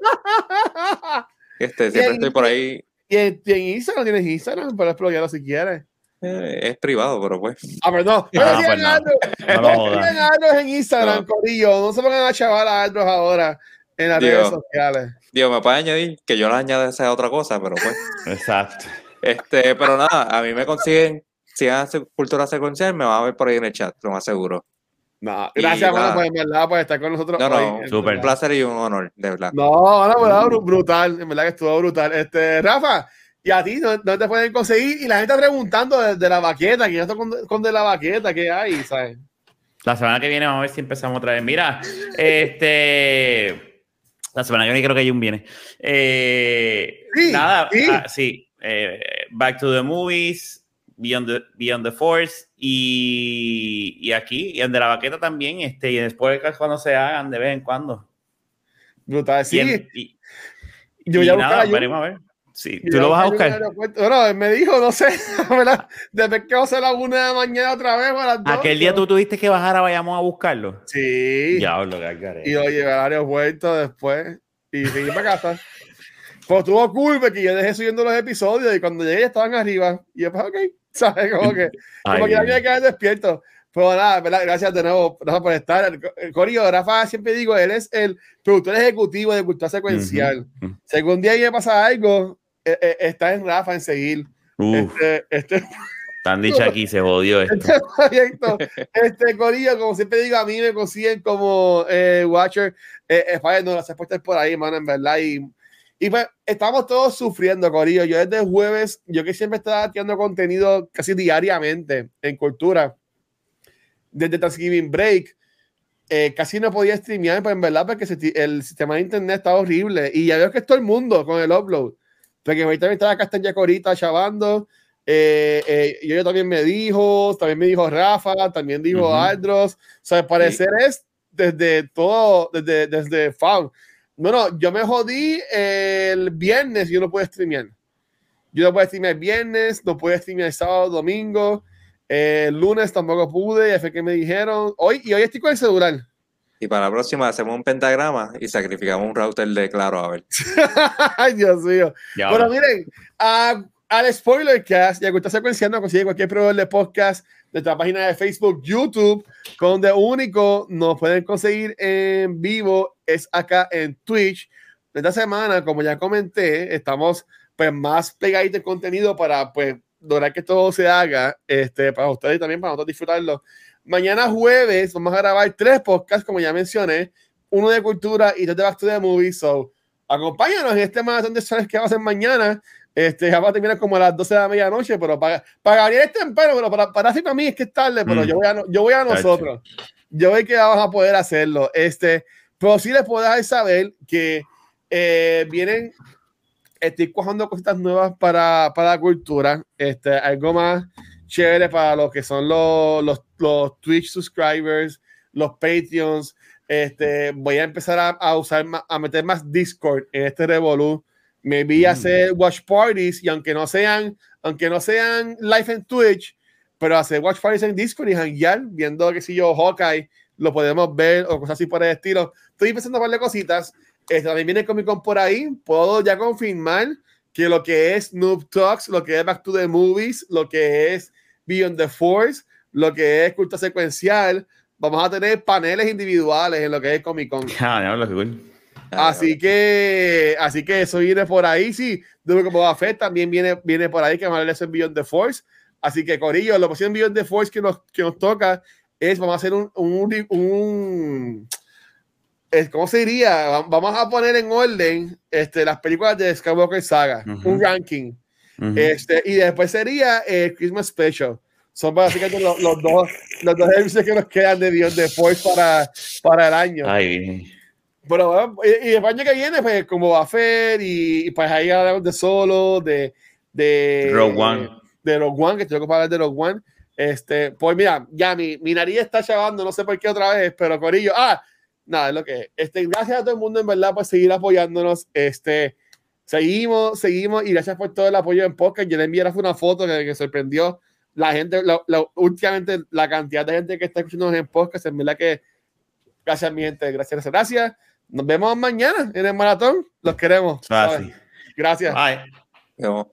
Este, siempre estoy por ahí. y, en, y en Instagram tienes Instagram para explotarlo si quieres. eh, es privado, pero pues. Ah, perdón. Pero Ah, pues no. No Andros en Instagram, No. Corillo. No se pongan a chaval a Andros ahora en las Digo. redes sociales. Digo, me puede añadir que yo les añade esa otra cosa, pero pues. Exacto. Este, pero nada, a mí me consiguen, si hacen cultura secuencial, me van a ver por ahí en el chat, lo más seguro. No, gracias, mano, nada. por, en verdad, por estar con nosotros No, no, hoy. súper. Un placer y un honor, de verdad. No, no, verdad, bru- brutal. En verdad que estuvo brutal. Este, Rafa, y a ti, ¿no, no te pueden conseguir? Y la gente está preguntando de, de la baqueta, que yo estoy con, con de la baqueta, ¿qué hay? ¿Sabes? La semana que viene vamos a ver si empezamos otra vez. Mira, este. La semana que viene creo que Jun viene. Eh, Sí, nada, sí. ah, sí. eh, Back to the Movies, Beyond the, Beyond the Force y, y aquí, y el de la baqueta también, este, y después cuando se hagan de vez en cuando. Brutal. Sí, Y yo ya buscaba nada, a ver. Sí, tú lo vas a buscar. Bueno, él me dijo, no sé, ¿verdad? Después que va a ser la una de la mañana otra vez o a las dos. Aquel día tú tuviste que bajar a vayamos a buscarlo. Sí. Diablo, qué algarete. Y lo llevé al aeropuerto después y fui para casa. Pues estuvo cool porque yo dejé subiendo los episodios y cuando llegué ya estaban arriba. Y yo, pues, ok, ¿sabes? Como que, Ay, como que ya había que quedar despierto. Pero nada, ¿verdad? gracias de nuevo Rafa, por estar. El, Rafa, siempre digo, él es el productor ejecutivo de Cultura Secuencial. Ujú. Si algún día me pasa algo, eh, eh, está en Rafa en seguir. Uf, Este, este tan dicho aquí, se jodió esto. este proyecto. Este Corillo, como siempre digo, a mí me consiguen como eh, Watcher. Eh, eh, Fabián, no las he puesto por ahí, mano, en verdad. Y, y pues estamos todos sufriendo, Corillo. Yo desde jueves, yo que siempre estaba tirando contenido casi diariamente en cultura, desde Thanksgiving Break. eh, casi no podía streamear, pues en verdad, porque el sistema de internet está horrible. Y ya veo que es todo el mundo con el upload. Porque ahorita me estaba acá en Yacorita chavando. Eh, eh, y yo también me dijo, también me dijo Rafa, también dijo Ujú. Aldros. O sea, al parecer es desde todo, desde, desde FAN. Bueno, yo me jodí el viernes, yo no puedo streamear. Yo no puedo streamear viernes, no puedo streamear sábado, domingo. Eh, el lunes tampoco pude, ya fue que me dijeron. Hoy, y hoy estoy con el celular. Y para la próxima hacemos un pentagrama y sacrificamos un router de claro, a ver. Ay, Dios mío. Ya, Bueno, ahora. miren, a- al Spoilercast y a Cultura Secuencial nos consigue cualquier proveedor de podcast de nuestra página de Facebook, YouTube, con donde único nos pueden conseguir en vivo es acá en Twitch. Esta semana, como ya comenté, estamos pues más pegaditos de contenido para pues lograr que todo se haga este, para ustedes y también para nosotros disfrutarlo. Mañana jueves vamos a grabar tres podcasts, como ya mencioné, uno de cultura y dos de Back to the Movie. So, acompáñanos en este maratón de sabes que va a ser mañana. Este, ya va a terminar como a las 12 de la medianoche, pero para, para Gabriel es temprano, pero para, para así para mí es que es tarde, pero Mm. yo, voy a, yo voy a nosotros. Yo voy que vamos a poder hacerlo. Este, pero sí les puedo dejar saber que eh, vienen, estoy cuajando cositas nuevas para, para la cultura, este, algo más chévere para los que son los, los, los Twitch subscribers, los Patreons. Este, voy a empezar a, a usar, a meter más Discord en este Revolu. Me vi a Mm. hacer watch parties y aunque no sean, aunque no sean live en Twitch, pero hacer watch parties en Discord y hanguear, viendo que si yo Hawkeye lo podemos ver o cosas así por el estilo. Estoy pensando un par de cositas. Este, también viene Comic Con por ahí. Puedo ya confirmar que lo que es Noob Talks, lo que es Back to the Movies, lo que es Beyond the Force, lo que es culto secuencial, vamos a tener paneles individuales en lo que es Comic Con. Ah, cool. Así que, así que eso viene por ahí, sí. De lo que Boba Fett también viene, viene por ahí, que vamos a hablar de eso en Beyond the Force. Así que, Corillo, la posición Beyond the Force que nos, que nos toca es, vamos a hacer un, un, un es, ¿cómo se diría? Vamos a poner en orden este, las películas de Skywalker Saga, un ranking. este, y después sería el Christmas Special. Son básicamente los, los dos los dos episodios que nos quedan de the Force para, para el año. Ay. Pero, y, y el año que viene, pues, como va a hacer, y, y pues ahí hablamos de solo, de, de Rogue One. De Rogue One, que tengo que hablar de Rogue One. Este, pues mira, ya mi, mi nariz está chavando, no sé por qué otra vez, pero Corillo, ah, nada, es lo que es. Este, gracias a todo el mundo, en verdad, por seguir apoyándonos. Este, seguimos, seguimos, y gracias por todo el apoyo en podcast. Yo le envié una foto que, que sorprendió la gente, la, la, últimamente la cantidad de gente que está escuchando en podcast, en verdad que gracias mi gente, gracias, gracias. Nos vemos mañana en el maratón. Los queremos. Fácil. Gracias. Bye.